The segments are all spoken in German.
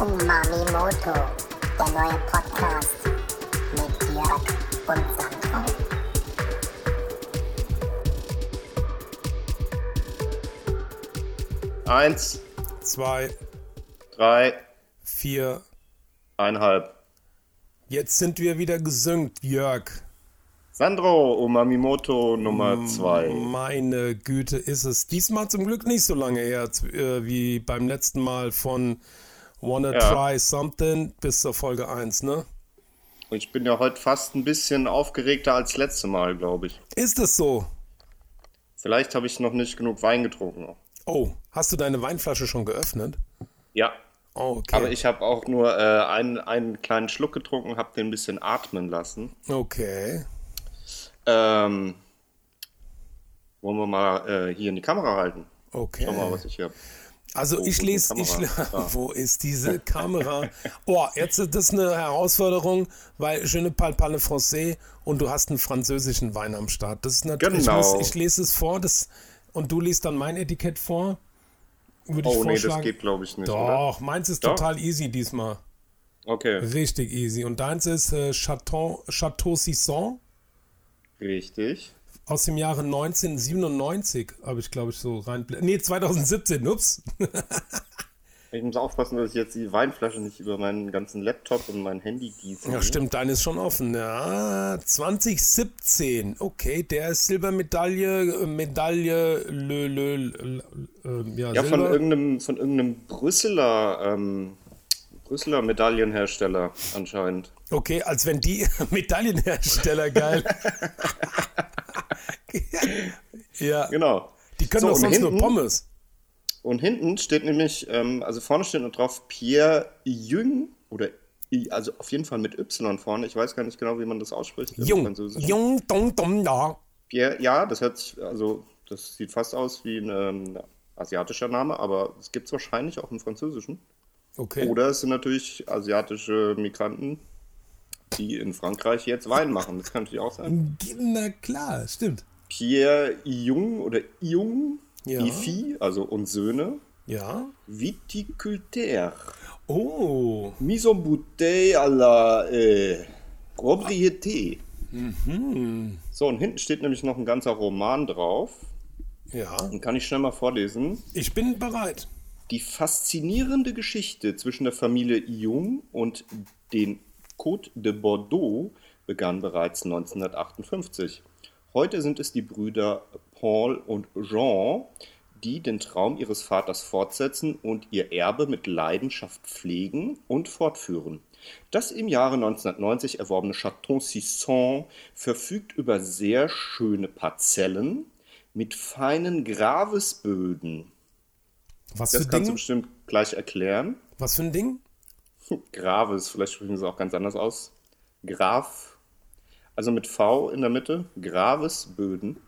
Umami Moto, der neue Podcast mit Jörg und Sandro. Eins, zwei, drei, vier. eineinhalb. Jetzt sind wir wieder gesüngt, Jörg. Sandro, Umamimoto Nummer Mm. zwei. Meine Güte ist es. Diesmal zum Glück nicht so lange her äh, wie beim letzten Mal von Wanna Ja. Try Something bis zur Folge 1, ne? Ich bin ja heute fast ein bisschen aufgeregter als letzte Mal, glaube ich. Ist es so? Vielleicht habe ich noch nicht genug Wein getrunken. Oh, hast du deine Weinflasche schon geöffnet? Ja, Oh, okay. aber ich habe auch nur äh, einen, einen kleinen Schluck getrunken, habe den ein bisschen atmen lassen. okay. Ähm, wollen wir mal äh, hier in die Kamera halten? Okay. Schau mal, was ich hier habe. Also Oh, ich lese, ich, wo ist diese Kamera? Oh, jetzt ist das eine Herausforderung, weil je ne parle pas le français und du hast einen französischen Wein am Start. Das ist natürlich, Genau. ich, muss, ich lese es vor das, und du liest dann mein Etikett vor. Würde ich Oh nee, das vorschlagen. geht glaube ich nicht, oder? Doch, meins ist Doch. total easy diesmal. Okay, Richtig easy. Und deins ist äh, Chateau, Chateau Sisson richtig. Aus dem Jahre 1997, habe ich glaube ich so rein. Nee, 2017, ups. Ich muss aufpassen, dass ich jetzt die Weinflasche nicht über meinen ganzen Laptop und mein Handy gieße. Ja, stimmt, deine ist schon offen. Ja, 2017. Okay, der ist Silbermedaille, äh, Medaille, lö, lö, lö, äh, ja, Ja, von irgendeinem, von irgendeinem Brüsseler, ähm, Brüsseler Medaillenhersteller anscheinend. Okay, als wenn die Medaillenhersteller geil. ja, Genau. die können So, doch sonst nur hinten- Pommes. Und hinten steht nämlich, ähm, also vorne steht noch drauf Pierre Jung oder I, also auf jeden Fall mit Y vorne. Ich weiß gar nicht genau, wie man das ausspricht. Jung, jung, dong, dong, ja. Pierre, ja, das hört sich, also das sieht fast aus wie ein ähm, asiatischer Name, aber es gibt es wahrscheinlich auch im Französischen. Okay. Oder es sind natürlich asiatische Migranten, die in Frankreich jetzt Wein machen. Das kann natürlich auch sein. Na klar, stimmt. Pierre Jung oder Jung, Ja. Ifi, also und Söhne, Ja. Viticulteur, Oh, mise en bouteille à la äh, propriété. Mhm. So, und hinten steht nämlich noch ein ganzer Roman drauf. ja. Den kann ich schnell mal vorlesen. Ich bin bereit. Die faszinierende Geschichte zwischen der Familie Jung und den Côte de Bordeaux begann bereits 1958. Heute sind es die Brüder Paul und Jean, die den Traum ihres Vaters fortsetzen und ihr Erbe mit Leidenschaft pflegen und fortführen. Das im Jahre 1990 erworbene Chateau Sisson verfügt über sehr schöne Parzellen mit feinen Gravesböden. Was Das für kannst du Ding? bestimmt gleich erklären. Was für ein Ding? Graves, vielleicht sprechen sie es auch ganz anders aus. Graf, also mit V in der Mitte. Gravesböden.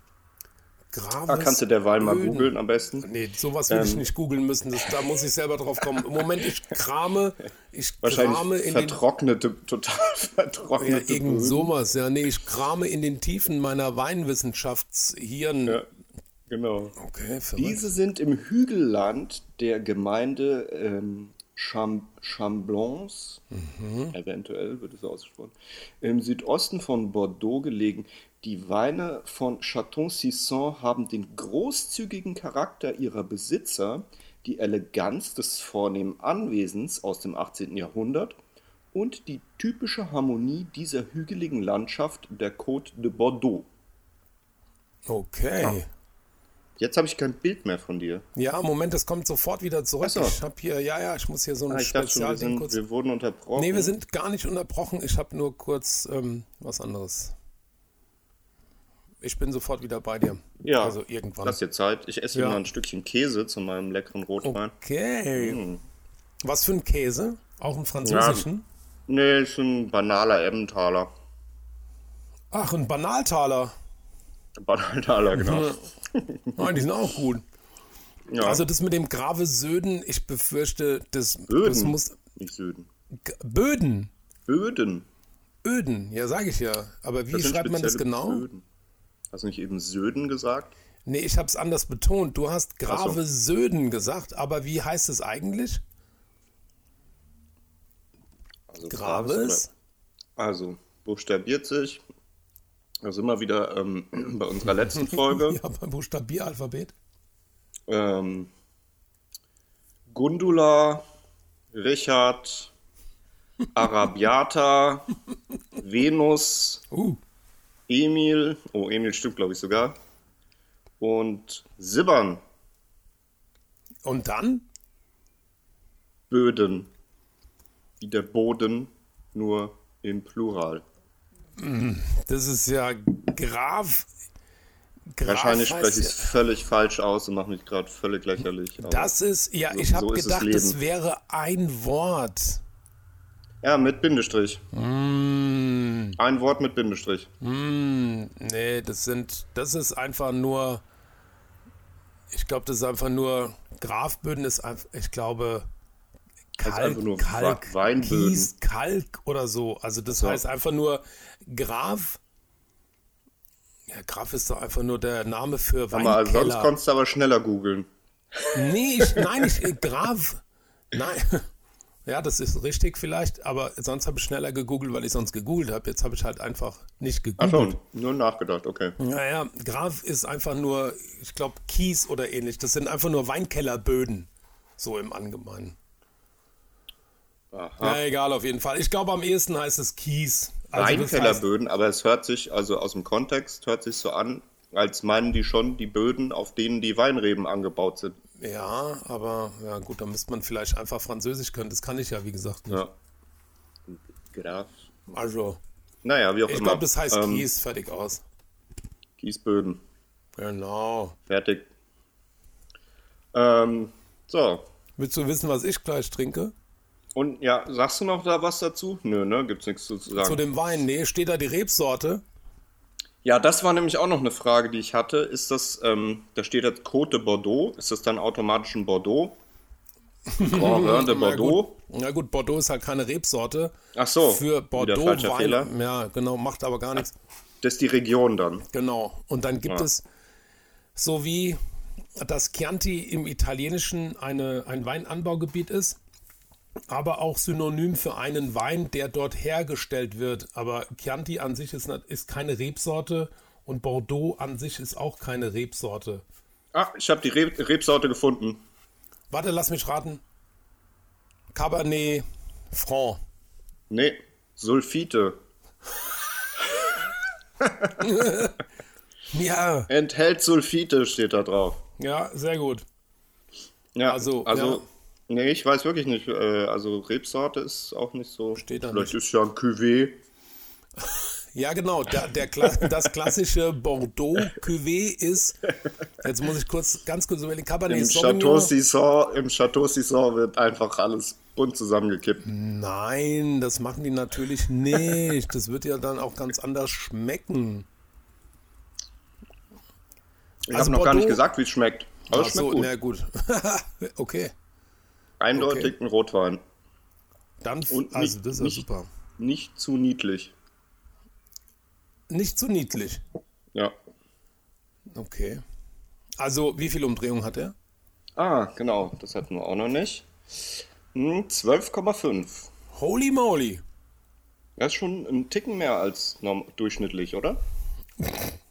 Graves Da kannst du derweil mal Böden. googeln am besten. Nee, sowas will ich Ähm. nicht googeln müssen. Das, da muss ich selber drauf kommen. Im Moment, ich krame, ich krame Wahrscheinlich in den. vertrocknete, total Ja, vertrocknete irgend Böden. sowas, ja. Nee, ich krame in den Tiefen meiner Weinwissenschaftshirn. Ja, genau. Okay. Diese sind im Hügelland der Gemeinde ähm, Cham Chamblons, eventuell wird es ausgesprochen, im Südosten von Bordeaux gelegen. Die Weine von Chateau Sisson haben den großzügigen Charakter ihrer Besitzer, die Eleganz des vornehmen Anwesens aus dem 18. Jahrhundert und die typische Harmonie dieser hügeligen Landschaft der Côte de Bordeaux. Okay. Jetzt habe ich kein Bild mehr von dir. Ja, Moment, das kommt sofort wieder zurück. So. Ich habe hier, ja, ja, ich muss hier so ein Ah, Spezialding kurz. wir wurden unterbrochen. Nee, wir sind gar nicht unterbrochen. Ich habe nur kurz ähm, was anderes. Ich bin sofort wieder bei dir. Ja, Also irgendwann. Lass dir Zeit. Ich esse Ja. mal ein Stückchen Käse zu meinem leckeren Rotwein. Okay. Hm. Was für ein Käse? Auch einen französischen? Nee, ist ein banaler Emmentaler. Ach, ein Banaltaler. Banaltaler, genau. Nein, die sind auch gut. Ja, Also das mit dem Grave Söden, ich befürchte, das, das Böden, muss... nicht Süden. G Böden. Böden. Öden, ja, sage ich ja. Aber wie Das schreibt man das genau? Böden. Hast du nicht eben Söden gesagt? Nee, ich habe es anders betont. Du hast Grave so. Söden gesagt, aber wie heißt es eigentlich? Also Graves? Also, buchstabiert sich. Also immer wieder ähm, bei unserer letzten Folge. Ja, beim Buchstabieralphabet. ähm, Gundula, Richard, Arabiata, Venus, Uh, Emil, oh, Emil stimmt, glaube ich, sogar. Und Sibbern, und dann? Böden. Wie der Boden, nur im Plural. Das ist ja Graf. Graf Wahrscheinlich spreche ich es völlig falsch aus und mache mich gerade völlig lächerlich. Das ist, ja, So- ich habe so gedacht, es wäre ein Wort. ja, mit Bindestrich. Mm, Ein Wort mit Bindestrich. mm, nee, das sind, das ist einfach nur, ich glaube, das ist einfach nur, Grafböden ist einfach, ich glaube, Kalk, einfach nur Kalk, Wa-. Kies, Kalk oder so. Also das So. heißt einfach nur Graf. Ja, Graf ist doch einfach nur der Name für Aber sonst Weinkeller. konntest du aber schneller googeln. Nee, ich, nein, ich, Graf. Nein. Ja, das ist richtig vielleicht, aber sonst habe ich schneller gegoogelt, weil ich sonst gegoogelt habe. Jetzt habe ich halt einfach nicht Ach gegoogelt. so, nur nachgedacht, okay. Naja, Graf ist einfach nur, ich glaube, Kies oder ähnlich. Das sind einfach nur Weinkellerböden. So im Allgemeinen. Aha. Na egal, auf jeden Fall. Ich glaube, am ehesten heißt es Kies. Also das heißt, Weinkellerböden, aber es hört sich, also aus dem Kontext, hört sich so an, als meinen die schon die Böden, auf denen die Weinreben angebaut sind. ja, aber ja gut, da müsste man vielleicht einfach Französisch können. Das kann ich ja, wie gesagt, nicht. Ja. Graf. Also, Naja, wie auch ich immer. glaube, das heißt ähm, Kies, fertig aus. Kiesböden. Genau. Fertig. Ähm, so. Willst du wissen, was ich gleich trinke? Und ja, sagst du noch da was dazu? Nö, ne? Gibt's nichts zu sagen. Zu dem Wein, nee, steht da die Rebsorte. Ja, das war nämlich auch noch eine Frage, die ich hatte. Ist das, ähm, da steht jetzt Côte de Bordeaux. Ist das dann automatisch ein Bordeaux? Grand Vin de Na gut, Bordeaux? na gut, Bordeaux ist halt keine Rebsorte. Ach so, Für Bordeaux Wein. Fehler. Ja, genau, macht aber gar nichts. Das ist die Region dann. Genau. Und dann gibt Ja. es, so wie das Chianti im Italienischen eine, ein Weinanbaugebiet ist, aber auch synonym für einen Wein, der dort hergestellt wird. Aber Chianti an sich ist, ist keine Rebsorte und Bordeaux an sich ist auch keine Rebsorte. Ah, ich habe die Reb Rebsorte gefunden. Warte, lass mich raten. Cabernet Franc. Nee, Sulfite. Ja, Enthält Sulfite, steht da drauf. ja, sehr gut. Ja, Also, also, ja. Nee, ich weiß wirklich nicht. Äh, also Rebsorte ist auch nicht so. Steht da Vielleicht ist ja ein Cuvée. Ja, genau. Der, der, Kla- das klassische Bordeaux Cuvée ist, jetzt muss ich kurz, ganz kurz überlegen, Cabernet Im Chateau. Sisson, Im Chateau Sisson wird einfach alles bunt zusammengekippt. Nein, das machen die natürlich nicht. Das wird ja dann auch ganz anders schmecken. Ich Also habe noch gar nicht gesagt, wie es schmeckt. Aber es Ach so, schmeckt gut. na gut. okay. Eindeutig okay. ein Rotwein. Dann, Und also nicht- das ist ja nicht- super. Nicht zu niedlich. Nicht zu niedlich. Ja. Okay. Also, wie viel Umdrehung hat er? Ah, genau. Das hatten wir auch noch nicht. Hm, 12,5. Holy moly. Das ist schon ein Ticken mehr als durchschnittlich, oder?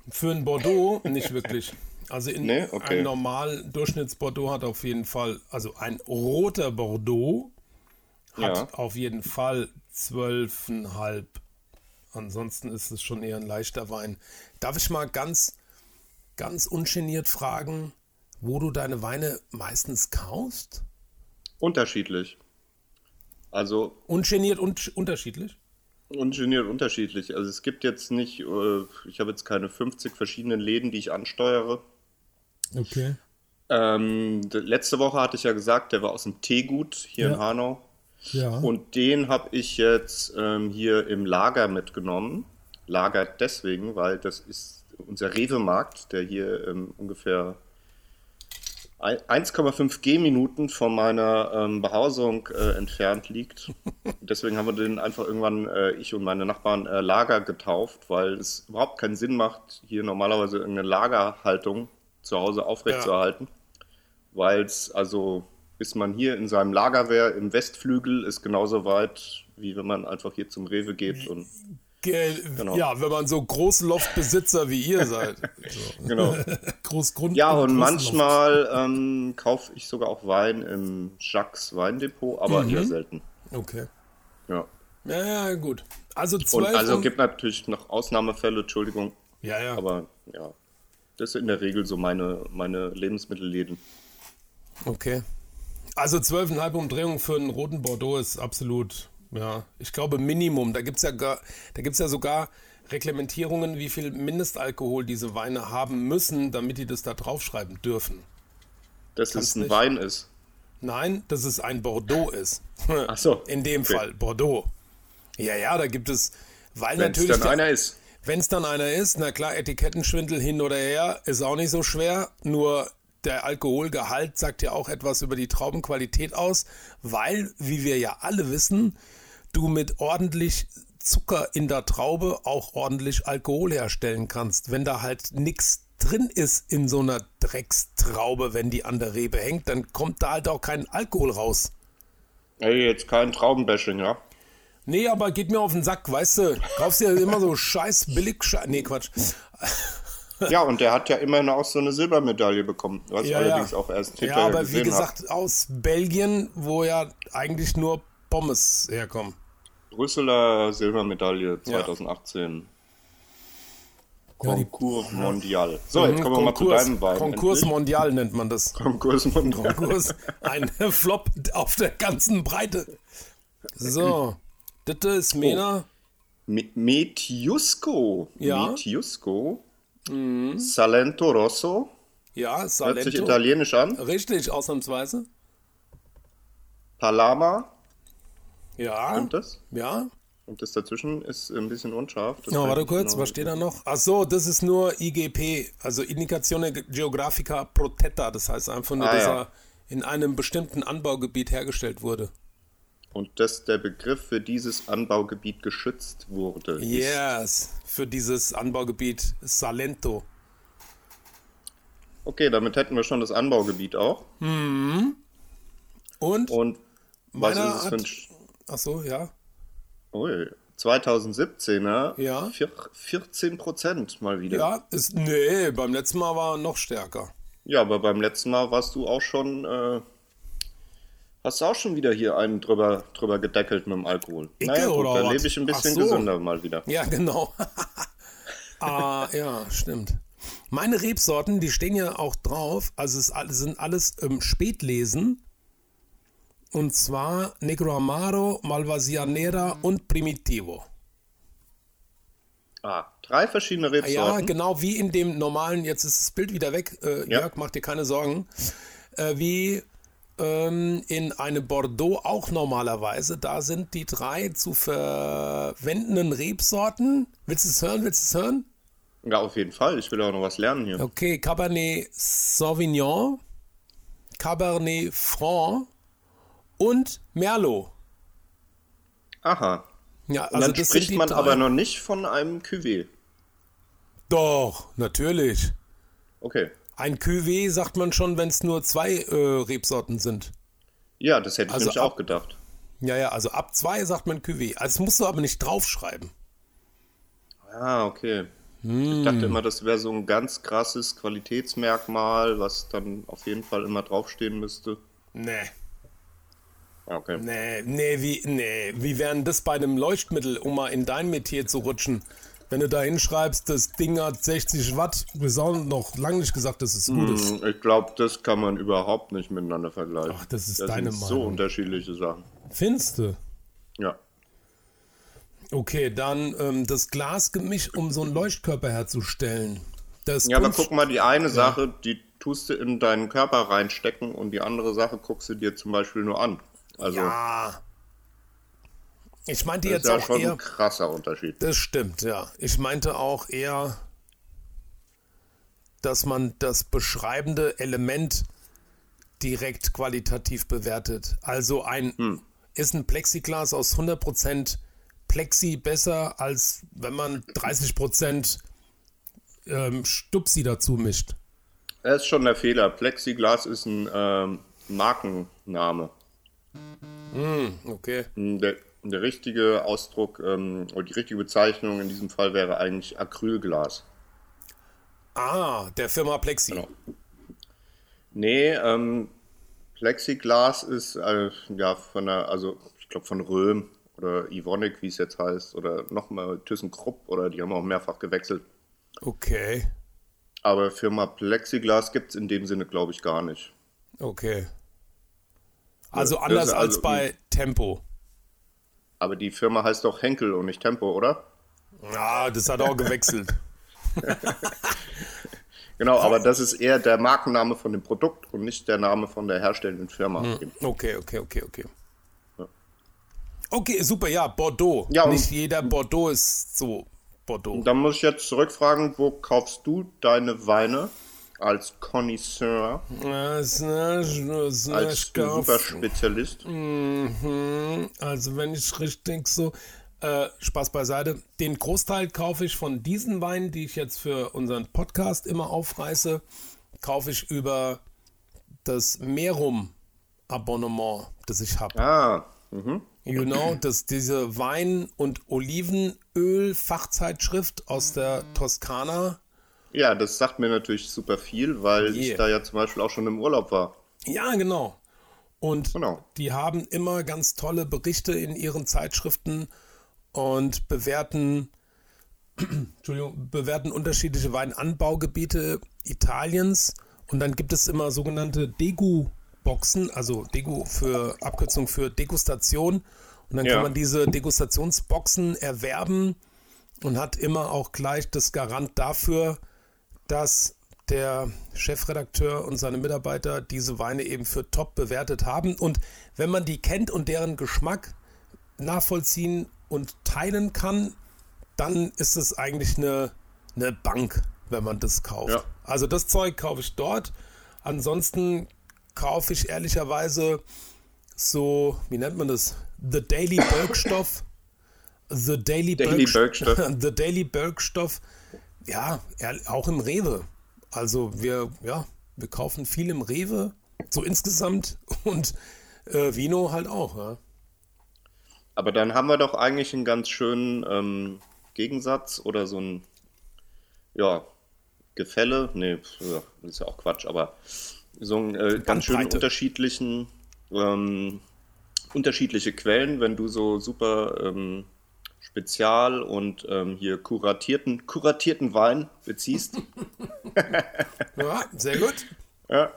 Für ein Bordeaux nicht wirklich. Also in, Nee, okay. ein normal Durchschnitts-Bordeaux hat auf jeden Fall, also ein roter Bordeaux hat Ja. auf jeden Fall 12,5. Ansonsten ist es schon eher ein leichter Wein. Darf ich mal ganz, ganz ungeniert fragen, wo du deine Weine meistens kaufst? Unterschiedlich. Also Ungeniert und unterschiedlich? ungeniert unterschiedlich. Also es gibt jetzt nicht, äh, ich habe jetzt keine 50 verschiedenen Läden, die ich ansteuere. Okay. Ähm, letzte Woche hatte ich ja gesagt, der war aus dem Teegut hier Ja. in Hanau. Ja. Und den habe ich jetzt ähm, hier im Lager mitgenommen. Lager deswegen, weil das ist unser Rewe-Markt, der hier ähm, ungefähr ein- 1,5 Gehminuten von meiner ähm, Behausung äh, entfernt liegt. Deswegen haben wir den einfach irgendwann, äh, ich und meine Nachbarn, äh, Lager getauft, weil es überhaupt keinen Sinn macht, hier normalerweise irgendeine Lagerhaltung zu Hause aufrechtzuerhalten. Weil es also ist man hier in seinem Lagerwehr im Westflügel, ist genauso weit, wie wenn man einfach hier zum Rewe geht und Ge Genau. Ja, wenn man so Großloftbesitzer wie ihr seid. So. genau. Großgrund Ja, und Großloft. manchmal ähm, kaufe ich sogar auch Wein im Jacques Weindepot, aber Mhm. eher selten. Okay. Ja. Ja, ja, gut. Also Und zwölf. also und- gibt natürlich noch Ausnahmefälle, Entschuldigung, ja, ja. aber ja, das sind in der Regel so meine, meine Lebensmittelläden. Okay. Also 12,5 Umdrehungen für einen roten Bordeaux ist absolut, ja, ich glaube Minimum. Da gibt es ja, gar- da gibt's ja sogar Reglementierungen, wie viel Mindestalkohol diese Weine haben müssen, damit die das da draufschreiben dürfen. Dass Kannst es ein nicht. Wein ist. Nein, dass es ein Bordeaux ist. Ach so, In dem okay. Fall, Bordeaux. Ja, ja, da gibt es, weil Wenn es natürlich. dann der- einer ist. Wenn es dann einer ist, na klar, Etikettenschwindel hin oder her, ist auch nicht so schwer. Nur der Alkoholgehalt sagt ja auch etwas über die Traubenqualität aus, weil, wie wir ja alle wissen, du mit ordentlich Zucker in der Traube auch ordentlich Alkohol herstellen kannst. Wenn da halt nichts drin ist in so einer Dreckstraube, wenn die an der Rebe hängt, dann kommt da halt auch kein Alkohol raus. Ey, jetzt kein Traubenbashing, ja? Nee, aber geht mir auf den Sack, weißt du, kaufst dir immer so scheiß billig, scheiß, nee, Quatsch. Ja, und der hat ja immerhin auch so eine Silbermedaille bekommen, was Ja, allerdings ja. auch erst Ja, hinterher aber wie gesagt, aus Belgien, wo ja eigentlich nur Pommes herkommen. Brüsseler Silbermedaille 2018. Ja, Concours Mondial. So, jetzt Mhm, kommen wir mal zu Konkurs, deinem Wein. Konkurs endlich. Mondial nennt man das. Konkurs Mondial. Konkurs, ein Flop auf der ganzen Breite. So, das ist Mena. Me- Metiusco. Ja. Mhm. Metiusco. Salento Rosso. Ja, Hört sich Salento. italienisch an. Richtig, ausnahmsweise. Palama. Ja, Stimmt das? ja. Und das dazwischen ist ein bisschen unscharf. Das Ja, warte kurz, genau. was steht da noch? Ach so, das ist nur IGP, also Indicazione Geographica Protetta. Das heißt einfach nur, Ah, dass ja. er in einem bestimmten Anbaugebiet hergestellt wurde. Und dass der Begriff für dieses Anbaugebiet geschützt wurde. Yes, für dieses Anbaugebiet Salento. Okay, damit hätten wir schon das Anbaugebiet auch. Und, Und was ist es für ein... ach so, ja. Ui, 2017er, Ja. vier, 14 Prozent mal wieder. Ja, ist, nee, beim letzten Mal war noch stärker. Ja, aber beim letzten Mal warst du auch schon, äh, hast du auch schon wieder hier einen drüber, drüber gedeckelt mit dem Alkohol. Ich naja, gut, oder da was? lebe ich ein bisschen so. gesünder mal wieder. Ja, genau. ah, ja, stimmt. Meine Rebsorten, die stehen ja auch drauf, also es sind alles ähm, Spätlesen. Und zwar Negro Amaro, Malvasianera und Primitivo. Ah, drei verschiedene Ja, Rebsorten. genau wie in dem normalen, jetzt ist das Bild wieder weg, äh, Ja. Jörg, mach dir keine Sorgen, äh, wie ähm, in einem Bordeaux auch normalerweise, da sind die drei zu verwendenden Rebsorten. Willst du es hören? Willst du es hören? Ja, auf jeden Fall. Ich will auch noch was lernen hier. Okay, Cabernet Sauvignon, Cabernet Franc und Merlot. Aha. Ja, Und also dann das spricht man drei. aber noch nicht von einem Cuvée. Doch, natürlich. Okay. Ein Cuvée sagt man schon, wenn es nur zwei äh, Rebsorten sind. Ja, das hätte ich Also nämlich ab- auch gedacht. Ja, ja, also ab zwei sagt man Cuvée. Also das musst du aber nicht draufschreiben. Ah, okay. Hm. Ich dachte immer, das wäre so ein ganz krasses Qualitätsmerkmal, was dann auf jeden Fall immer draufstehen müsste. Nee, Ah, Okay. nee, nee, wie, nee. Wie wäre denn das bei einem Leuchtmittel, um mal in dein Metier zu rutschen? Wenn du da hinschreibst, das Ding hat 60 Watt, wir haben noch lange nicht gesagt, dass es gut ist. Hm, Ich glaube, das kann man überhaupt nicht miteinander vergleichen. Ach, das ist das deine sind so Meinung. unterschiedliche Sachen. Findest du? Ja. Okay, dann ähm, das Glasgemisch, um so einen Leuchtkörper herzustellen. Das Ja, aber guck mal, die eine Sache, die tust du in deinen Körper reinstecken und die andere Sache guckst du dir zum Beispiel nur an. Also, Ja. Ich meinte das jetzt ist ja auch schon eher. ein krasser Unterschied. Das stimmt, ja. Ich meinte auch eher, dass man das beschreibende Element direkt qualitativ bewertet. Also ein Hm. ist ein Plexiglas aus 100% Plexi besser, als wenn man 30% ähm, Stupsi dazu mischt. Das ist schon der Fehler. Plexiglas ist ein ähm, Markenname. Okay. Der, der richtige Ausdruck ähm, oder die richtige Bezeichnung in diesem Fall wäre eigentlich Acrylglas. Ah, der Firma Plexi. Genau. Nee, ähm, Plexiglas ist äh, ja von der, also ich glaube von Röhm oder Ivonic, wie es jetzt heißt, oder nochmal ThyssenKrupp oder die haben auch mehrfach gewechselt. Okay. Aber Firma Plexiglas gibt es in dem Sinne, glaube ich, gar nicht. Okay. Also Ja, anders ist als also- bei Tempo. Aber die Firma heißt doch Henkel und nicht Tempo, oder? Ah, das hat auch gewechselt. Genau, aber das ist eher der Markenname von dem Produkt und nicht der Name von der herstellenden Firma. Okay, okay, okay, okay. Okay, super, ja, Bordeaux. Ja, Nicht jeder Bordeaux ist so Bordeaux. Dann muss ich jetzt zurückfragen, wo kaufst du deine Weine als Connoisseur, Das, das, das, als Superspezialist? Mhm, Also wenn ich richtig so äh, Spaß beiseite, den Großteil kaufe ich von diesen Weinen, die ich jetzt für unseren Podcast immer aufreiße, kaufe ich über das Merum Abonnement, das ich habe. Ah, mhm. You know, dass diese Wein- und Olivenöl-Fachzeitschrift aus der Toskana. Ja, das sagt mir natürlich super viel, weil Yeah. ich da ja zum Beispiel auch schon im Urlaub war. Ja, genau. Und Genau. die haben immer ganz tolle Berichte in ihren Zeitschriften und bewerten, Entschuldigung, bewerten unterschiedliche Weinanbaugebiete Italiens. Und dann gibt es immer sogenannte Degu-Boxen, also Degu für Abkürzung für Degustation. Und dann Ja. kann man diese Degustationsboxen erwerben und hat immer auch gleich das Garant dafür, dass der Chefredakteur und seine Mitarbeiter diese Weine eben für top bewertet haben. Und wenn man die kennt und deren Geschmack nachvollziehen und teilen kann, dann ist es eigentlich eine, eine Bank, wenn man das kauft. Ja. Also das Zeug kaufe ich dort. Ansonsten kaufe ich ehrlicherweise so, wie nennt man das? The Daily Bergstoff. The Daily, Daily Bergst- Bergstoff. The Daily Bergstoff. Ja, auch im Rewe. Also wir, ja, wir kaufen viel im Rewe, so insgesamt. Und äh, Vino halt auch. Ja. Aber dann haben wir doch eigentlich einen ganz schönen ähm, Gegensatz oder so ein, ja, Gefälle. Nee, pf, das ist ja auch Quatsch, aber so einen äh, ganz schön Bandbreite. unterschiedlichen, ähm, unterschiedliche Quellen, wenn du so super ähm, Spezial und ähm, hier kuratierten, kuratierten Wein beziehst. ja, sehr gut. ja.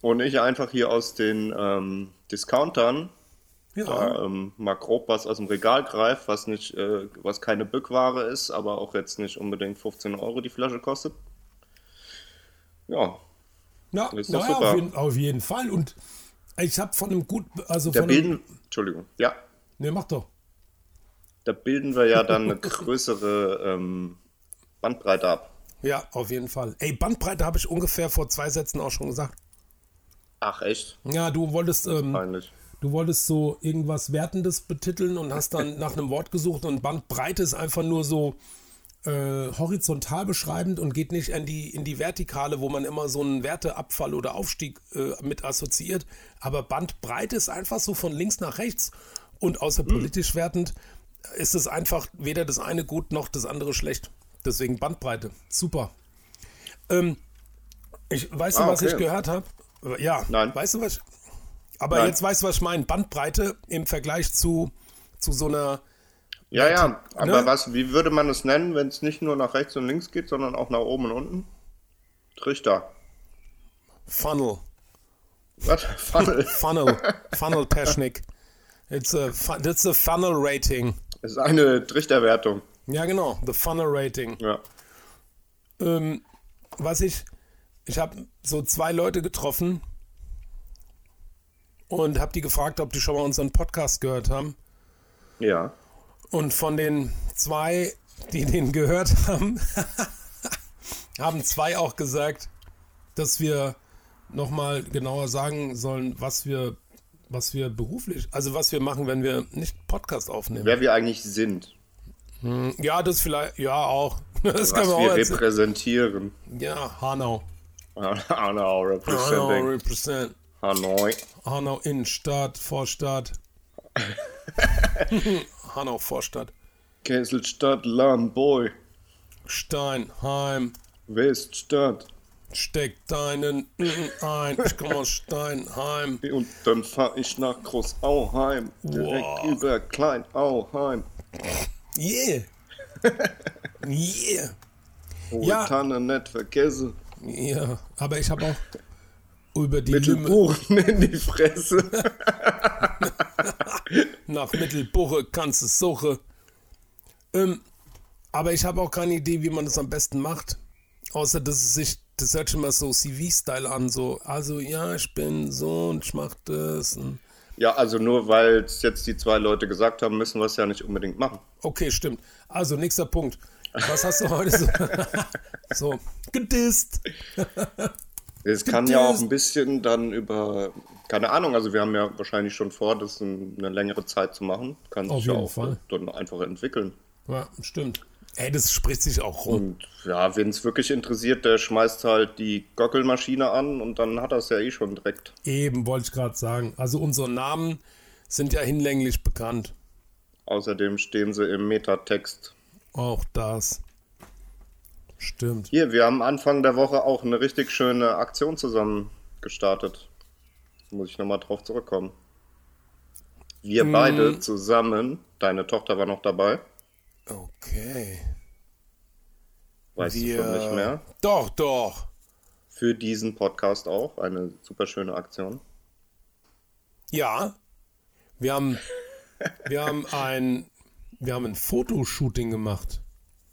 Und ich einfach hier aus den ähm, Discountern Ja, da, ähm, mal grob was aus dem Regal greift, was nicht, äh, was keine Bückware ist, aber auch jetzt nicht unbedingt 15 Euro die Flasche kostet. Ja, ja, ist doch naja, super. auf, jeden, auf jeden Fall. Und ich habe von einem gut, also von einem, Entschuldigung, ja, ne, mach doch. Da bilden wir ja dann eine größere ähm, Bandbreite ab. Ja, auf jeden Fall. Ey, Bandbreite habe ich ungefähr vor zwei Sätzen auch schon gesagt. Ach echt? Ja, du wolltest, ähm, du wolltest so irgendwas Wertendes betiteln und hast dann nach einem Wort gesucht und Bandbreite ist einfach nur so äh, horizontal beschreibend und geht nicht in die, in die Vertikale, wo man immer so einen Werteabfall oder Aufstieg äh, mit assoziiert. Aber Bandbreite ist einfach so von links nach rechts und außer politisch wertend ist es einfach weder das eine gut noch das andere schlecht. Deswegen Bandbreite. Super. Ähm, ich, weißt du, Ah, was ich gehört habe? Ja, Nein. weißt du was? Aber Nein. jetzt weißt du, was ich meine. Bandbreite im Vergleich zu, zu so einer. Ja, ja, aber ne? was, wie würde man es nennen, wenn es nicht nur nach rechts und links geht, sondern auch nach oben und unten? Trichter. Funnel. Was? Funnel. Funnel. Funnel Technik. It's a, fu- that's a Funnel Rating. Das ist eine Trichterwertung. Ja, genau. The Funnel Rating. Ja. Ähm, was ich. Ich habe so zwei Leute getroffen und habe die gefragt, ob die schon mal unseren Podcast gehört haben. Ja. Und von den zwei, die den gehört haben, haben zwei auch gesagt, dass wir nochmal genauer sagen sollen, was wir, was wir beruflich, also was wir machen, wenn wir nicht Podcast aufnehmen. Wer wir eigentlich sind. Ja, das vielleicht, ja auch. Das Was wir auch wir erzählen. repräsentieren. Ja, Hanau. Hanau Hanau representing. represent. Hanoi. Hanau Innenstadt, Vorstadt. Hanau Vorstadt. Kesselstadt, Lamboy. Steinheim. Weststadt. Steck deinen ein. Ich komme aus Steinheim. Und dann fahr ich nach Großauheim. Direkt Wow. über Kleinauheim. Yeah. Yeah. Hohe Ja. Tanne nicht vergessen. Ja, aber ich habe auch über die Mit Lümme Buchen in die Fresse. nach Mittelbuche kannst du suchen. Ähm, aber ich habe auch keine Idee, wie man das am besten macht. Außer, dass es sich, das hört schon mal so CV-Style an, so, also ja, ich bin so und ich mach das. Ja, also nur weil es jetzt die zwei Leute gesagt haben, müssen wir es ja nicht unbedingt machen. okay, stimmt. Also, nächster Punkt. Was hast du heute so? so, gedisst. Es kann ja auch ein bisschen dann über, keine Ahnung, also wir haben ja wahrscheinlich schon vor, das in eine längere Zeit zu machen. Kann Auf sich ja auch Fall. dann einfach entwickeln. Ja, stimmt. Ey, das spricht sich auch rum. Und ja, wen es wirklich interessiert, der schmeißt halt die Gockelmaschine an und dann hat er es ja eh schon direkt. Eben, wollte ich gerade sagen. Also, unsere Namen sind ja hinlänglich bekannt. Außerdem stehen sie im Metatext. Auch das. Stimmt. Hier, wir haben Anfang der Woche auch eine richtig schöne Aktion zusammen gestartet. Muss ich nochmal drauf zurückkommen. Wir beide zusammen, deine Tochter war noch dabei, Okay. weißt du schon nicht mehr. Doch, doch. Für diesen Podcast auch, eine super schöne Aktion. Ja. Wir haben, wir haben ein, wir haben ein Fotoshooting gemacht.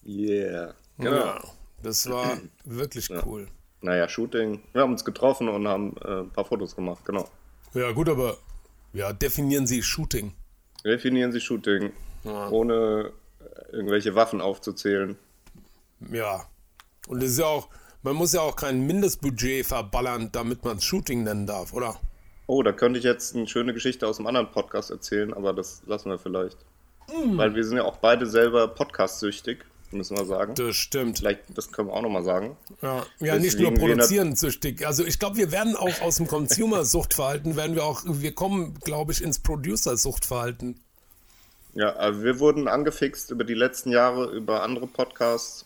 Yeah. Genau. Ja. Das war wirklich cool. Naja, Shooting. Wir haben uns getroffen und haben äh, ein paar Fotos gemacht, genau. Ja, gut, aber ja, definieren Sie Shooting. Definieren Sie Shooting, ohne äh, irgendwelche Waffen aufzuzählen. Ja. Und es ist ja auch, man muss ja auch kein Mindestbudget verballern, damit man es Shooting nennen darf, oder? Oh, da könnte ich jetzt eine schöne Geschichte aus einem anderen Podcast erzählen, aber das lassen wir vielleicht. Weil wir sind ja auch beide selber podcast-süchtig, müssen wir sagen. Das stimmt. Vielleicht, das können wir auch nochmal sagen. Ja, ja nicht nur produzieren süchtig. Also ich glaube, wir werden auch aus dem Consumer-Suchtverhalten, werden wir auch, wir kommen, glaube ich, ins Producer-Suchtverhalten. Ja, also wir wurden angefixt über die letzten Jahre, über andere Podcasts.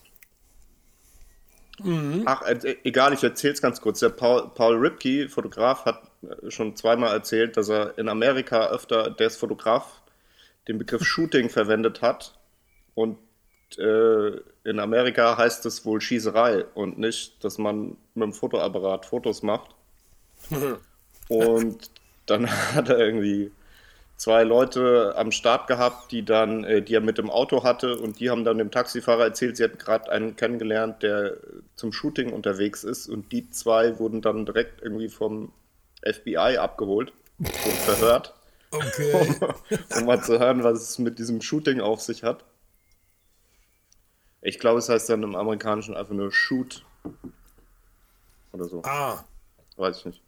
Ach, äh, egal, ich erzähl's ganz kurz. Der Paul, Paul Ripke, Fotograf, hat äh, schon zweimal erzählt, dass er in Amerika öfter, der ist Fotograf, den Begriff Shooting verwendet hat. Und äh, in Amerika heißt es wohl Schießerei und nicht, dass man mit dem Fotoapparat Fotos macht. Und dann hat er irgendwie zwei Leute am Start gehabt, die dann, äh, die er mit dem Auto hatte und die haben dann dem Taxifahrer erzählt, sie hätten gerade einen kennengelernt, der zum Shooting unterwegs ist und die zwei wurden dann direkt irgendwie vom FBI abgeholt und verhört, Okay. um mal zu hören, was es mit diesem Shooting auf sich hat. Ich glaube, es heißt dann im Amerikanischen einfach nur Shoot oder so. ah, Weiß ich nicht.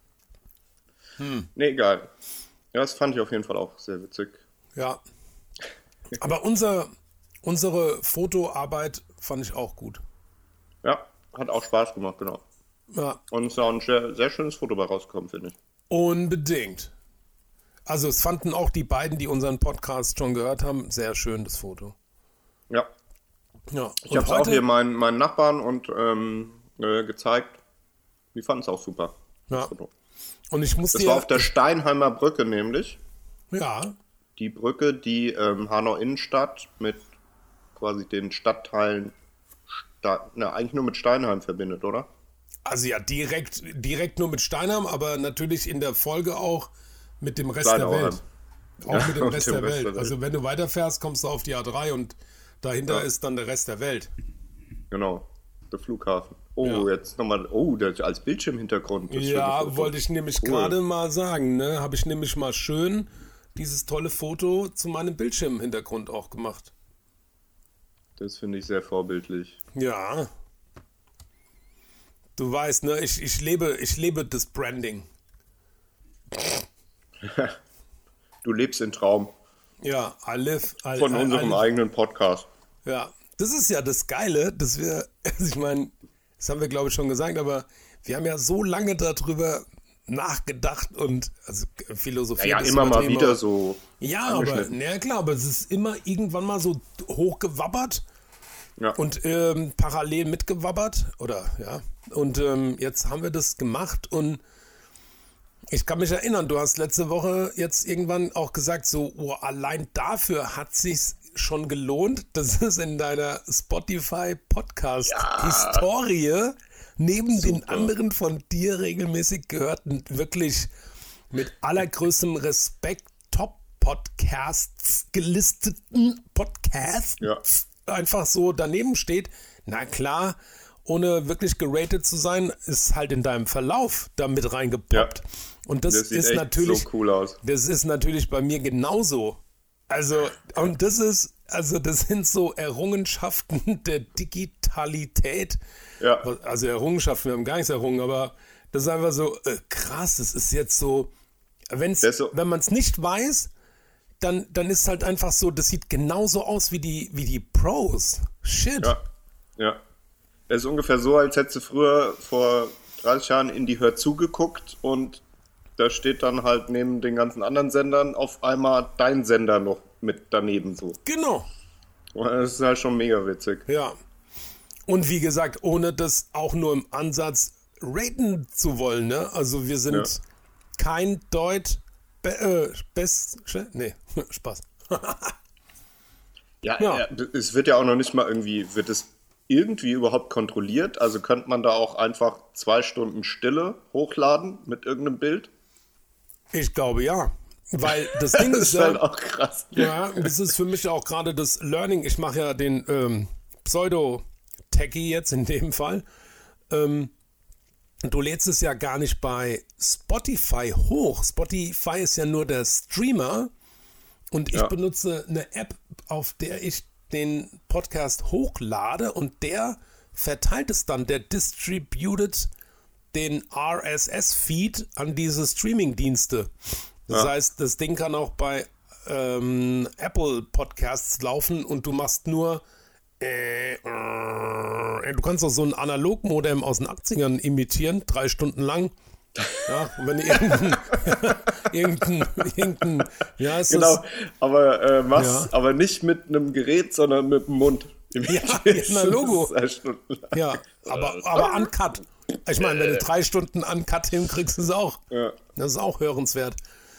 Nee, egal. Ja, das fand ich auf jeden Fall auch sehr witzig. ja. Aber unser, unsere Fotoarbeit fand ich auch gut. Ja, hat auch Spaß gemacht, genau. Ja, Und es ist auch ein sehr, sehr schönes Foto bei rausgekommen, finde ich. unbedingt. Also es fanden auch die beiden, die unseren Podcast schon gehört haben, sehr schön das Foto. Ja, Ja. ich habe es auch hier meinen, meinen Nachbarn und ähm, äh, gezeigt. Die fanden es auch super. das Ja. Foto. Und ich muss Das war auf der Steinheimer Brücke nämlich. ja, Die Brücke, die ähm, Hanau Innenstadt mit quasi den Stadtteilen, Sta na, eigentlich nur mit Steinheim verbindet, oder? Also ja, direkt, direkt nur mit Steinheim, aber natürlich in der Folge auch mit dem Rest der Kleinauheim. Welt. Auch Ja, mit dem Rest dem der Rest Welt. der Welt. Also wenn du weiterfährst, kommst du auf die A3 und dahinter Ja. ist dann der Rest der Welt. Genau, der Flughafen. Oh, Ja. jetzt nochmal, oh, das als Bildschirmhintergrund. Ja, wollte ich nämlich Cool. gerade mal sagen, ne? Habe ich nämlich mal schön dieses tolle Foto zu meinem Bildschirmhintergrund auch gemacht. Das finde ich sehr vorbildlich. Ja. Du weißt, ne, ich, ich lebe, ich lebe das Branding. Du lebst in Traum Ja, I live, I, von I, unserem I live, eigenen Podcast. Ja, das ist ja das Geile, dass wir, also ich meine, das haben wir glaube ich schon gesagt, aber wir haben ja so lange darüber nachgedacht und also philosophiert. Ja, ja immer mal wieder so. Ja, aber, na klar, aber es ist immer irgendwann mal so hochgewabbert Ja. und ähm, parallel mitgewabbert oder ja. Und ähm, jetzt haben wir das gemacht und ich kann mich erinnern, du hast letzte Woche jetzt irgendwann auch gesagt, so oh, allein dafür hat sich's schon gelohnt. Das ist in deiner Spotify Podcast Historie neben den anderen von dir regelmäßig gehörten wirklich mit allergrößtem Respekt Top Podcasts gelisteten Podcasts Ja. einfach so daneben steht. Na klar, ohne wirklich geratet zu sein, ist halt in deinem Verlauf da mit reingepoppt. Ja. Und das, Das sieht ist natürlich so cool aus. das ist natürlich bei mir genauso. Also, und das ist, also das sind so Errungenschaften der Digitalität. Ja. Also Errungenschaften, wir haben gar nichts errungen, aber das ist einfach so äh, krass. Es ist jetzt so, wenn's, Das so- wenn man es nicht weiß, dann, dann ist halt einfach so, das sieht genauso aus wie die, wie die Pros. Shit. Ja. Ja. Das ist ungefähr so, als hättest du früher vor 30 Jahren in die Hör zugeguckt und da steht dann halt neben den ganzen anderen Sendern auf einmal dein Sender noch mit daneben so. Genau. Und Das ist halt schon mega witzig. Ja. Und wie gesagt, ohne das auch nur im Ansatz raten zu wollen, ne? Also wir sind Ja. kein Deut be äh, best nee, Spaß. Ja, Ja. ja. es wird ja auch noch nicht mal irgendwie, wird es irgendwie überhaupt kontrolliert? Also könnte man da auch einfach zwei Stunden Stille hochladen mit irgendeinem Bild? Ich glaube ja, weil das Ding Das ist ist halt ja, auch krass. ja, das ist für mich auch gerade das Learning. Ich mache ja den ähm, Pseudo-Techie jetzt in dem Fall. Ähm, du lädst es ja gar nicht bei Spotify hoch. Spotify ist ja nur der Streamer und ich Ja. benutze eine App, auf der ich den Podcast hochlade und der verteilt es dann, der distributed den RSS-Feed an diese Streaming-Dienste. Das Ja. heißt, das Ding kann auch bei ähm, Apple Podcasts laufen und du machst nur äh, äh, du kannst auch so ein Analogmodem aus den 80ern imitieren, drei Stunden lang. Ja, wenn irgendein, irgendein, irgendein, ja, ist Genau, das, aber äh, mach's Ja. aber nicht mit einem Gerät, sondern mit dem Mund. Ja, na, Logo. Ja, aber, aber uncut. Ich meine, wenn du drei Stunden uncut hinkriegst, ist es auch. Ja. Das ist auch hörenswert.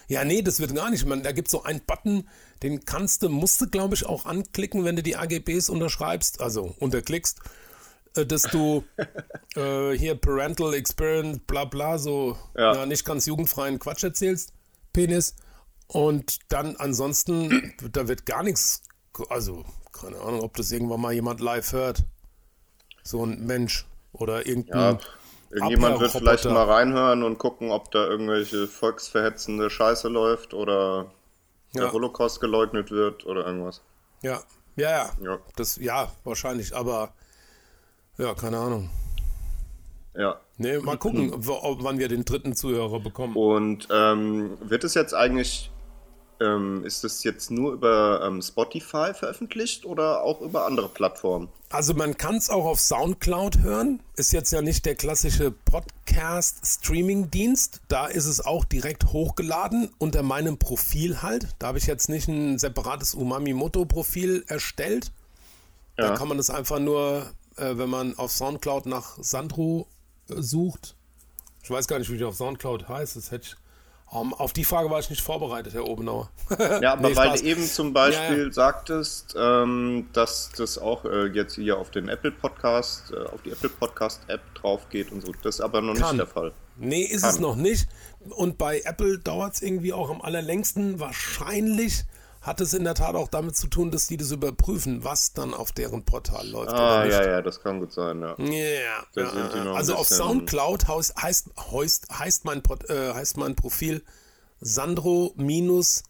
Ja, nee, das wird gar nicht. Man, da gibt es so einen Button, den kannst du, musst du, glaube ich, auch anklicken, wenn du die AGBs unterschreibst, also unterklickst, äh, dass du äh, hier Parental Experience, bla bla, so Ja. ja, nicht ganz jugendfreien Quatsch erzählst, Penis. Und dann ansonsten, da wird gar nichts, also keine Ahnung, ob das irgendwann mal jemand live hört. So ein Mensch oder irgendein. Ja, irgendjemand wird vielleicht mal reinhören und gucken, ob da irgendwelche volksverhetzende Scheiße läuft oder der Ja. Holocaust geleugnet wird oder irgendwas. Ja, ja, ja. Ja. Das, ja, wahrscheinlich, aber ja, keine Ahnung. Ja. Nee, mal gucken, ob- wann wir den dritten Zuhörer bekommen. Und ähm, wird es jetzt eigentlich, ähm, ist es jetzt nur über ähm, Spotify veröffentlicht oder auch über andere Plattformen? Also man kann es auch auf Soundcloud hören. Ist jetzt ja nicht der klassische Podcast-Streaming-Dienst. Da ist es auch direkt hochgeladen unter meinem Profil halt. Da habe ich jetzt nicht ein separates Umami-Moto-Profil erstellt. Da Ja. kann man das einfach nur, äh, wenn man auf Soundcloud nach Sandro äh, sucht. Ich weiß gar nicht, wie die auf Soundcloud heißt. Das hätte ich, um, auf die Frage war ich nicht vorbereitet, Herr Obenauer. Ja, aber Nee, weil Spaß. du eben zum Beispiel Ja, ja. sagtest, ähm, dass das auch äh, jetzt hier auf den Apple Podcast, äh, auf die Apple Podcast App drauf geht und so. Das ist aber noch Kann. nicht der Fall. Nee, ist es Kann. noch nicht. Und bei Apple dauert es irgendwie auch am allerlängsten. Wahrscheinlich hat es in der Tat auch damit zu tun, dass die das überprüfen, was dann auf deren Portal läuft Ah, ja, ja, das kann gut sein, ja. Da ja, also auf Soundcloud heißt, heißt, heißt, mein, Pod, äh, heißt mein Profil Sandro minus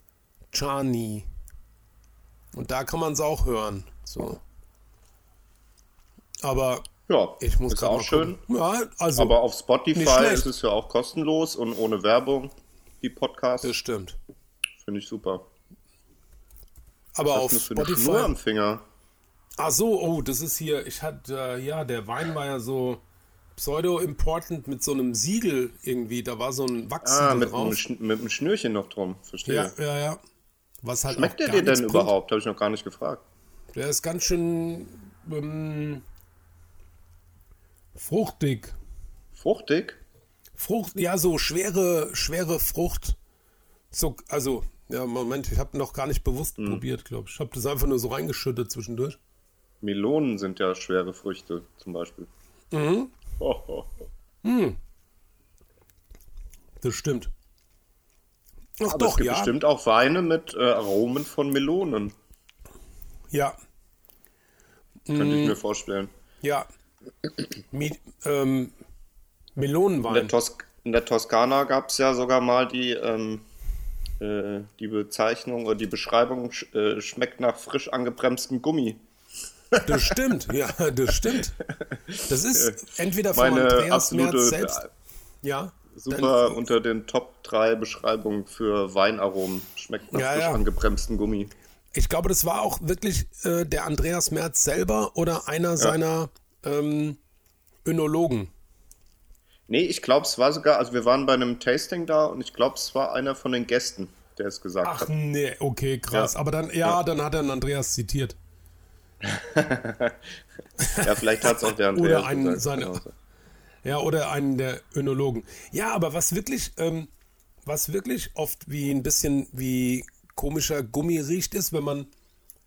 Chani. Und da kann man es auch hören. So. Aber Ja, ich muss ist auch schön. Ja, also Aber auf Spotify ist es ja auch kostenlos und ohne Werbung, die Podcasts. das stimmt. Finde ich super. Aber Was auf ist das für eine Schnur Spotify. am Finger? Ach so, oh, das ist hier, ich hatte, äh, ja, der Wein war ja so Pseudo-Important mit so einem Siegel irgendwie. Da war so ein Wachsiegel Ah, mit, einem drauf. Sch- mit einem Schnürchen noch drum. Verstehe. Ja, ja, ja. Was halt Schmeckt der dir denn bringt. überhaupt? Habe ich noch gar nicht gefragt. Der ist ganz schön ähm, fruchtig. Fruchtig? Frucht, ja, so schwere, schwere Frucht. So, also, ja, Moment, ich habe noch gar nicht bewusst Hm. probiert, glaube ich. Ich habe das einfach nur so reingeschüttet zwischendurch. Melonen sind ja schwere Früchte, zum Beispiel. Mhm. Ho, ho, ho. Das stimmt. Ach Aber es doch, gibt ja. bestimmt auch Weine mit äh, Aromen von Melonen. Ja, Könnte Mhm. ich mir vorstellen. ja. Mi ähm, In der, Melonenwein. Tos in der Toskana gab es ja sogar mal die, ähm, äh, die Bezeichnung oder die Beschreibung, sch äh, schmeckt nach frisch angebremstem Gummi. Das stimmt, ja, das stimmt. Das ist entweder von Meine Andreas Merz absolute, selbst. Ja. super unter den Top 3 Beschreibungen für Weinaromen. Schmeckt nach Ja, frisch ja. angebremstem Gummi. Ich glaube, das war auch wirklich äh, der Andreas Merz selber oder einer seiner ähm, Önologen. Nee, ich glaube, es war sogar, also wir waren bei einem Tasting da und ich glaube, es war einer von den Gästen, der es gesagt Ach hat. nee, okay, krass. Ja. Aber dann, ja, dann hat er einen Andreas zitiert. Ja, vielleicht hat es auch der Andreas Oder einen gesagt. seiner- Genau. Ja, oder einen der Önologen. Ja, aber was wirklich, ähm, was wirklich oft wie ein bisschen wie komischer Gummi riecht, ist, wenn man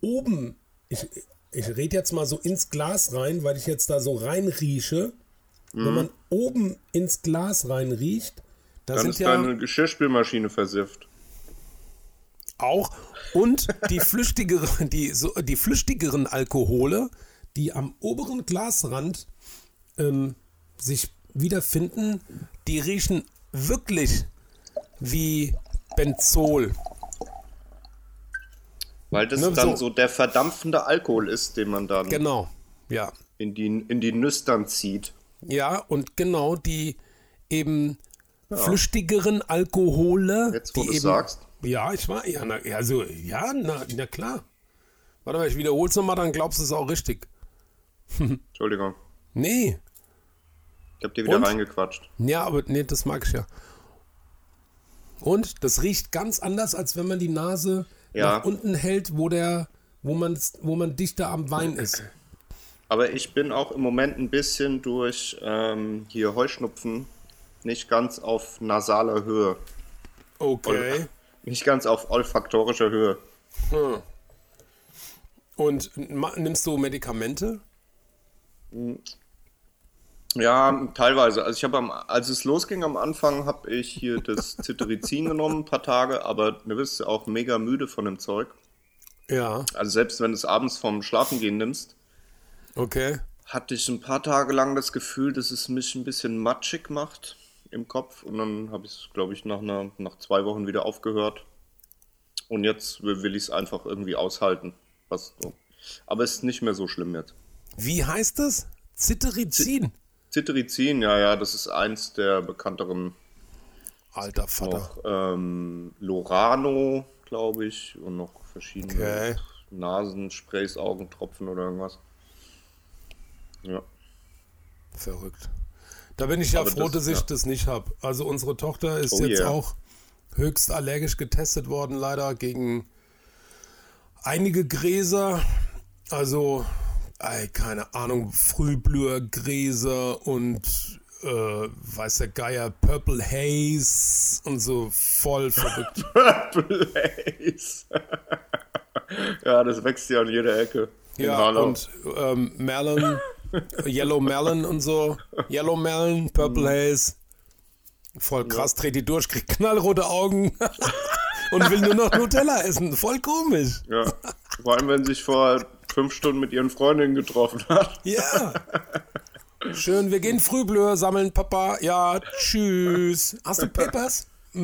oben, ich, ich rede jetzt mal so ins Glas rein, weil ich jetzt da so reinrieche. Mhm. Wenn man oben ins Glas reinriecht, da Dann sind ist ja deine Geschirrspülmaschine versifft. auch und die flüchtigeren, die, so, die flüchtigeren Alkohole, die am oberen Glasrand ähm, sich wiederfinden, die riechen wirklich wie Benzol. Weil das Ne, dann so- so der verdampfende Alkohol ist, den man dann Genau, ja. in, die, in die Nüstern zieht. Ja, und genau die eben flüchtigeren Alkohole. Jetzt, wo du eben, sagst. Ja, ich war, ja, na, also, ja, na, na klar. Warte mal, ich wiederhol's nochmal, dann glaubst du es auch richtig. Entschuldigung. Nee, Ich hab dir wieder Und? reingequatscht. Ja, aber nee, das mag ich ja. Und das riecht ganz anders, als wenn man die Nase Ja. nach unten hält, wo der, wo man, wo man dichter am Wein ist. Aber ich bin auch im Moment ein bisschen durch ähm, hier Heuschnupfen nicht ganz auf nasaler Höhe. Okay. Nicht ganz auf olfaktorischer Höhe. Und ma- nimmst du Medikamente? Ja, teilweise. Also ich habe am, als es losging am Anfang, habe ich hier das Cetirizin genommen, ein paar Tage, aber du bist auch mega müde von dem Zeug. Ja, Also selbst wenn du es abends vorm Schlafengehen nimmst, okay. hatte ich ein paar Tage lang das Gefühl, dass es mich ein bisschen matschig macht im Kopf. Und dann habe ich es, glaube ich, nach, einer, nach zwei Wochen wieder aufgehört. Und jetzt will, ich es einfach irgendwie aushalten. Was. Aber es ist nicht mehr so schlimm jetzt. Wie heißt das? Cetirizin. Cetirizin, ja, ja, das ist eins der bekannteren Alter Vater. noch ähm, Lorano, glaube ich, und noch verschiedene Okay. Nasensprays, Augentropfen oder irgendwas. Ja. Verrückt. Da bin ich ja Aber froh, das- dass ich ja. das nicht habe. Also unsere Tochter ist Oh jetzt yeah. auch höchst allergisch getestet worden, leider gegen einige Gräser. Also, ey, keine Ahnung, Frühblühergräser und äh, weiß der Geier, Purple Haze und so voll verrückt. Blaze. ja, das wächst ja an jeder Ecke. Ja, und ähm, Melon, Yellow Melon und so. Yellow Melon, Purple Haze. Voll krass, dreht die durch, kriegt knallrote Augen und will nur noch Nutella essen. Voll komisch. ja. Vor allem, wenn sie sich vor fünf Stunden mit ihren Freundinnen getroffen hat. Ja. Schön, wir gehen Frühblöhr sammeln, Papa. Ja, tschüss. Hast du Papers?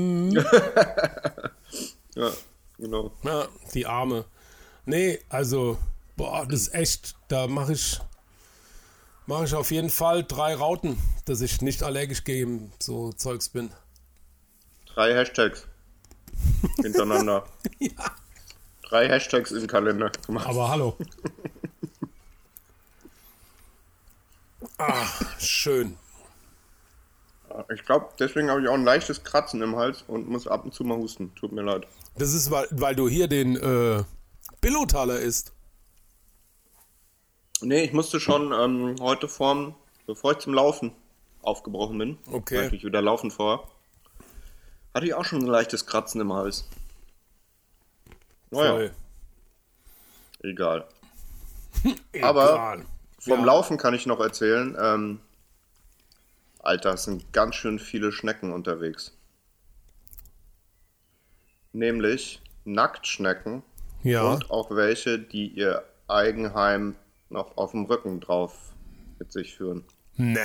Ja, genau. Ja, die Arme. Nee, also, boah, das ist echt, da mache ich, mache ich auf jeden Fall drei Rauten, dass ich nicht allergisch gegen so Zeugs bin. Drei Hashtags hintereinander. Ja. Drei Hashtags im Kalender gemacht. Aber hallo. Ah, schön. Ich glaube, deswegen habe ich auch ein leichtes Kratzen im Hals und muss ab und zu mal husten. Tut mir leid. Das ist, weil, weil du hier den äh, Billotaler isst. Nee, ich musste schon ähm, heute vorm, bevor ich zum Laufen aufgebrochen bin, Okay. weil ich wieder laufen vor, hatte ich auch schon ein leichtes Kratzen im Hals. Naja, Voll. egal. Aber Egal. Vom Ja. Laufen kann ich noch erzählen, ähm, Alter, es sind ganz schön viele Schnecken unterwegs. Nämlich Nacktschnecken Ja. und auch welche, die ihr Eigenheim noch auf dem Rücken drauf mit sich führen. Nee.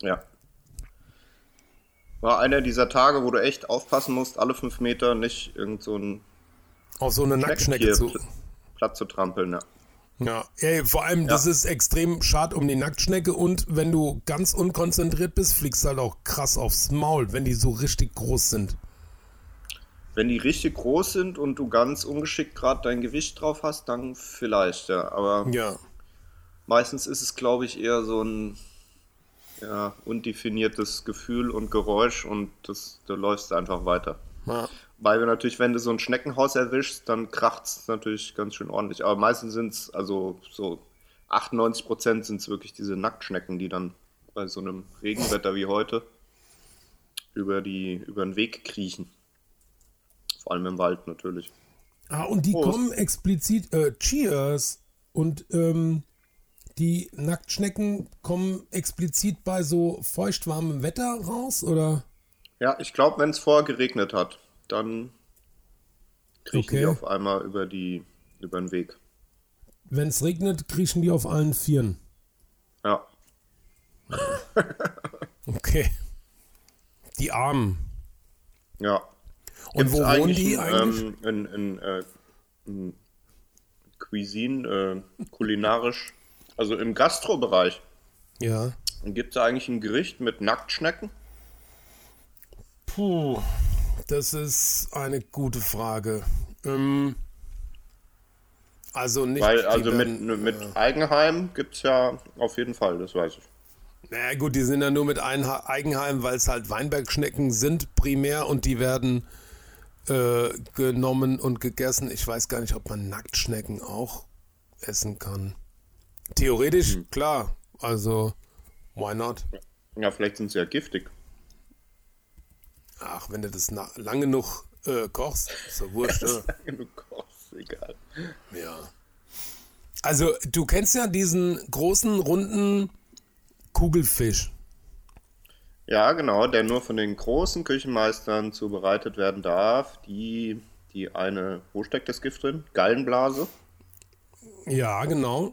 Ja. War einer dieser Tage, wo du echt aufpassen musst, alle fünf Meter nicht irgend so einen Auf so eine Nacktschnecke zu. Pl- Platt zu trampeln. Ja. Ja, ey, vor allem, das ist extrem schad um die Nacktschnecke und wenn du ganz unkonzentriert bist, fliegst du halt auch krass aufs Maul, wenn die so richtig groß sind. Wenn die richtig groß sind und du ganz ungeschickt gerade dein Gewicht drauf hast, dann vielleicht, ja. Aber Ja. meistens ist es, glaube ich, eher so ein ja, undefiniertes Gefühl und Geräusch und das, du läufst einfach weiter. ja. Weil wir natürlich, wenn du so ein Schneckenhaus erwischst, dann kracht es natürlich ganz schön ordentlich. Aber meistens sind es, also so 98 Prozent sind es wirklich diese Nacktschnecken, die dann bei so einem Regenwetter wie heute über, die, über den Weg kriechen. Vor allem im Wald natürlich. Ah, und die Prost. kommen explizit, äh, Cheers. Und ähm, die Nacktschnecken kommen explizit bei so feuchtwarmem Wetter raus, oder? Ja, ich glaube, wenn es vorher geregnet hat, dann kriechen die Okay. auf einmal über, die, über den Weg. Wenn es regnet, kriechen die auf allen Vieren. Ja. Okay. Die Armen. Ja. Und wo wohnen die ein, eigentlich? Ähm, in, in, äh, in Cuisine, äh, kulinarisch, also im Gastrobereich, ja. gibt es eigentlich ein Gericht mit Nacktschnecken? Puh, das ist eine gute Frage. Ähm, also nicht. Weil, also mit, werden- mit Eigenheim gibt es ja auf jeden Fall, das weiß ich. Naja, gut, die sind ja nur mit Eigenheim, weil es halt Weinbergschnecken sind primär und die werden äh, genommen und gegessen. Ich weiß gar nicht, ob man Nacktschnecken auch essen kann. Theoretisch, Hm. klar. Also, why not? Ja, vielleicht sind sie ja giftig. Ach, wenn du das lang genug äh, kochst, ist ja wurscht. ja. Du kochst, egal. Ja. Also, du kennst ja diesen großen, runden Kugelfisch. Ja, genau, der nur von den großen Küchenmeistern zubereitet werden darf. Die, die eine, wo steckt das Gift drin? Gallenblase. Ja, genau.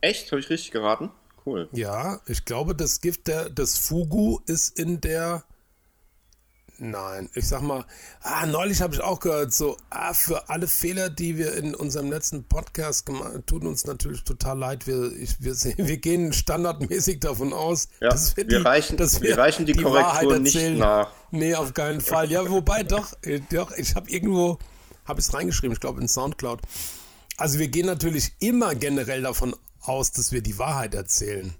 Echt? Habe ich richtig geraten? Cool. Ja, ich glaube, das Gift der, des Fugu ist in der. Nein, ich sag mal, ah, neulich habe ich auch gehört, so, ah, für alle Fehler, die wir in unserem letzten Podcast gemacht haben, tut uns natürlich total leid. Wir, ich, wir, sehen- wir gehen standardmäßig davon aus, Ja, dass wir, wir die, reichen- dass wir reichen die Korrektur Wahrheit nicht erzählen. nach. Nee, auf keinen Fall. Ja, wobei doch, äh, doch ich habe irgendwo, habe ich es reingeschrieben, ich glaube in Soundcloud. Also wir gehen natürlich immer generell davon aus, dass wir die Wahrheit erzählen.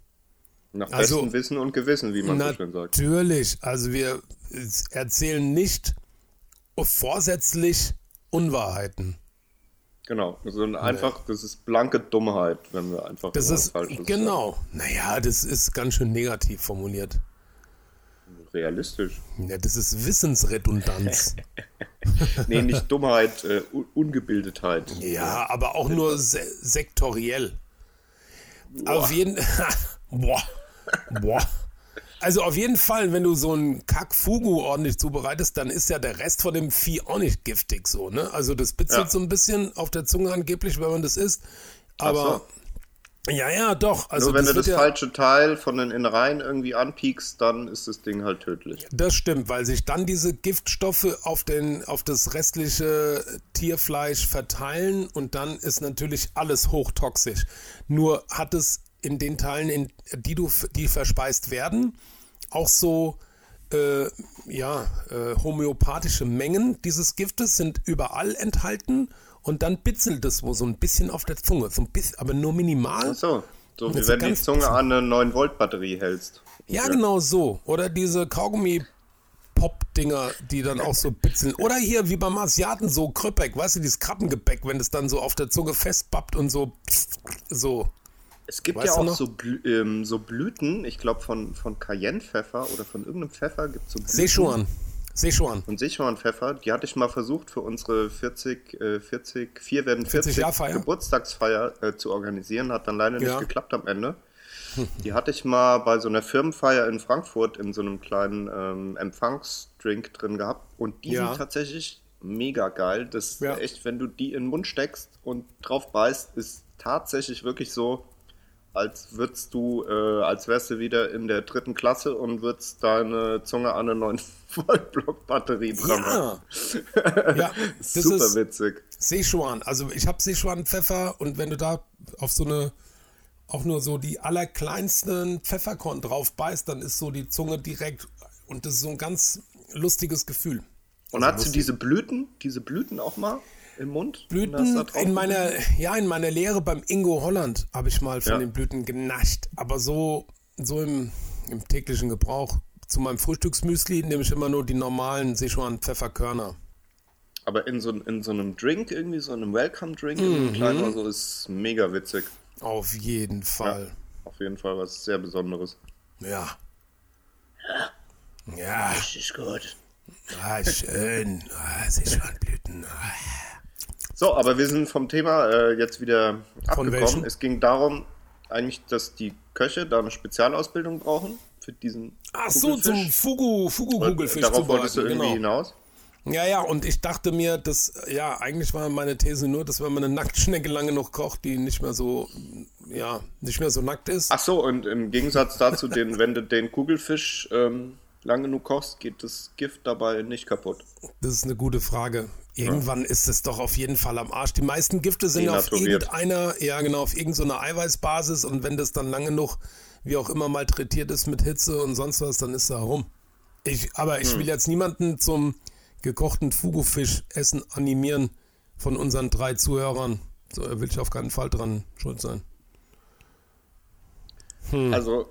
Nach Also- bestem Wissen und Gewissen, wie man so schön sagt. Natürlich. Also wir erzählen nicht vorsätzlich Unwahrheiten. Genau. Also einfach, das ist blanke Dummheit, wenn wir einfach Das ist Falsches genau. Naja, das ist ganz schön negativ formuliert. Realistisch. Ja, das ist Wissensredundanz. Nee, nicht Dummheit, äh, Un- Ungebildetheit. ja, aber auch nur se sektoriell. Auf jeden Boah. Boah. Also auf jeden Fall, wenn du so einen Kack-Fugu ordentlich zubereitest, dann ist ja der Rest von dem Vieh auch nicht giftig so, ne? Also das bitzelt Ja. so ein bisschen auf der Zunge angeblich, wenn man das isst. Aber ja, ja, doch. Also Nur wenn du wird das ja, falsche Teil von den Innereien irgendwie anpiekst, dann ist das Ding halt tödlich. Das stimmt, weil sich dann diese Giftstoffe auf, den, auf das restliche Tierfleisch verteilen und dann ist natürlich alles hochtoxisch. Nur hat es in den Teilen, in die du die verspeist werden, auch so äh, ja, äh, homöopathische Mengen dieses Giftes sind überall enthalten und dann bitzelt es wo so ein bisschen auf der Zunge, so ein bisschen, aber nur minimal. Ach so. So wie wenn die Zunge bisschen- an eine 9-Volt-Batterie hältst. Ja, genau so. Oder diese Kaugummi-Pop-Dinger, die dann auch so bitzeln. Oder hier wie beim Asiaten so Krüppeck, weißt du, dieses Krabbengebäck, wenn es dann so auf der Zunge festpappt und so so. Es gibt Weißt ja auch so, ähm, so Blüten, ich glaube von, von Cayenne-Pfeffer oder von irgendeinem Pfeffer gibt es so Blüten. Sichuan. Sichuan. Und Sichuan-Pfeffer, die hatte ich mal versucht für unsere 40, äh, 40, 4 werden 40, 40-Jahr-Feier? Geburtstagsfeier äh, zu organisieren, hat dann leider Ja. nicht geklappt am Ende. Die hatte ich mal bei so einer Firmenfeier in Frankfurt in so einem kleinen ähm, Empfangsdrink drin gehabt und die Ja. sind tatsächlich mega geil. Das ist Ja. echt, wenn du die in den Mund steckst und drauf beißt, ist tatsächlich wirklich so, als würdest du, äh, als wärst du wieder in der dritten Klasse und würdest deine Zunge an eine 9 Volt Block Batterie dran haben. Ja. ja, das Super ist witzig. Sichuan. Also ich habe Sichuan-Pfeffer und wenn du da auf so eine, auch nur so die allerkleinsten Pfefferkorn drauf beißt, dann ist so die Zunge direkt und das ist so ein ganz lustiges Gefühl. Und hast du diese Blüten, diese Blüten auch mal im Mund? Blüten in meiner, ja, in meiner Lehre beim Ingo Holland habe ich mal von Ja. den Blüten genascht. Aber so, so im, im täglichen Gebrauch. Zu meinem Frühstücksmüsli nehme ich immer nur die normalen Sichuan-Pfefferkörner. Aber in so, in so einem Drink, irgendwie so einem Welcome-Drink, in so einem kleinen oder so, ist mega witzig. Auf jeden Fall. Auf jeden Fall was sehr Besonderes. Ja. Ja, Richtig gut. ah, schön. Ah, Sichuan-Blüten. Ah. So, aber wir sind vom Thema äh, jetzt wieder Von abgekommen. Es ging darum, eigentlich, dass die Köche da eine Spezialausbildung brauchen für diesen Ach so, zum Kugelfisch. Fugu, Fugu-Kugelfisch Darauf wolltest du irgendwie genau. hinaus. Ja, ja, und ich dachte mir, dass, ja, eigentlich war meine These nur, dass wenn man eine Nacktschnecke lange noch kocht, die nicht mehr so, ja, nicht mehr so nackt ist. Ach so, und im Gegensatz dazu, den, wenn du den Kugelfisch ähm, lang genug kochst, geht das Gift dabei nicht kaputt. Das ist eine gute Frage. Irgendwann ist es doch auf jeden Fall am Arsch. Die meisten Gifte sind ja auf irgendeiner, ja genau, auf irgendeiner Eiweißbasis und wenn das dann lange genug, wie auch immer, malträtiert ist mit Hitze und sonst was, dann ist er rum. Ich, aber ich will jetzt niemanden zum gekochten Fugufisch essen animieren von unseren drei Zuhörern. So, da will ich auf keinen Fall dran schuld sein. Hm. Also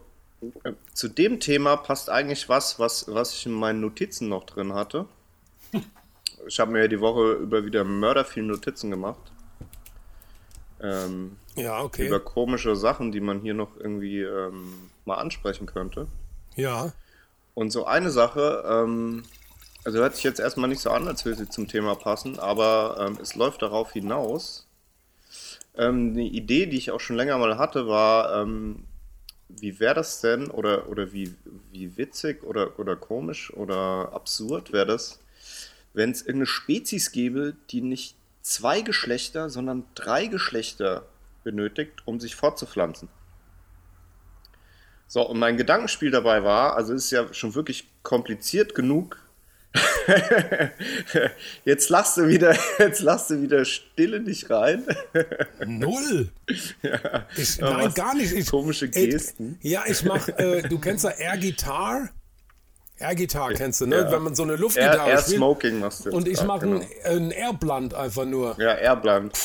äh, zu dem Thema passt eigentlich was, was, was ich in meinen Notizen noch drin hatte. Ich habe mir ja die Woche über wieder mörder viel Notizen gemacht. Ähm, Ja, okay. Über komische Sachen, die man hier noch irgendwie ähm, mal ansprechen könnte. Ja. Und so eine Sache, ähm, also hört sich jetzt erstmal nicht so an, als würde sie zum Thema passen, aber ähm, es läuft darauf hinaus. Ähm, eine Idee, die ich auch schon länger mal hatte, war, ähm, wie wäre das denn oder, oder wie, wie witzig oder, oder komisch oder absurd wäre das, wenn es irgendeine Spezies gäbe, die nicht zwei Geschlechter, sondern drei Geschlechter benötigt, um sich fortzupflanzen. So, und mein Gedankenspiel dabei war, also es ist ja schon wirklich kompliziert genug. jetzt lass du wieder, jetzt lass du wieder Stille nicht rein. Null. Ich, Ja, nein, was gar nicht. Ich, komische Gesten. ja, ich mach, äh, du kennst ja Air Guitar? Air Guitar kennst du, ne? Ja. Wenn man so eine Air, Luftgitarre Air spielt. Smoking machst du Und ich mache genau. ein, ein Airblunt einfach nur. Ja, Airblend.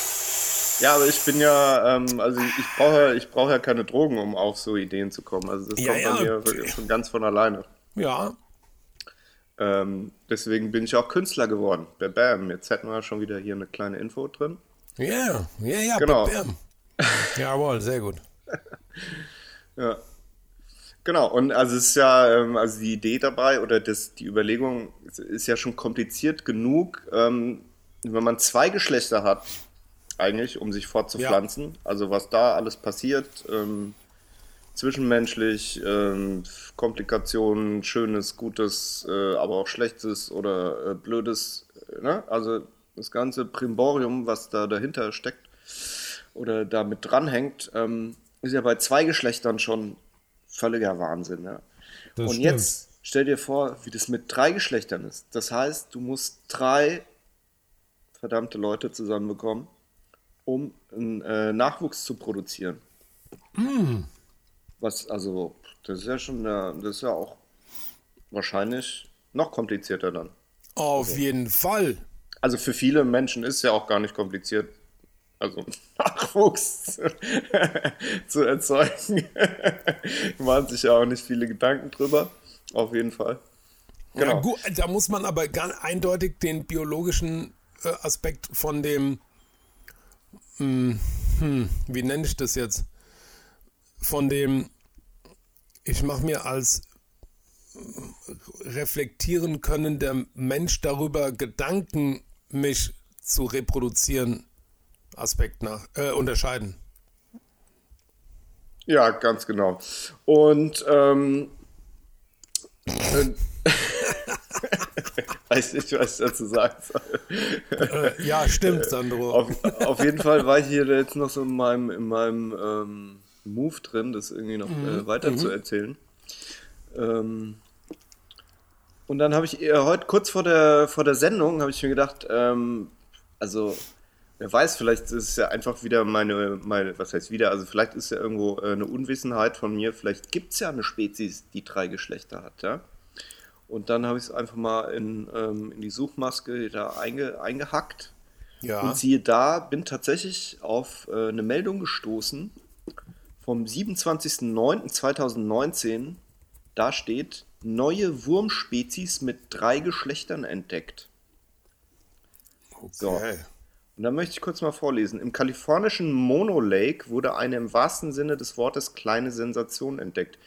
Ja, aber ich bin ja, ähm, also ich brauche ja, ich brauche ja keine Drogen, um auf so Ideen zu kommen. Also das Ja, kommt ja. bei mir wirklich schon ganz von alleine. Ja. Ähm, deswegen bin ich auch Künstler geworden. Bam, bam. Jetzt hätten wir schon wieder hier eine kleine Info drin. Ja, ja, ja. Genau. bam. Jawohl, sehr gut. Ja. Genau, und also es ist ja, ähm, also die Idee dabei oder das, die Überlegung ist- ja schon kompliziert genug, ähm, wenn man zwei Geschlechter hat, eigentlich, um sich fortzupflanzen. Also was da alles passiert, ähm, zwischenmenschlich, ähm, Komplikationen, Schönes, Gutes, äh, aber auch Schlechtes oder äh, Blödes, äh, ne? Also das ganze Primborium, was da dahinter steckt oder damit dranhängt, ähm, ist ja bei zwei Geschlechtern schon völliger Wahnsinn. Ja? Das Und stimmt. jetzt stell dir vor, wie das mit drei Geschlechtern ist. Das heißt, du musst drei verdammte Leute zusammenbekommen, um einen äh, Nachwuchs zu produzieren. Mm. Was, also, das ist ja schon, äh, das ist ja auch wahrscheinlich noch komplizierter dann. Auf jeden Fall. Also für viele Menschen ist es ja auch gar nicht kompliziert, also Nachwuchs zu erzeugen. Machen sich ja auch nicht viele Gedanken drüber. Auf jeden Fall. Genau. Ja, gut, da muss man aber ganz eindeutig den biologischen äh, Aspekt von dem, hm, hm, wie nenne ich das jetzt? Von dem, ich mache mir als reflektieren können, der Mensch darüber Gedanken, mich zu reproduzieren, Aspekt nach, äh, unterscheiden. Ja, ganz genau. Und ähm, äh, weiß nicht, was ich dazu sagen soll. Äh, ja, stimmt, Sandro. Auf, auf, jeden Fall war ich hier jetzt noch so in meinem, in meinem ähm, Move drin, das irgendwie noch mhm. äh, weiter mhm. zu erzählen. Ähm, und dann habe ich äh, heute kurz vor der, vor der Sendung, habe ich mir gedacht, ähm, also wer weiß, vielleicht ist es ja einfach wieder meine, meine, was heißt wieder, also vielleicht ist ja irgendwo äh, eine Unwissenheit von mir, vielleicht gibt es ja eine Spezies, die drei Geschlechter hat, ja. Und dann habe ich es einfach mal in, ähm, in die Suchmaske da einge, eingehackt. Ja. Und siehe da, bin tatsächlich auf äh, eine Meldung gestoßen vom 27.09.2019. Da steht, neue Wurmspezies mit drei Geschlechtern entdeckt. Okay. So. Und da möchte ich kurz mal vorlesen. Im kalifornischen Mono Lake wurde eine im wahrsten Sinne des Wortes kleine Sensation entdeckt.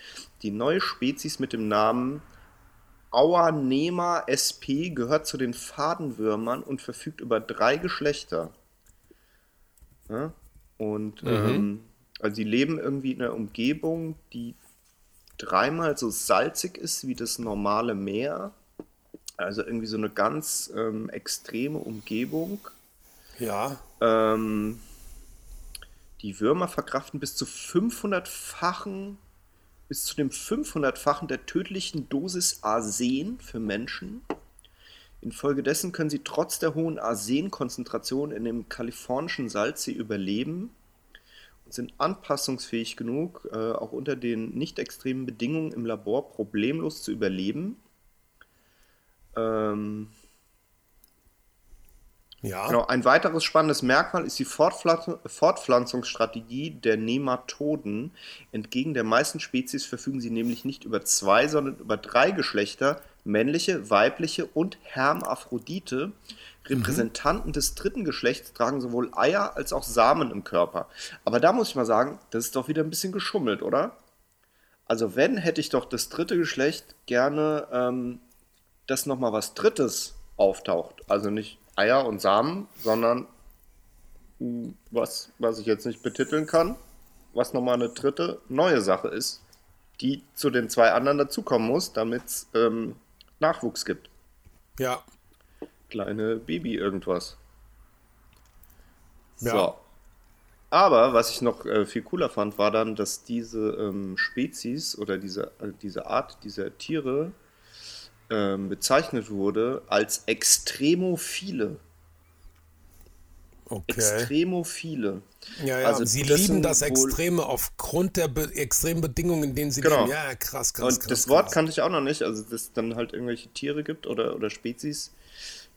Die neue Spezies mit dem Namen Auanema sp gehört zu den Fadenwürmern und verfügt über drei Geschlechter. Ja? Und mhm. ähm, also die leben irgendwie in einer Umgebung, die dreimal so salzig ist wie das normale Meer. Also irgendwie so eine ganz ähm, extreme Umgebung. Ja. Ähm, die Würmer verkraften bis zu 500-fachen, bis zu dem 500-fachen der tödlichen Dosis Arsen für Menschen. Infolgedessen können sie trotz der hohen Arsenkonzentration in dem kalifornischen Salzsee überleben und sind anpassungsfähig genug, äh, auch unter den nicht extremen Bedingungen im Labor problemlos zu überleben. Ähm, ja. Genau, ein weiteres spannendes Merkmal ist die Fortpflanz Fortpflanzungsstrategie der Nematoden. Entgegen der meisten Spezies verfügen sie nämlich nicht über zwei, sondern über drei Geschlechter, männliche, weibliche und Hermaphrodite. Repräsentanten mhm. des dritten Geschlechts tragen sowohl Eier als auch Samen im Körper. Aber da muss ich mal sagen, das ist doch wieder ein bisschen geschummelt, oder? Also wenn, hätte ich doch das dritte Geschlecht gerne, ähm, dass nochmal was Drittes auftaucht. Also nicht Eier und Samen, sondern was, was ich jetzt nicht betiteln kann, was nochmal eine dritte neue Sache ist, die zu den zwei anderen dazukommen muss, damit es ähm, Nachwuchs gibt. Ja, kleine Baby irgendwas. Ja. So. Aber was ich noch äh, viel cooler fand, war dann, dass diese ähm, Spezies oder diese, äh, diese Art dieser Tiere ähm, bezeichnet wurde als Extremophile. Okay. Extremophile. Ja, ja, also sie lieben das Extreme aufgrund der Be extremen Bedingungen, in denen sie genau. leben. Ja, krass, krass. Und krass, das krass. Wort kannte ich auch noch nicht, also dass es dann halt irgendwelche Tiere gibt oder, oder Spezies,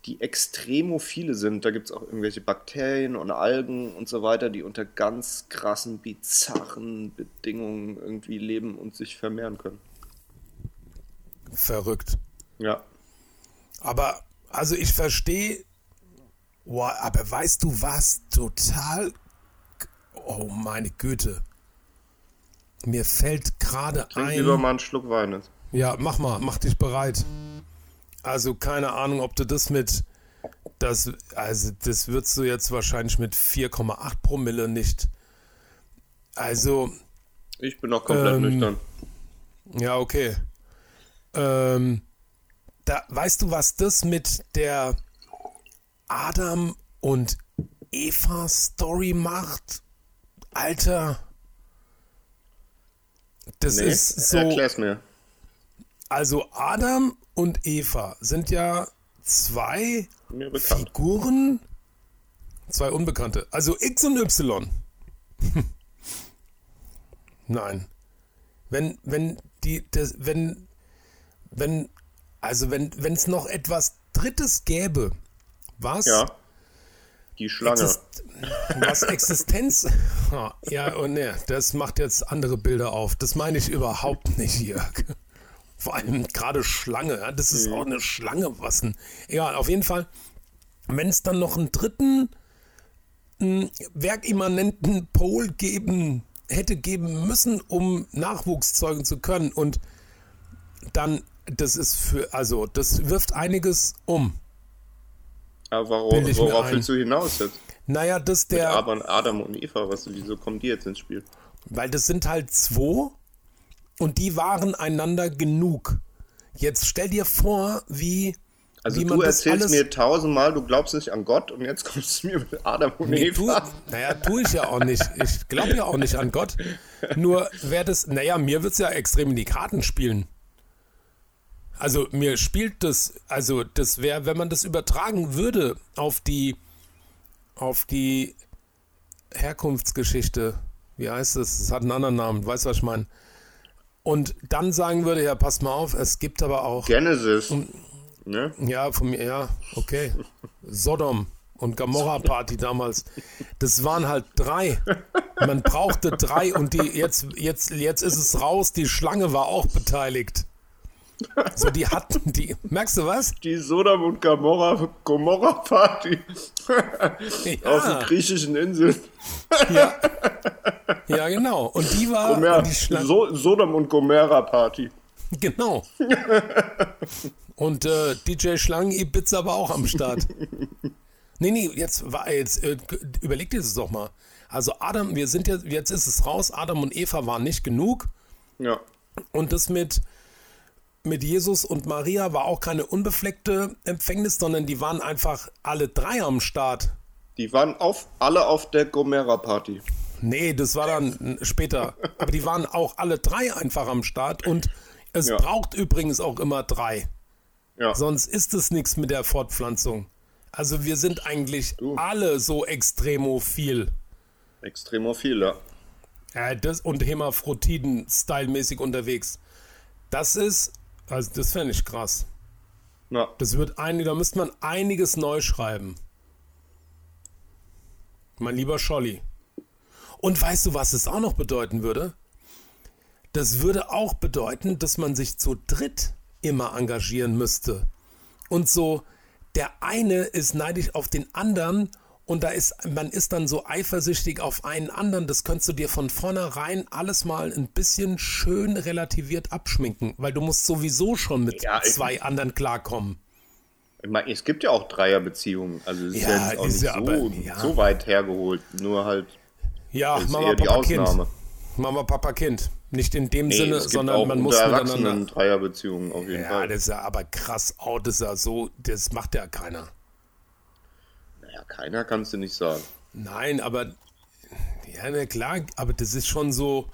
die extremophile sind. Da gibt es auch irgendwelche Bakterien und Algen und so weiter, die unter ganz krassen, bizarren Bedingungen irgendwie leben und sich vermehren können. Verrückt. Ja. Aber, also ich verstehe, wow, aber weißt du was? Total. Oh meine Güte. Mir fällt gerade ein. Trink lieber mal einen Schluck Wein. Ja, mach mal, mach dich bereit. Also keine Ahnung, ob du das mit das also das würdest du jetzt wahrscheinlich mit 4,8 Promille nicht. Also ich bin noch komplett ähm, nüchtern. Ja, okay. Ähm, da weißt du, was das mit der Adam und Eva Story macht? Alter. Das nee, ist so. Erklär's mir. Also Adam und Eva sind ja zwei Figuren, zwei Unbekannte. Also X und Y. Nein. Wenn, wenn die, das, wenn, wenn, also wenn, es noch etwas Drittes gäbe, was? Ja. Die Schlange. Exist was Existenz. Ja, und ne, das macht jetzt andere Bilder auf. Das meine ich überhaupt nicht, Jörg. Vor allem gerade Schlange. Ja, das ist auch eine Schlange. Was ein. Egal, auf jeden Fall. Wenn es dann noch einen dritten m, werkimmanenten Pol geben hätte geben müssen, um Nachwuchs zeugen zu können und dann, das ist für, also, das wirft einiges um. Aber warum, worauf willst du hinaus jetzt? Naja, das der, Adam, Adam und Eva, was, wieso kommen die jetzt ins Spiel? weil das sind halt zwei und die waren einander genug. Jetzt stell dir vor, wie, Also wie du erzählst mir tausendmal, du glaubst nicht an Gott und jetzt kommst du mir mit Adam und Nee, tu, Eva. naja, tue ich ja auch nicht. Ich glaube ja auch nicht an Gott. Nur wäre das, naja, mir wird es ja extrem in die Karten spielen. Also mir spielt das, also das wäre, wenn man das übertragen würde auf die, auf die Herkunftsgeschichte, wie heißt das? Es hat einen anderen Namen, weißt du, was ich meine? Und dann sagen würde, ja, passt mal auf, es gibt aber auch Genesis. Ne? ja, von mir, ja, okay. Sodom und Gomorra Party damals. Das waren halt drei. Man brauchte drei und die jetzt, jetzt, jetzt ist es raus, die Schlange war auch beteiligt. So, die hatten die. Merkst du was? Die Sodom und Gomorra, Gomorra Party auf den Ja, griechischen Inseln. ja. ja genau. Und die war Gomer, die Schlange. so, Sodom und Gomorra Party. Genau. Und äh, DJ Schlangen Ibiza war auch am Start. Nee, nee, jetzt war jetzt äh, überleg dir das doch mal. Also Adam, wir sind jetzt jetzt ist es raus, Adam und Eva waren nicht genug Ja. und das mit mit Jesus und Maria war auch keine unbefleckte Empfängnis, sondern die waren einfach alle drei am Start. Die waren auf, alle auf der Gomorra Party. Nee, das war dann später. Aber die waren auch alle drei einfach am Start und es Ja. braucht übrigens auch immer drei. Ja. Sonst ist es nichts mit der Fortpflanzung. Also wir sind eigentlich Du. alle so extremophil. Extremophil, ja. Äh, das, und Hermaphroditen-stylmäßig unterwegs. Das ist, also das fände ich krass. Na, Das wird ein, da müsste man einiges neu schreiben. Mein lieber Scholli. Und weißt du, was es auch noch bedeuten würde? Das würde auch bedeuten, dass man sich zu dritt immer engagieren müsste. Und so, der eine ist neidisch auf den anderen und da ist, man ist dann so eifersüchtig auf einen anderen, das könntest du dir von vornherein alles mal ein bisschen schön relativiert abschminken, weil du musst sowieso schon mit Ja, ich- zwei anderen klarkommen. ich meine, es gibt ja auch Dreierbeziehungen. Also es ist Ja, ja, jetzt auch ist nicht ja so, aber- ja. so weit hergeholt. Nur halt, Ja, Mama, Papa, Kind. Mama, Papa, Kind. Nicht in dem Nee, Sinne, sondern man muss miteinander. Dreierbeziehungen auf jeden Ja, Fall. das ist ja aber krass out, das ist ja so, das macht ja keiner. Naja, keiner kannst du nicht sagen. Nein, aber ja, na klar, aber das ist schon so,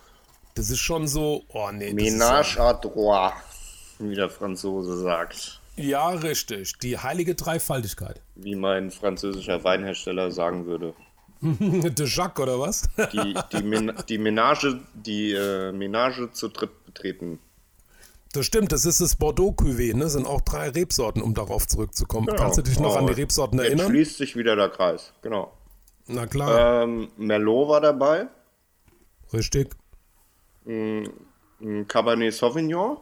das ist schon so, oh nee. Ménage à trois, wie der Franzose sagt. Ja, ja, richtig, die heilige Dreifaltigkeit. Wie mein französischer Weinhersteller sagen würde. De Jacques oder was? Die, die, Men die Menage, die äh, Menage zu dritt betreten. Das stimmt, das ist das Bordeaux Cuvée, ne? Sind auch drei Rebsorten, um darauf zurückzukommen. Kannst du dich noch an die Oh, Rebsorten Jetzt erinnern? schließt sich wieder der Kreis, genau. Na klar, Ähm, Merlot war dabei, richtig. ein Cabernet Sauvignon,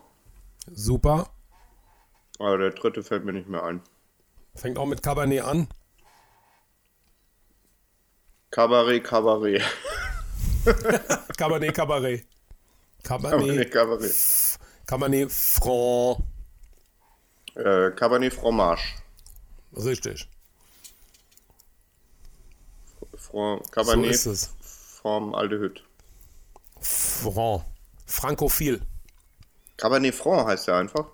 Super. aber der dritte fällt mir nicht mehr ein. Fängt auch mit Cabernet an. Cabaret, Cabaret. Cabernet Cabaret. Cabernet, Cabernet, Cabaret. Cabernet Franc. Äh, Cabernet Fromage. Richtig. Fro So Cabernet ist es. vom Aldehüt. Franc. Frankophil. Cabernet Franc heißt der einfach.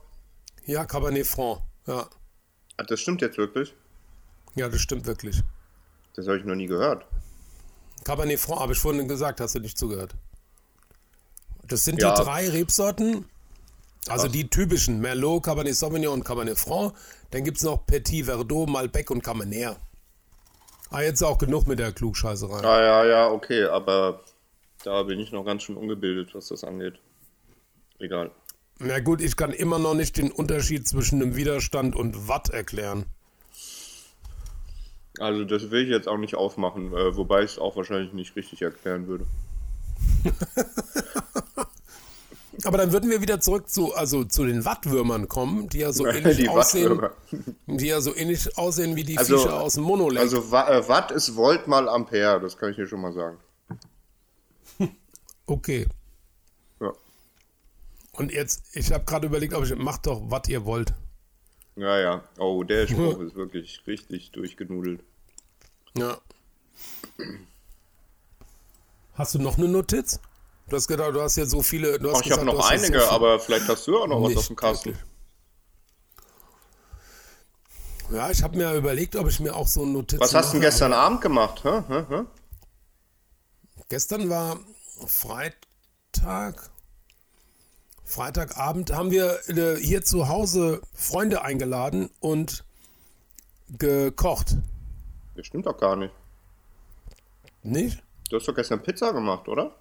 Ja, Cabernet Franc. Ja. Ah, Das stimmt jetzt wirklich. ja, das stimmt wirklich. Das habe ich noch nie gehört. Cabernet Franc, habe ich vorhin gesagt, hast du nicht zugehört. Das sind Ja. die drei Rebsorten. Also die typischen Merlot, Cabernet Sauvignon und Cabernet Franc. Dann gibt es noch Petit Verdot, Malbec und Cabernet. Ah, jetzt auch genug mit der Klugscheißerei. Ah ja, ja, okay, aber da bin ich noch ganz schön ungebildet, was das angeht. Egal. Na gut, ich kann immer noch nicht den Unterschied zwischen einem Widerstand und Watt erklären. Also das will ich jetzt auch nicht aufmachen, äh, wobei ich es auch wahrscheinlich nicht richtig erklären würde. Aber dann würden wir wieder zurück zu, also zu den Wattwürmern kommen, die ja so ähnlich Die aussehen, die ja so ähnlich aussehen wie die Also- Viecher aus dem Monolith. Also äh, Watt ist Volt mal Ampere, das kann ich dir schon mal sagen. okay. Ja, Und jetzt, ich habe gerade überlegt, ob ich macht doch, was ihr wollt. ja. ja. Oh, der Spruch ist wirklich richtig durchgenudelt. Ja. Hast du noch eine Notiz? Du hast gedacht, du hast ja so viele. Du hast ich habe noch jetzt einige, so aber vielleicht hast du auch noch was auf dem Kasten. wirklich. Ja, ich habe mir überlegt, ob ich mir auch so Notizen. Was hast du gestern Abend gemacht? Hä? Hä? Hä? Gestern war Freitag. Freitagabend haben wir äh, hier zu Hause Freunde eingeladen und gekocht. Das stimmt doch gar nicht. Nicht? Du hast doch gestern Pizza gemacht, oder?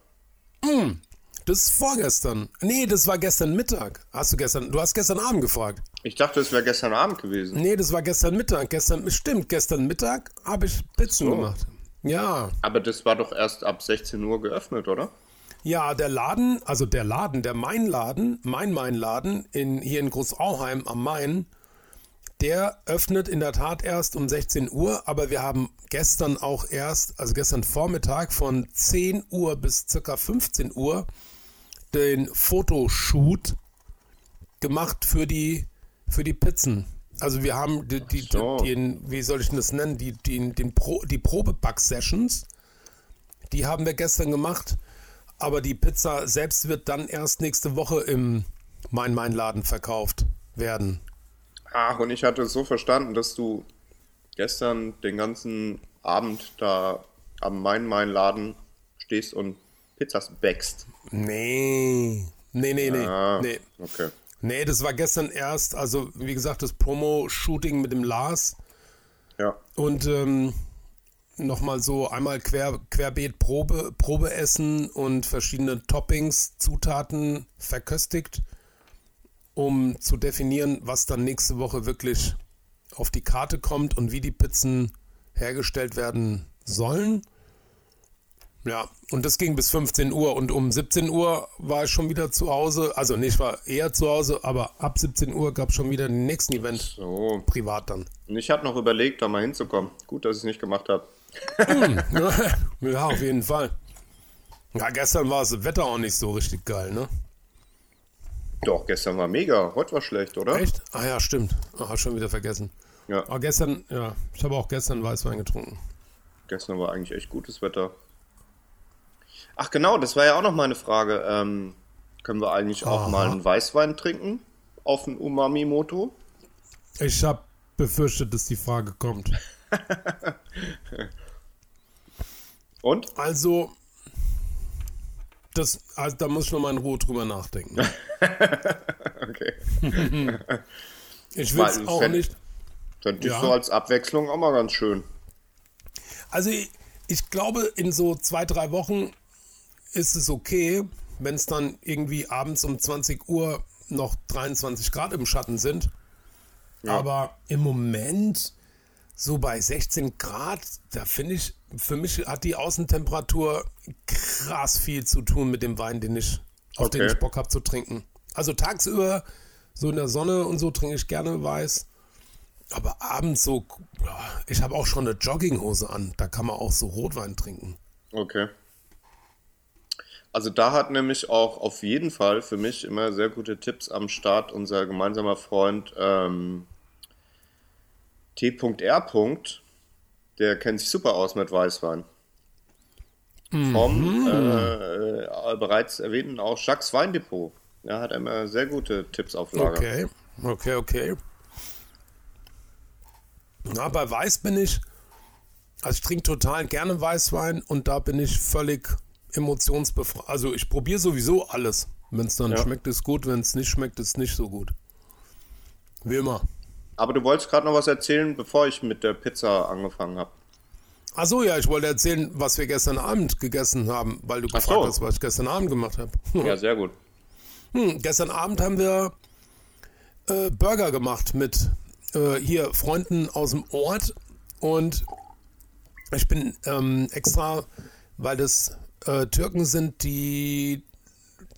Das ist vorgestern. Nee, das war gestern Mittag. Hast du gestern, du hast gestern Abend gefragt. Ich dachte, es wäre gestern Abend gewesen. Nee, das war gestern Mittag. Gestern, stimmt, gestern Mittag habe ich Pizzen So. gemacht. Ja, Aber das war doch erst ab 16 Uhr geöffnet, oder? ja, der Laden, also der Laden, der Main-Laden, Mein-Main-Laden in, hier in Großauheim am Main, der öffnet in der Tat erst um 16 Uhr, aber wir haben gestern auch erst, also gestern Vormittag von 10 Uhr bis circa 15 Uhr den Fotoshoot gemacht für die, für die Pizzen. Also wir haben die, die, so. den, wie soll ich denn das nennen, die, die, den Pro, die Probeback-Sessions, die haben wir gestern gemacht, aber die Pizza selbst wird dann erst nächste Woche im Mein-Main-Laden verkauft werden. Ach, und ich hatte es so verstanden, dass du gestern den ganzen Abend da am Main-Main-Laden stehst und Pizzas backst. Nee, nee, nee, nee, Ah, nee. okay. Nee, das war gestern erst, also wie gesagt, das Promo-Shooting mit dem Lars Ja. und ähm, nochmal so einmal quer, querbeet Probe, Probe essen und verschiedene Toppings, Zutaten verköstigt, um zu definieren, was dann nächste Woche wirklich auf die Karte kommt und wie die Pizzen hergestellt werden sollen. Ja, und das ging bis 15 Uhr und um 17 Uhr war ich schon wieder zu Hause. Also nicht, ich war eher zu Hause, aber ab 17 Uhr gab es schon wieder den nächsten Event, So. privat dann. Und ich hatte noch überlegt, da mal hinzukommen. Gut, dass ich es nicht gemacht habe. ja, auf jeden Fall. Ja, gestern war das Wetter auch nicht so richtig geil, ne? Doch, gestern war mega. Heute war schlecht, oder? Echt? Ah ja, stimmt. Ah, schon wieder vergessen. Ja. Aber gestern, ja, ich habe auch gestern Weißwein getrunken. Gestern war eigentlich echt gutes Wetter. Ach genau, das war ja auch noch meine Frage. Ähm, können wir eigentlich auch Aha. mal einen Weißwein trinken auf ein Umami-Moto? Ich habe befürchtet, dass die Frage kommt. Und? Also, das, also da muss ich noch mal in Ruhe drüber nachdenken. Okay. Ich will es auch wenn- nicht. Fände ich Ja. so als Abwechslung auch mal ganz schön. Also ich, ich glaube, in so zwei, drei Wochen ist es okay, wenn es dann irgendwie abends um 20 Uhr noch 23 Grad im Schatten sind. Aber im Moment so bei 16 Grad, da finde ich, für mich hat die Außentemperatur krass viel zu tun mit dem Wein, den ich, auf den Okay. ich Bock habe zu trinken. Also tagsüber, so in der Sonne und so trinke ich gerne Weiß. Aber abends so, ich habe auch schon eine Jogginghose an, da kann man auch so Rotwein trinken. Okay. Also da hat nämlich auch auf jeden Fall für mich immer sehr gute Tipps am Start unser gemeinsamer Freund ähm, T.R. Der kennt sich super aus mit Weißwein. Vom äh, äh, bereits erwähnten auch Jacques Weindepot. Er hat immer sehr gute Tipps auf Lager. Okay, okay, okay. Na, bei Weiß bin ich, also ich trinke total gerne Weißwein und da bin ich völlig emotionsbefreit. Also ich probiere sowieso alles. Wenn es dann Ja. schmeckt, ist gut, wenn es nicht schmeckt, ist nicht so gut. Wie immer. Aber du wolltest gerade noch was erzählen, bevor ich mit der Pizza angefangen habe. Achso, ja, ich wollte erzählen, was wir gestern Abend gegessen haben, weil du Ach gefragt so. hast, was ich gestern Abend gemacht habe. Ja, sehr gut. Hm, gestern Abend haben wir äh, Burger gemacht mit äh, hier Freunden aus dem Ort und Ich bin ähm, extra, weil das äh, Türken sind, die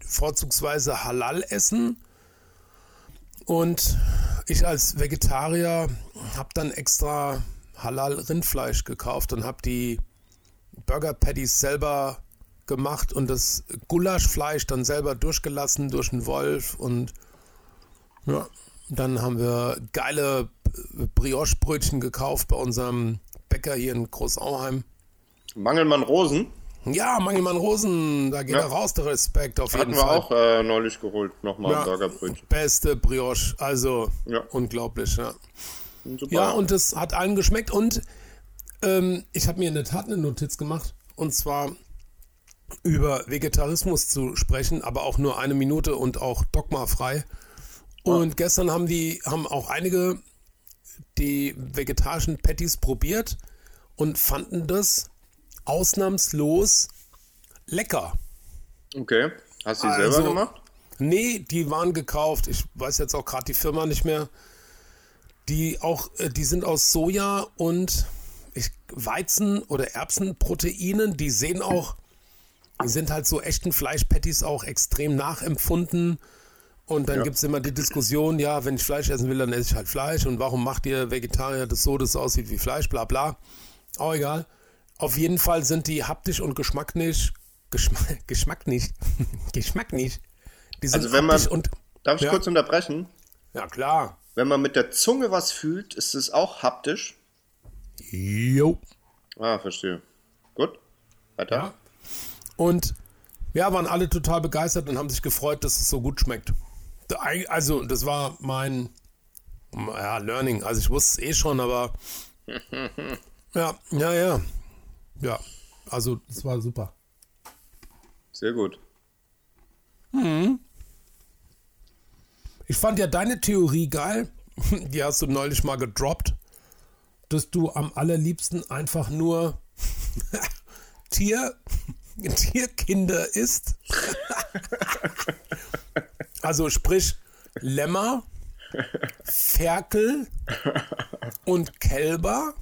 vorzugsweise Halal essen. Und ich als Vegetarier habe dann extra Halal Rindfleisch gekauft und habe die Burger Patties selber gemacht und das Gulaschfleisch dann selber durchgelassen durch einen Wolf und ja, dann haben wir geile Brioche-Brötchen gekauft bei unserem Bäcker hier in Großauheim. Mangelmann Rosen Ja, Mangelmann Rosen, da geht Ja. er raus, der Respekt auf hatten jeden wir Fall. auch äh, neulich geholt. Nochmal Ja, ein Burgerbrötchen. Beste Brioche, also Ja. unglaublich, ja. Super. Ja, und es hat allen geschmeckt und ähm, ich habe mir in der Tat eine Notiz gemacht und zwar über Vegetarismus zu sprechen, aber auch nur eine Minute und auch dogmafrei. Und gestern haben die, haben auch einige die vegetarischen Patties probiert und fanden das ausnahmslos lecker. Okay. Hast du die Also- selber gemacht? Nee, die waren gekauft. Ich weiß jetzt auch gerade die Firma nicht mehr. Die auch, äh, die sind aus Soja und ich, Weizen oder Erbsenproteinen. Die sehen auch, die sind halt so echten Fleischpatties auch extrem nachempfunden. Und dann Ja. gibt es immer die Diskussion, ja, wenn ich Fleisch essen will, dann esse ich halt Fleisch. Und warum macht ihr Vegetarier das so, dass es aussieht wie Fleisch, bla bla. Auch egal. Auf jeden Fall sind die haptisch und geschmacklich, Geschmack, Geschmack nicht, Geschmack nicht. Die sind Also wenn man- und, Darf ich Ja. kurz unterbrechen? ja klar. Wenn man mit der Zunge was fühlt, ist es auch haptisch. Jo. Ah, verstehe. Gut. Weiter. Ja. Und ja, waren alle total begeistert und haben sich gefreut, dass es so gut schmeckt. Also, das war mein ja, Learning. Also, ich wusste es eh schon, aber ja, ja, ja. Ja, also, das war super. Sehr gut. Ich fand ja deine Theorie geil. Die hast du neulich mal gedroppt, dass du am allerliebsten einfach nur Tier, Tierkinder isst. Also sprich Lämmer, Ferkel und Kälber,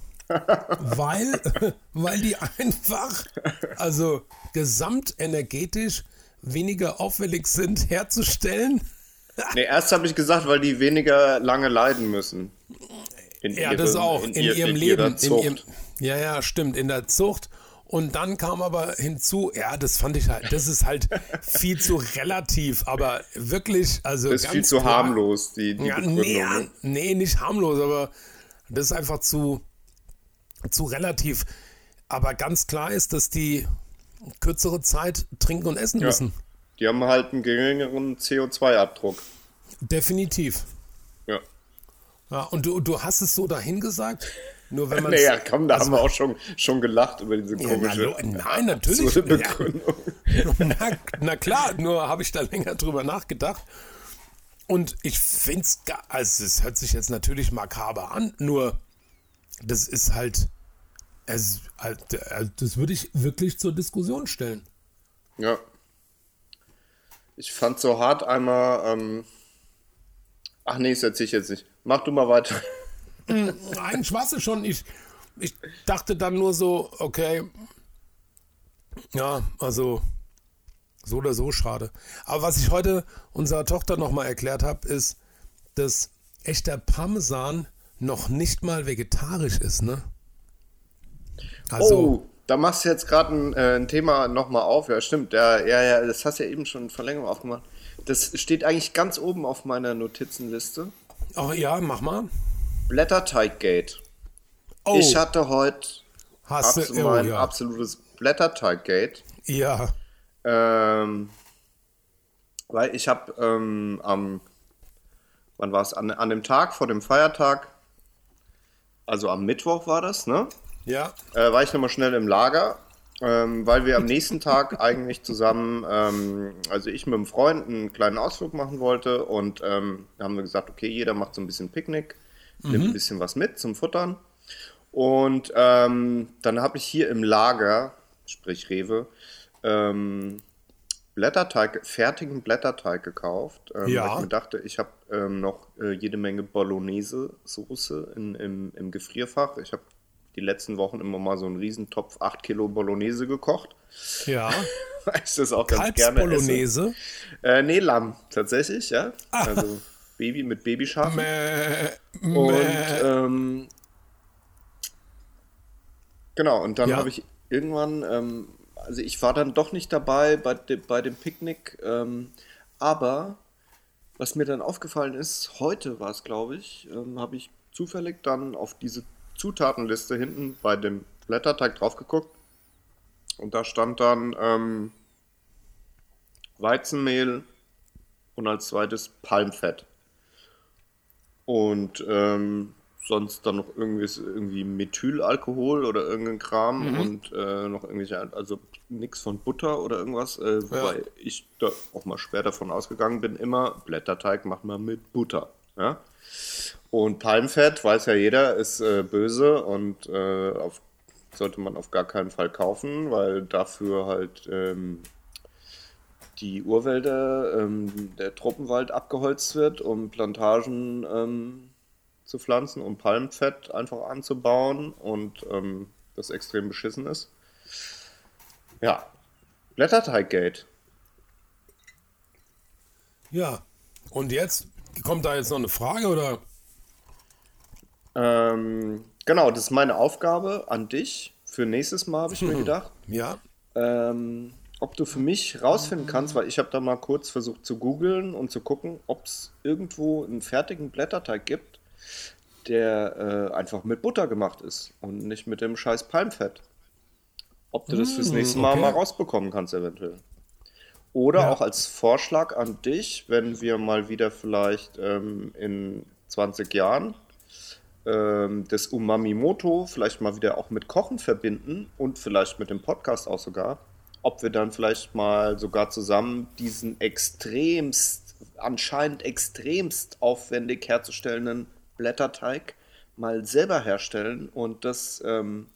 weil, weil die einfach, also gesamtenergetisch weniger aufwendig sind herzustellen. Nee, erst habe ich gesagt, weil die weniger lange leiden müssen. In Ja, ihrem- das auch. In, ihr- ihrem ihrer Leben. In ihrem, ja, ja, stimmt. In der Zucht. Und dann kam aber hinzu, ja, das fand ich halt, das ist halt viel zu relativ, aber wirklich, also. Das ist viel zu klar- harmlos, die, die Ja, nee, ne? nee, nicht harmlos, aber das ist einfach zu, zu relativ. Aber ganz klar ist, dass die kürzere Zeit trinken und essen Ja. müssen. Die haben halt einen geringeren CO2-Abdruck. Definitiv. Ja. Ja, und du, du hast es so dahin gesagt, nur wenn man Naja, komm, da haben wir auch schon, schon gelacht über diese Ja, na, komische nein, natürlich. absurde Ja. Begründung. Na, na klar, nur habe ich da länger drüber nachgedacht. Und ich finde es, also es hört sich jetzt natürlich makaber an, nur das ist halt, es, halt, äh, das würde ich wirklich zur Diskussion stellen. Ja. Ich fand so hart einmal. Ähm... Ach nee, das erzähl ich jetzt nicht. Mach du mal weiter. Eigentlich war es schon, ich, ich dachte dann nur so, okay, ja, also so oder so schade. Aber was ich heute unserer Tochter nochmal erklärt habe, ist, dass echter Parmesan noch nicht mal vegetarisch ist, ne? Also, oh, da machst du jetzt gerade ein, äh, ein Thema nochmal auf. Ja, stimmt. Ja, ja, ja, das hast du ja eben schon vor längerem aufgemacht. Das steht eigentlich ganz oben auf meiner Notizenliste. oh, ja, mach mal. Blätterteiggate. Oh, Ich hatte heute hast abs du, oh, mein ja. absolutes Blätterteiggate. ja, Ähm, weil ich habe ähm, am, wann war es? An, an dem Tag vor dem Feiertag, also am Mittwoch war das, ne? ja, Äh, war ich nochmal schnell im Lager, ähm, weil wir am nächsten Tag eigentlich zusammen, ähm, also ich mit einem Freund einen kleinen Ausflug machen wollte und ähm, da haben wir gesagt, okay, jeder macht so ein bisschen Picknick, nimmt ein bisschen was mit zum Futtern. Und ähm, dann habe ich hier im Lager, sprich Rewe, ähm, Blätterteig, fertigen Blätterteig gekauft. Ähm, Ja. Weil ich mir dachte, ich habe ähm, noch äh, jede Menge Bolognese-Soße in, im, im Gefrierfach. Ich habe die letzten Wochen immer mal so einen Riesentopf 8 Kilo Bolognese gekocht. Ja. Weil ich das auch ganz gerne esse. Kalbsbolognese. Äh, nee, Lamm, tatsächlich, ja. Ah. Also Baby mit Babyschafen. Mäh, Und mäh. ähm, genau, und dann Ja. habe ich irgendwann, ähm, also ich war dann doch nicht dabei bei, de, bei dem Picknick, ähm, aber was mir dann aufgefallen ist, heute war es, glaube ich, ähm, habe ich zufällig dann auf diese Zutatenliste hinten bei dem Blätterteig drauf geguckt und da stand dann ähm, Weizenmehl und als zweites Palmfett. Und ähm, sonst dann noch irgendwie, irgendwie Methylalkohol oder irgendein Kram und äh, noch irgendwelche, also nichts von Butter oder irgendwas, äh, wobei ich da auch mal schwer davon ausgegangen bin, immer Blätterteig machen wir mit Butter. Ja? Und Palmfett, weiß ja jeder, ist äh, böse und äh, auf, sollte man auf gar keinen Fall kaufen, weil dafür halt ähm, die Urwälder, ähm, der Tropenwald abgeholzt wird, um Plantagen ähm, zu pflanzen, um Palmfett einfach anzubauen und ähm, das extrem beschissen ist. Ja, Blätterteiggate. Ja. Und jetzt? Kommt da jetzt noch eine Frage oder? Ähm, genau, das ist meine Aufgabe an dich. Für nächstes Mal habe ich mir gedacht. Ja. ähm, ob du für mich rausfinden kannst, weil ich habe da mal kurz versucht zu googeln und zu gucken, ob es irgendwo einen fertigen Blätterteig gibt, der äh, einfach mit Butter gemacht ist und nicht mit dem scheiß Palmfett. Ob du das fürs Mm, nächste Mal okay. mal rausbekommen kannst, eventuell. Oder Ja. auch als Vorschlag an dich, wenn wir mal wieder vielleicht ähm, in 20 Jahren ähm, das Umami-Moto vielleicht mal wieder auch mit Kochen verbinden und vielleicht mit dem Podcast auch sogar, ob wir dann vielleicht mal sogar zusammen diesen extremst, anscheinend extremst aufwendig herzustellenden Blätterteig mal selber herstellen und das ähm,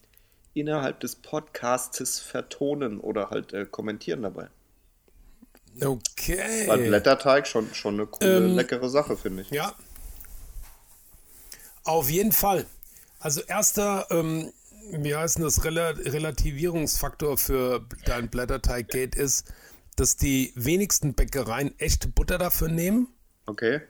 innerhalb des Podcastes vertonen oder halt äh, kommentieren dabei. Okay. Weil Blätterteig schon, schon eine coole, Ähm, leckere Sache, finde ich. Ja. Auf jeden Fall. Also erster, ähm, wie heißt denn das, Rela Relativierungsfaktor für dein Blätterteiggate ist, dass die wenigsten Bäckereien echte Butter dafür nehmen. Okay.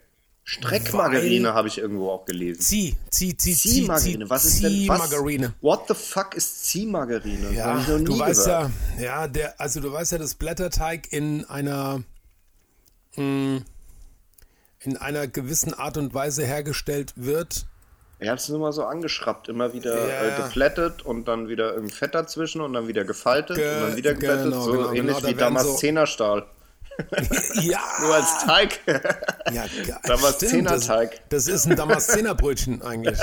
Streckmargarine habe ich irgendwo auch gelesen. Zieh, zieh, zieh, zieh, Ziehmargarine, was ist denn was? Ziehmargarine. What the fuck ist Ziehmargarine? Ja, du weißt gehört. ja, ja, der, also du weißt ja, dass Blätterteig in einer mh, in einer gewissen Art und Weise hergestellt wird. Er hat es immer so angeschraubt, immer wieder Ja, äh, ja. geplättet und dann wieder irgendein Fett dazwischen und dann wieder gefaltet Ge- und dann wieder geplättet. genau, so genau, ähnlich genau, da wie werden damals so- Zehnerstahl. Ja, Nur als Teig. ja geil. Damaszenerteig. Das, das ist ein Damaszenerbrötchen eigentlich.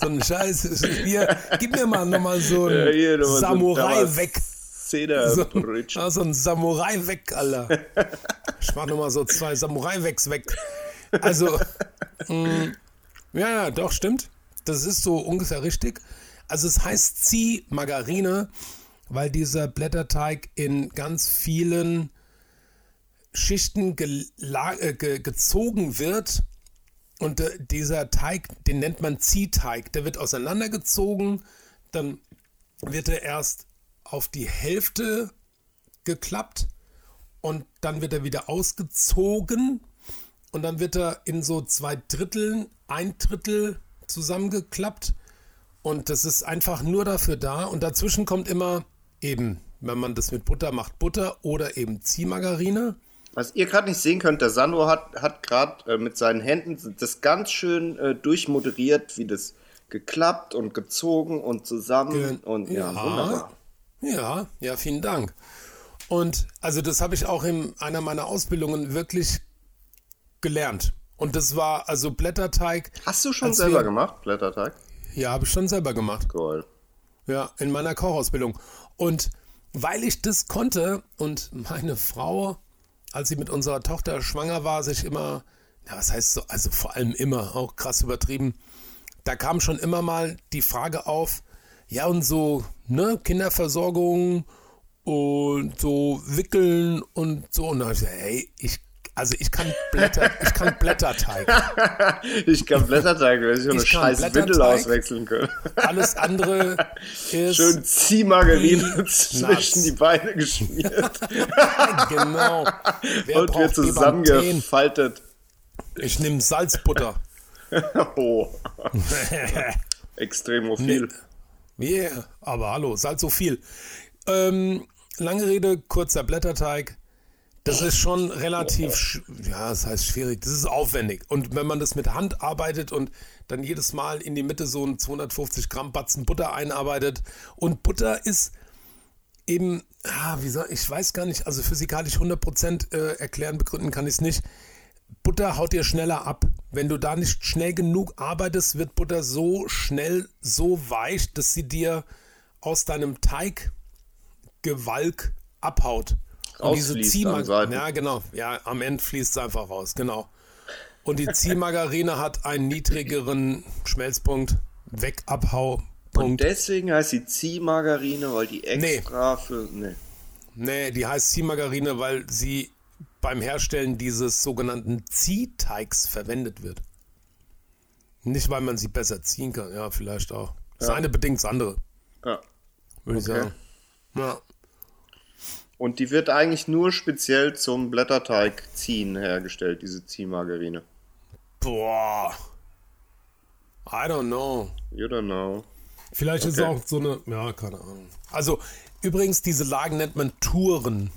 so ein Scheiß. Hier, gib mir mal nochmal so ein Ja, nochmal so Samurai weg. So, Zehnerbrötchen. ah, so ein Samurai weg, Alter. Ich mach nochmal so zwei Samurai-Wegs weg. Also, mh, ja, ja, doch, stimmt. Das ist so ungefähr richtig. Also es heißt Ziehmargarine, weil dieser Blätterteig in ganz vielen Schichten gela- äh, ge gezogen wird. Und äh, dieser Teig, den nennt man Ziehteig. Der wird auseinandergezogen, dann wird er erst auf die Hälfte geklappt und dann wird er wieder ausgezogen und dann wird er in so zwei Dritteln, ein Drittel zusammengeklappt und das ist einfach nur dafür da und dazwischen kommt immer eben, wenn man das mit Butter macht, Butter oder eben Ziehmargarine. Was ihr gerade nicht sehen könnt, der Sandro hat, hat gerade äh, mit seinen Händen das ganz schön äh, durchmoderiert, wie das geklappt und gezogen und zusammen Ge- und ja, ja. wunderbar. Ja, ja, vielen Dank. Und also das habe ich auch in einer meiner Ausbildungen wirklich gelernt. Und das war also Blätterteig. Hast du schon selber wir- gemacht, Blätterteig? Ja, habe ich schon selber gemacht. Cool. Ja, in meiner Kochausbildung. Und weil ich das konnte und meine Frau, als sie mit unserer Tochter schwanger war, sich immer, ja, was heißt so, also vor allem immer, auch krass übertrieben, da kam schon immer mal die Frage auf, ja, und so, ne, Kinderversorgung und so wickeln und so. Und da habe ich gesagt, hey, ich Also ich kann Blätter, ich kann Blätterteig. Ich kann Blätterteig, wenn ich so eine scheiß Windel auswechseln können. Alles andere ist Schön Ziehmargarine zwischen die Beine geschmiert genau. Wer und wird zusammengefaltet. Ich nehme Salzbutter. Oh, extremophil. Yeah, aber hallo, Salz so viel. Ähm, lange Rede, kurzer Blätterteig. Das ist schon relativ, ja, das heißt schwierig, das ist aufwendig. Und wenn man das mit Hand arbeitet und dann jedes Mal in die Mitte so ein 250 Gramm Batzen Butter einarbeitet und Butter ist eben, ah, wie soll, ich weiß gar nicht, also physikalisch 100% äh, erklären, begründen kann ich es nicht. Butter haut dir schneller ab. Wenn du da nicht schnell genug arbeitest, wird Butter so schnell, so weich, dass sie dir aus deinem Teiggewalk abhaut. Und diese Rausfließt Ziehmar- an Seiten. Ja, genau. Ja, am Ende fließt es einfach raus, genau. Und die Ziehmargarine hat einen niedrigeren Schmelzpunkt, Und Wegabhaupunkt. deswegen heißt sie Ziehmargarine, weil die extra für. Nee. Nee, die heißt Ziehmargarine, weil sie beim Herstellen dieses sogenannten Ziehteigs verwendet wird. Nicht, weil man sie besser ziehen kann. Ja, vielleicht auch. Das eine bedingt das andere, Ja. würde ich Okay. sagen. Ja. Und die wird eigentlich nur speziell zum Blätterteig ziehen hergestellt, diese Ziehmargarine. Boah. I don't know. You don't know. Vielleicht ist es Okay. auch so eine, ja, keine Ahnung. Also, übrigens, diese Lagen nennt man Touren.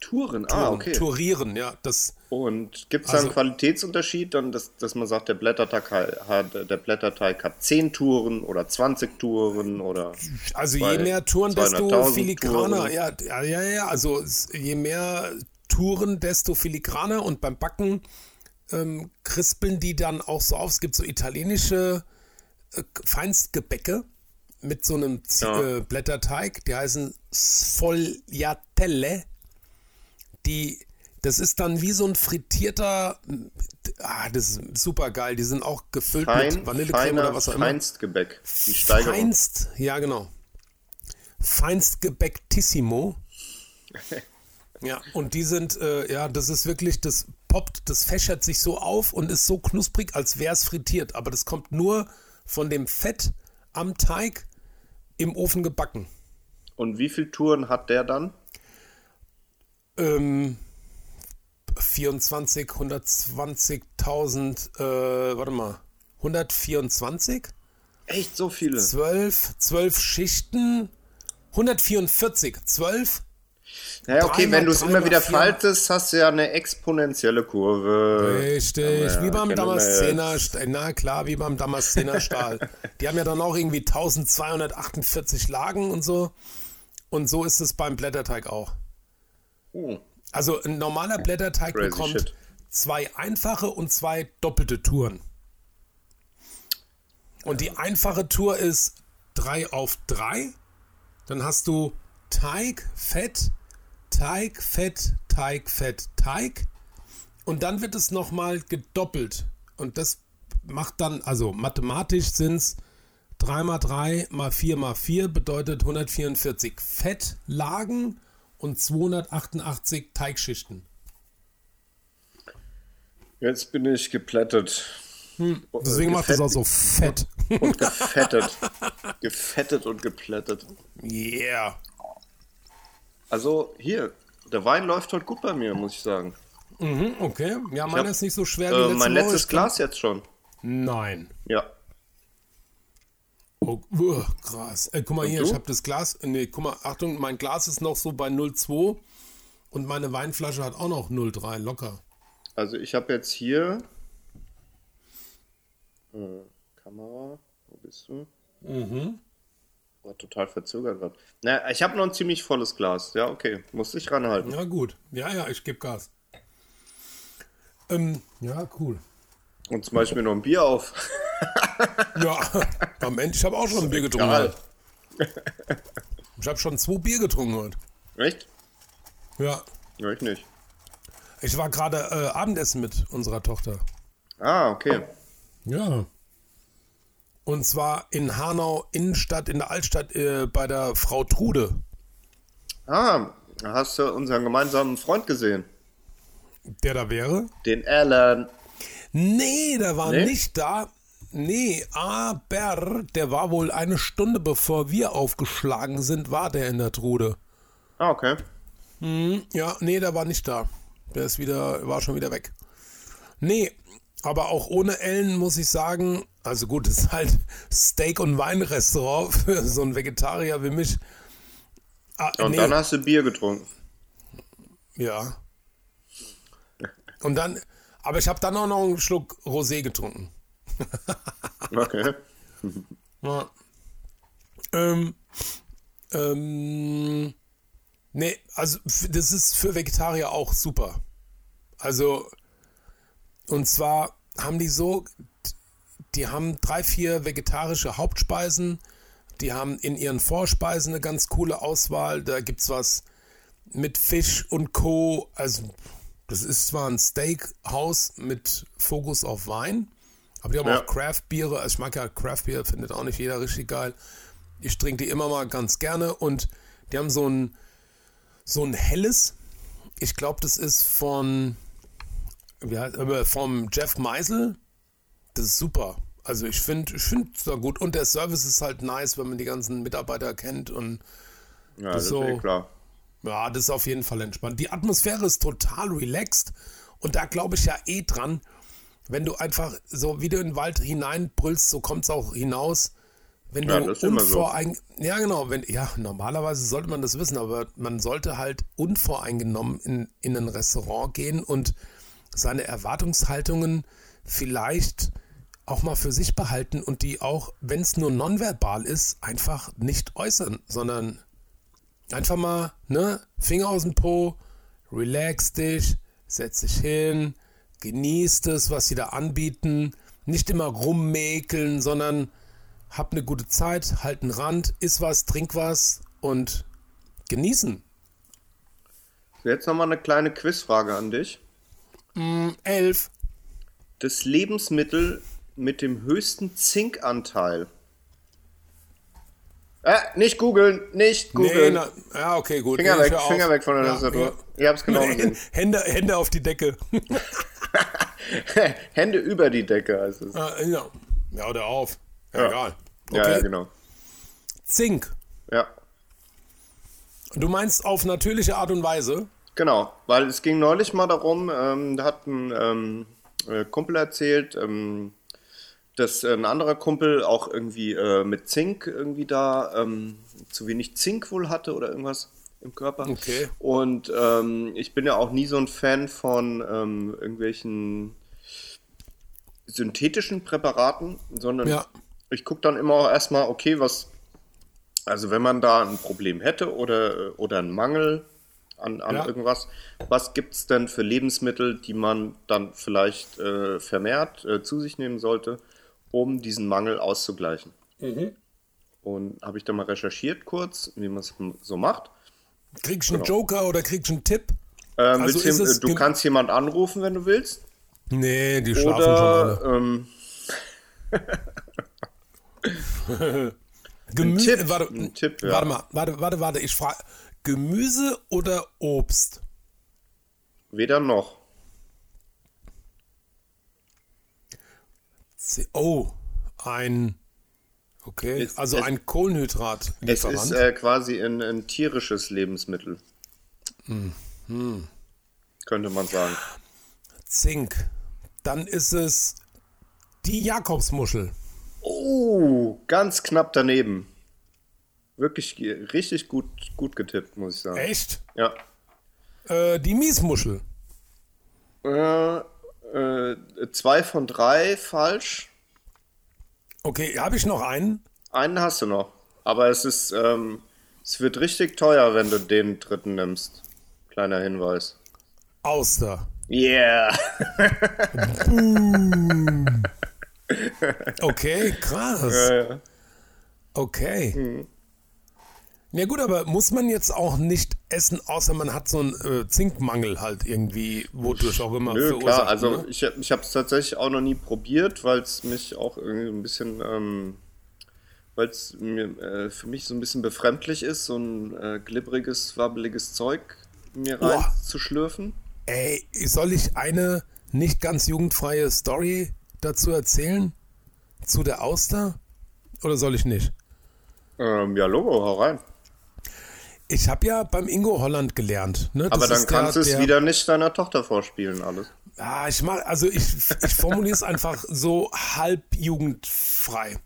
Touren, ah, okay. Tourieren, ja. Das, Und gibt es da Also- einen Qualitätsunterschied, dann, dass, dass man sagt, der Blätterteig hat, der Blätterteig hat 10 Touren oder 20 Touren oder. Also je mehr Touren, desto 200.000 filigraner. Touren. Ja, ja, ja, ja. Also je mehr Touren, desto filigraner. Und beim Backen ähm, krispeln die dann auch so auf. Es gibt so italienische äh, Feinstgebäcke mit so einem Z Ja. äh, Blätterteig. Die heißen Sfogliatelle. Die, das ist dann wie so ein frittierter. Ah, das ist super geil. Die sind auch gefüllt Fein, mit Vanillecreme feiner oder was auch immer. Feinstgebäck. Die Steigerung. Feinst, ja genau. Feinstgebäcktissimo. ja, und die sind, äh, ja, das ist wirklich, das poppt, das fächert sich so auf und ist so knusprig, als wäre es frittiert. Aber das kommt nur von dem Fett am Teig im Ofen gebacken. Und wie viele Touren hat der dann? Ähm, 24, 120.000, äh, warte mal, 124? Echt so viele? 12, 12 Schichten, 144, 12. Ja, okay, wenn du es immer wieder faltest, hast du ja eine exponentielle Kurve. Richtig, Ja, wie beim Damaszener, na klar, wie beim Damaszener Stahl. Die haben ja dann auch irgendwie 1248 Lagen und so. Und so ist es beim Blätterteig auch. Oh, Also ein normaler Blätterteig Crazy bekommt shit. zwei einfache und zwei doppelte Touren. Und die einfache Tour ist 3 auf 3. Dann hast du Teig, Fett, Teig, Fett, Teig, Fett, Teig. Und dann wird es nochmal gedoppelt. Und das macht dann, also mathematisch sind es 3 mal 3 mal 4 mal 4 bedeutet 144 Fettlagen und 288 Teigschichten. jetzt bin ich geplättet. Deswegen macht es auch so fett. Und gefettet. gefettet und geplättet. Yeah. Also hier, der Wein läuft heute gut bei mir, muss ich sagen. Mhm, okay. Ja, meiner hab, ist nicht so schwer wie Äh, letzte mein Woche. letztes Ich Glas jetzt schon. Nein. Ja. Oh, uh, krass. Äh, guck mal hier, du? ich habe das Glas. Nee, guck mal, Achtung, mein Glas ist noch so bei 0,2 und meine Weinflasche hat auch noch 0,3 locker. Also ich habe jetzt hier äh, Kamera, wo bist du? Mhm. War total verzögert gerade. Na, ich habe noch ein ziemlich volles Glas. Ja, okay, muss ich ranhalten. Ja, gut. Ja, ja, ich gebe Gas. Ähm, ja, cool. Und zum Beispiel noch ein Bier auf. Ja, am Ende, ich habe auch schon ein Bier getrunken heute. Ich habe schon zwei Bier getrunken heute. Echt? Ja. Ja, ich nicht. Ich war gerade äh, Abendessen mit unserer Tochter. Ah, okay. Ja. Und zwar in Hanau Innenstadt, in der Altstadt äh, bei der Frau Trude. Ah, hast du unseren gemeinsamen Freund gesehen? Der da wäre? Den Alan. Nee, der war Nee? nicht da. Nee, aber der war wohl eine Stunde bevor wir aufgeschlagen sind, war der in der Trude. Ah, okay. Ja, nee, der war nicht da. Der ist wieder, war schon wieder weg. Nee, aber auch ohne Ellen muss ich sagen, also gut, es ist halt Steak- und Weinrestaurant für so einen Vegetarier wie mich. Ah, Und nee, dann hast du Bier getrunken. ja. Und dann, aber ich habe dann auch noch einen Schluck Rosé getrunken. Okay. Ja. Ähm, ähm, nee, also das ist für Vegetarier auch super. Also, und zwar haben die so, die haben drei, vier vegetarische Hauptspeisen, die haben in ihren Vorspeisen eine ganz coole Auswahl. Da gibt's was mit Fisch und Co. Also, das ist zwar ein Steakhouse mit Fokus auf Wein, aber die haben Ja. auch Craft-Biere. Also ich mag ja Craft-Bier, findet auch nicht jeder richtig geil. Ich trinke die immer mal ganz gerne und die haben so ein, so ein helles. Ich glaube, das ist von, wie heißt, äh, vom Jeff Meisel. Das ist super. Also ich finde ich finde es da gut. Und der Service ist halt nice, wenn man die ganzen Mitarbeiter kennt und Ja, das so- ist eh klar. ja, das ist auf jeden Fall entspannt. Die Atmosphäre ist total relaxed und da glaube ich ja eh dran, wenn du einfach so wie du in den Wald hineinbrüllst, so kommt es auch hinaus. Wenn Ja, du immer so. ja genau, wenn ja normalerweise sollte man das wissen, aber man sollte halt unvoreingenommen in, in ein Restaurant gehen und seine Erwartungshaltungen vielleicht auch mal für sich behalten und die auch, wenn es nur nonverbal ist, einfach nicht äußern, sondern Einfach mal, ne, Finger aus dem Po, relax dich, setz dich hin, genieß das, was sie da anbieten. Nicht immer rummäkeln, sondern hab eine gute Zeit, halt einen Rand, iss was, trink was und genießen. Jetzt nochmal eine kleine Quizfrage an dich. Elf. Das Lebensmittel mit dem höchsten Zinkanteil. Äh, nicht googeln, nicht Nee, googeln. na, ja, okay, gut. Finger Nee, weg, auf. Finger weg von der Ja, Tastatur. ja. Ihr habt's genau gesehen. Hände, Hände auf die Decke. Hände über die Decke heißt es. Ah, ja. ja, oder auf. Ja, Ja. egal. Ja, Okay. ja, genau. Zink. Ja, Du meinst auf natürliche Art und Weise? genau. Weil es ging neulich mal darum, ähm, da hat ein ähm, äh, Kumpel erzählt, ähm, dass ein anderer Kumpel auch irgendwie äh, mit Zink irgendwie da ähm, zu wenig Zink wohl hatte oder irgendwas im Körper. Okay. Und ähm, ich bin ja auch nie so ein Fan von ähm, irgendwelchen synthetischen Präparaten, sondern Ja. ich gucke dann immer auch erstmal, okay, was, also wenn man da ein Problem hätte oder, oder einen Mangel an, an Ja. irgendwas, was gibt es denn für Lebensmittel, die man dann vielleicht äh, vermehrt äh, zu sich nehmen sollte, um diesen Mangel auszugleichen? Mhm. Und habe ich dann mal recherchiert kurz, wie man es so macht. Kriegst du einen Genau. Joker oder kriegst du einen Tipp? Ähm, Also du, gem- kannst jemand anrufen, wenn du willst. Nee, die schlafen schon alle. Oder ähm, Gemüse. Tipp, Warte, Tipp, ja. warte mal, warte, warte, warte. Ich frage: Gemüse oder Obst? weder noch. Oh, ein. Okay, Es- also es- ein Kohlenhydrat. Es ist äh, quasi ein, ein tierisches Lebensmittel. Mhm. Könnte man sagen. Zink. Dann ist es die Jakobsmuschel. Oh, ganz knapp daneben. Wirklich richtig gut, gut getippt, muss ich sagen. Echt? Ja. Äh, die Miesmuschel. Äh, äh, zwei von drei falsch. Okay, habe ich noch einen? Einen hast du noch. Aber es ist, ähm, es wird richtig teuer, wenn du den dritten nimmst. Kleiner Hinweis. Auster. Yeah. Okay, krass. Äh, Okay. Mhm. Ja gut, aber muss man jetzt auch nicht essen, außer man hat so einen äh, Zinkmangel halt irgendwie, wodurch auch immer Nö, klar, also ne? ich, hab- ich habe es tatsächlich auch noch nie probiert, weil es mich auch irgendwie ein bisschen, ähm, weil es äh, für mich so ein bisschen befremdlich ist, so ein äh, glibberiges, wabbeliges Zeug mir Boah. Ey, soll ich eine nicht ganz jugendfreie Story dazu erzählen? Zu der Auster? Oder soll ich nicht? Ähm, ja, Logo, hau rein. Ich habe ja beim Ingo Holland gelernt. Ne? Aber dann kannst du es der- wieder nicht deiner Tochter vorspielen, alles. Ah, ich mach, also ich, ich formuliere es einfach so halb jugendfrei.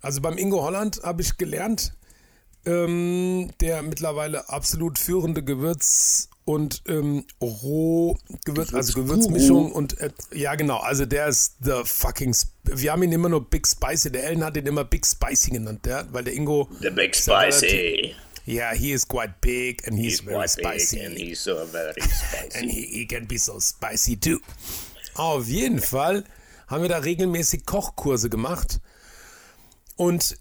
Also beim Ingo Holland habe ich gelernt, ähm, der mittlerweile absolut führende Gewürz- und ähm, Roh-Gewürz, also Gewürzguru. Gewürzmischung und äh, ja genau, also der ist the fucking, wir haben ihn immer nur Big Spicy, der Ellen hat ihn immer Big Spicy genannt, der, weil der Ingo, The Big ja Spicy. yeah, he is quite big and he's, He's very quite big spicy. and he's so very And spicy. he, he can be so spicy too. Auf jeden Fall haben wir da regelmäßig Kochkurse gemacht. Und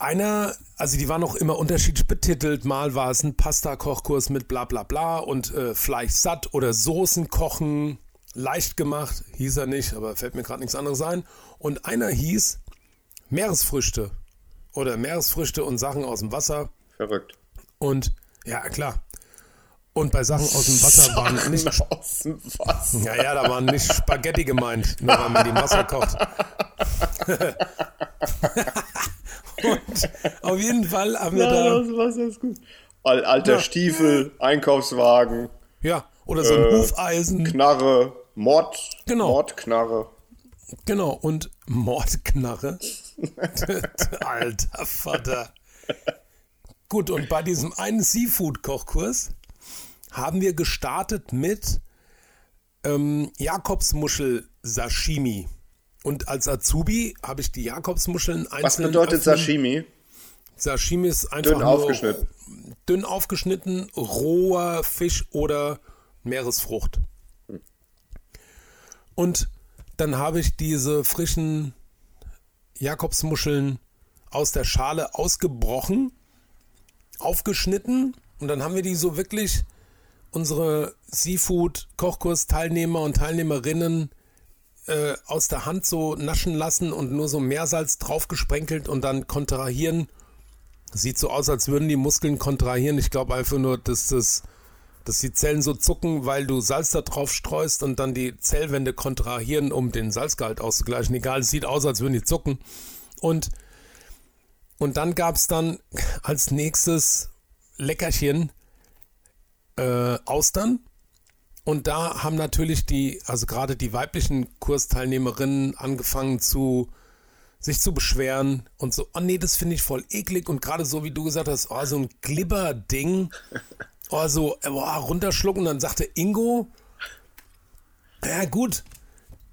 einer, also die waren auch immer unterschiedlich betitelt. Mal war es ein Pasta-Kochkurs mit bla bla bla und äh, Fleisch satt oder Soßen kochen. Leicht gemacht, hieß er nicht, aber fällt mir gerade nichts anderes ein. Und einer hieß Meeresfrüchte oder Meeresfrüchte und Sachen aus dem Wasser. Verrückt. Und ja, klar. Und bei Sachen aus dem Wasser waren nicht aus dem Wasser. ja, ja, da waren nicht Spaghetti gemeint, nur weil man die im Wasser kocht. Und auf jeden Fall haben wir Ja, da, das Wasser ist gut. Al alter Ja. Stiefel, Einkaufswagen, ja, oder so ein Äh, Hufeisen, Knarre, Mord, Genau. Mordknarre. genau, und Mordknarre. Alter Vater. Gut, und bei diesem einen Seafood-Kochkurs haben wir gestartet mit ähm, Jakobsmuschel-Sashimi. Und als Azubi habe ich die Jakobsmuscheln einzeln Was bedeutet öffnen- Sashimi? Sashimi ist einfach Dünn nur aufgeschnitten. dünn aufgeschnitten, roher Fisch oder Meeresfrucht. Und dann habe ich diese frischen Jakobsmuscheln aus der Schale ausgebrochen, aufgeschnitten und dann haben wir die so wirklich unsere Seafood-Kochkurs-Teilnehmer und Teilnehmerinnen äh, aus der Hand so naschen lassen und nur so Meersalz draufgesprenkelt und dann kontrahieren. Sieht so aus, als würden die Muskeln kontrahieren. Ich glaube einfach nur, dass das, dass die Zellen so zucken, weil du Salz da drauf streust und dann die Zellwände kontrahieren, um den Salzgehalt auszugleichen. Egal, es sieht aus, als würden die zucken. Und, und dann gab es dann als nächstes Leckerchen äh, Austern. Und da haben natürlich die, also gerade die weiblichen Kursteilnehmerinnen angefangen zu sich zu beschweren und so, oh nee, das finde ich voll eklig. Und gerade so wie du gesagt hast, oh, so ein Glibber-Ding, oh, so, äh, boah, runterschlucken, dann sagte Ingo, ja gut,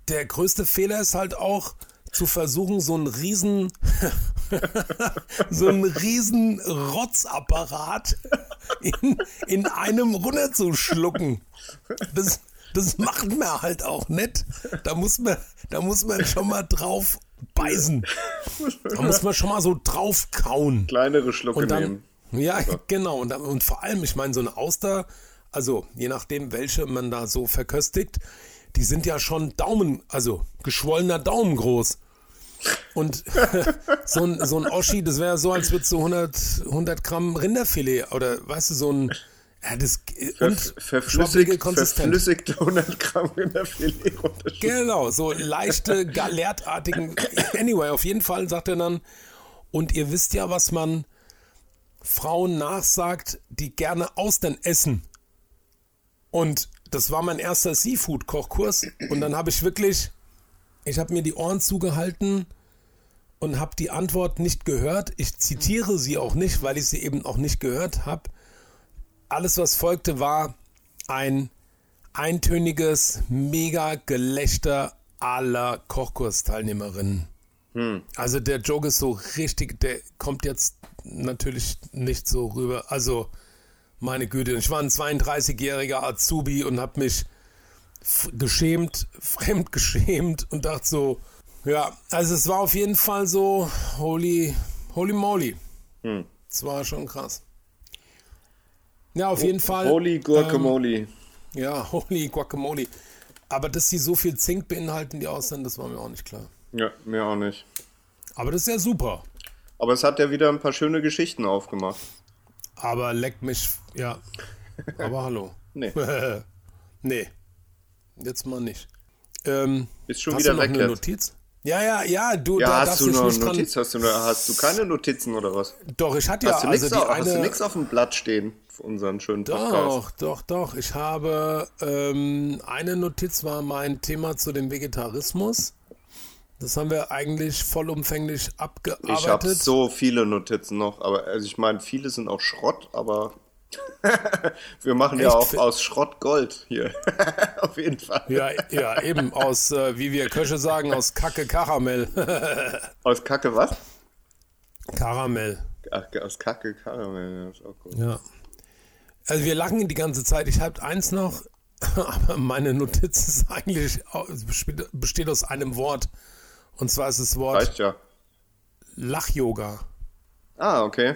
der größte Fehler ist halt auch zu versuchen, so einen riesen, so einen riesen Rotzapparat in, in einem runterzuschlucken. Das, das macht man halt auch nicht. Da muss man, da muss man schon mal drauf beißen. Da muss man schon mal so drauf kauen. Kleinere Schlucke dann, nehmen. ja, genau. Und, dann, und vor allem, ich meine, so eine Auster, also je nachdem, welche man da so verköstigt, die sind ja schon Daumen, also geschwollener Daumen groß. Und so ein, so ein Oschi, das wäre so, als würdest du 100, 100 Gramm Rinderfilet oder, weißt du, so ein, ja, das, und Konsistenz. verflüssigte 100 Gramm in der Filet runterschlucken. Genau, so leichte, galertartigen. Anyway, auf jeden Fall sagt er dann, und ihr wisst ja, was man Frauen nachsagt, die gerne Austern essen. Und das war mein erster Seafood-Kochkurs. Und dann habe ich wirklich, ich habe mir die Ohren zugehalten und habe die Antwort nicht gehört. Ich zitiere sie auch nicht, weil ich sie eben auch nicht gehört habe. Alles, was folgte, war ein eintöniges Mega-Gelächter aller Kochkursteilnehmerinnen. Also der Joke ist so richtig, der kommt jetzt natürlich nicht so rüber. Also meine Güte, ich war ein 32-jähriger Azubi und habe mich geschämt, fremd geschämt und dachte so, ja, also es war auf jeden Fall so, holy, holy moly. Es war schon krass. Ja, auf jeden Fall. Holy Guacamole. Ja, holy Guacamole. Aber dass sie so viel Zink beinhalten, die Austern, das war mir auch nicht klar. Ja, mir auch nicht. Aber das ist ja super. Aber es hat ja wieder ein paar schöne Geschichten aufgemacht. Aber leckt mich, ja. Aber hallo. Nee. Nee. Jetzt mal nicht. Ähm, Ist schon hast wieder du weg eine. Notiz? Ja, ja, ja, du, Ja, da hast du noch dran. Notiz? Hast du, noch- hast du keine Notizen oder was? Doch, ich hatte Hast ja du also nichts die auf, hast du eine. nix auf dem Blatt stehen für unseren schönen Podcast? Doch, doch, doch. Ich habe ähm, eine Notiz war mein Thema zu dem Vegetarismus. Das haben wir eigentlich vollumfänglich Ich habe abgearbeitet. so viele Notizen noch, aber also ich meine, viele sind auch Schrott, aber wir machen ja Echt? auch aus Schrott Gold hier. Auf jeden Fall. ja, ja, eben aus, äh, wie wir Köche sagen, aus Kacke Karamell. Aus Kacke was? Karamell. Ach, aus Kacke Karamell, ja, ist auch gut. Ja. Also wir lachen die ganze Zeit. Ich habe eins noch, aber meine Notiz ist eigentlich besteht aus einem Wort. Und zwar ist das Wort Reicht ja. Lach-Yoga. Ah, okay.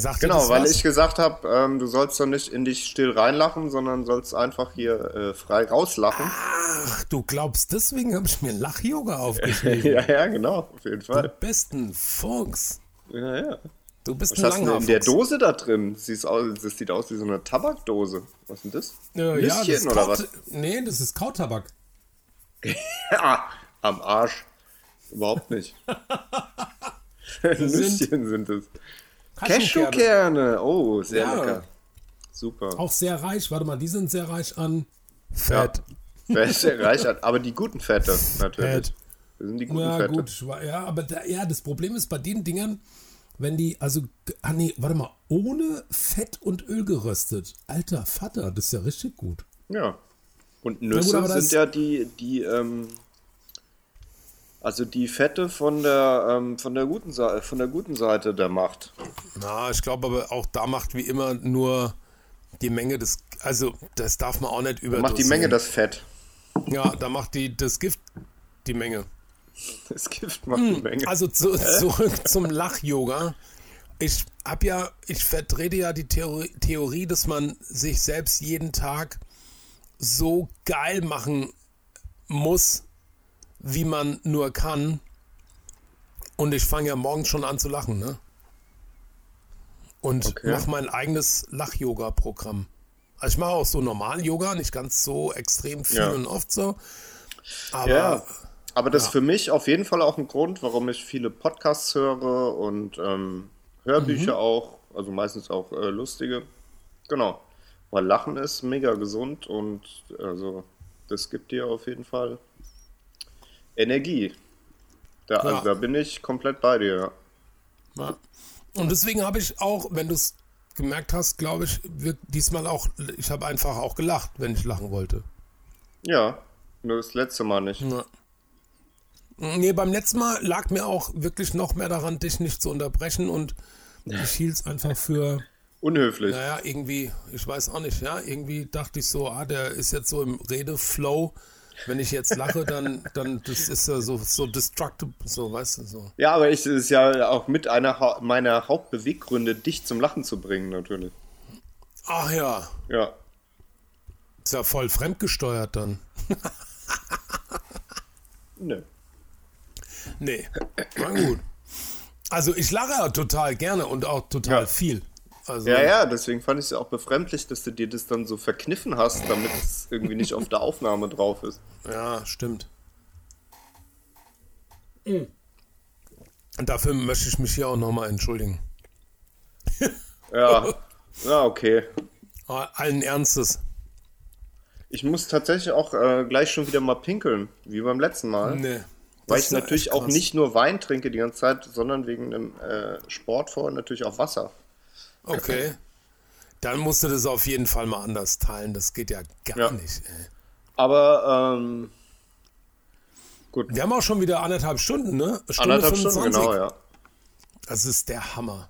Sagt Genau, weil was? ich gesagt habe, ähm, du sollst doch nicht in dich still reinlachen, sondern sollst einfach hier äh, frei rauslachen. Ach, du glaubst, deswegen habe ich mir Lach-Yoga aufgeschrieben. ja, ja, genau, auf jeden Du Fall. besten Fuchs. Ja, ja. Du bist Was ein hast du in der. Dose da drin? Sieht aus, das sieht aus wie so eine Tabakdose. Was ist denn das? Äh, ja, das oder Kaut- was? Nee, das ist Kautabak. Ja, am Arsch. Überhaupt nicht. Nüsschen sind es. Cashewkerne. Cashewkerne. Oh, sehr Ja. lecker. Super. Auch sehr reich. Warte mal, die sind sehr reich an Fett. Ist sehr reich hat. Aber die guten Fette, natürlich. Fett. Das sind die guten Ja, Fette. gut. Ja, aber da, ja, das Problem ist bei den Dingern, wenn die, also, ah nee, warte mal, ohne Fett und Öl geröstet. Alter Vater, das ist ja richtig gut. Ja. Und Nüsse das- sind ja die, die, ähm, also die Fette von der, ähm, von der guten Seite, von der guten Seite der Macht. Na, ich glaube aber auch da macht wie immer nur die Menge des, also das darf man auch nicht überdosieren. Macht die Menge das Fett. Ja, da macht die, das Gift die Menge. Das Gift macht die Menge. Also zu, zurück zum Lach-Yoga. Ich habe ja, ich vertrete ja die Theorie, Theorie, dass man sich selbst jeden Tag so geil machen muss, wie man nur kann. Und ich fange ja morgens schon an zu lachen, ne? Und Okay. mache mein eigenes Lach-Yoga-Programm. Also ich mache auch so Normal-Yoga, nicht ganz so extrem viel Ja. und oft so. Aber Ja, aber das ist für mich auf jeden Fall auch ein Grund, warum ich viele Podcasts höre und ähm, Hörbücher Mhm. auch, also meistens auch äh, lustige. Genau. Weil Lachen ist mega gesund und also das gibt dir auf jeden Fall Energie. Da, Ja. also, da bin ich komplett bei dir. Ja. Und deswegen habe ich auch, wenn du es gemerkt hast, glaube ich, wird diesmal auch, ich habe einfach auch gelacht, wenn ich lachen wollte. Ja, nur das letzte Mal nicht. Ja. Nee, beim letzten Mal lag mir auch wirklich noch mehr daran, dich nicht zu unterbrechen und ich hielt es einfach für, Unhöflich. naja, irgendwie, ich weiß auch nicht, ja, irgendwie dachte ich so, ah, der ist jetzt so im Redeflow. Wenn ich jetzt lache, dann, dann das ist ja so, so destructive, so, weißt du, so. Ja, aber ich, es ist ja auch mit einer meiner Hauptbeweggründe, dich zum Lachen zu bringen, natürlich. Ach ja, Ja. ist ja voll fremdgesteuert dann. Nö. Nee, na gut. Also ich lache ja total gerne und auch total Ja. viel. Also, Ja, ja, deswegen fand ich es ja auch befremdlich, dass du dir das dann so verkniffen hast, damit es irgendwie nicht auf der Aufnahme drauf ist. ja, stimmt. Und dafür möchte ich mich hier auch nochmal entschuldigen. Ja, ja, okay. Allen Ernstes. Ich muss tatsächlich auch äh, gleich schon wieder mal pinkeln, wie beim letzten Mal. Nee. weil ich natürlich auch nicht nur Wein trinke die ganze Zeit, sondern wegen dem äh, Sport vorher natürlich auch Wasser. Okay. Dann musst du das auf jeden Fall mal anders teilen. Das geht ja gar Ja. nicht. Ey. Aber, ähm, gut, Wir haben auch schon wieder anderthalb Stunden, ne? Stunde anderthalb Stunden, genau, ja. Das ist der Hammer.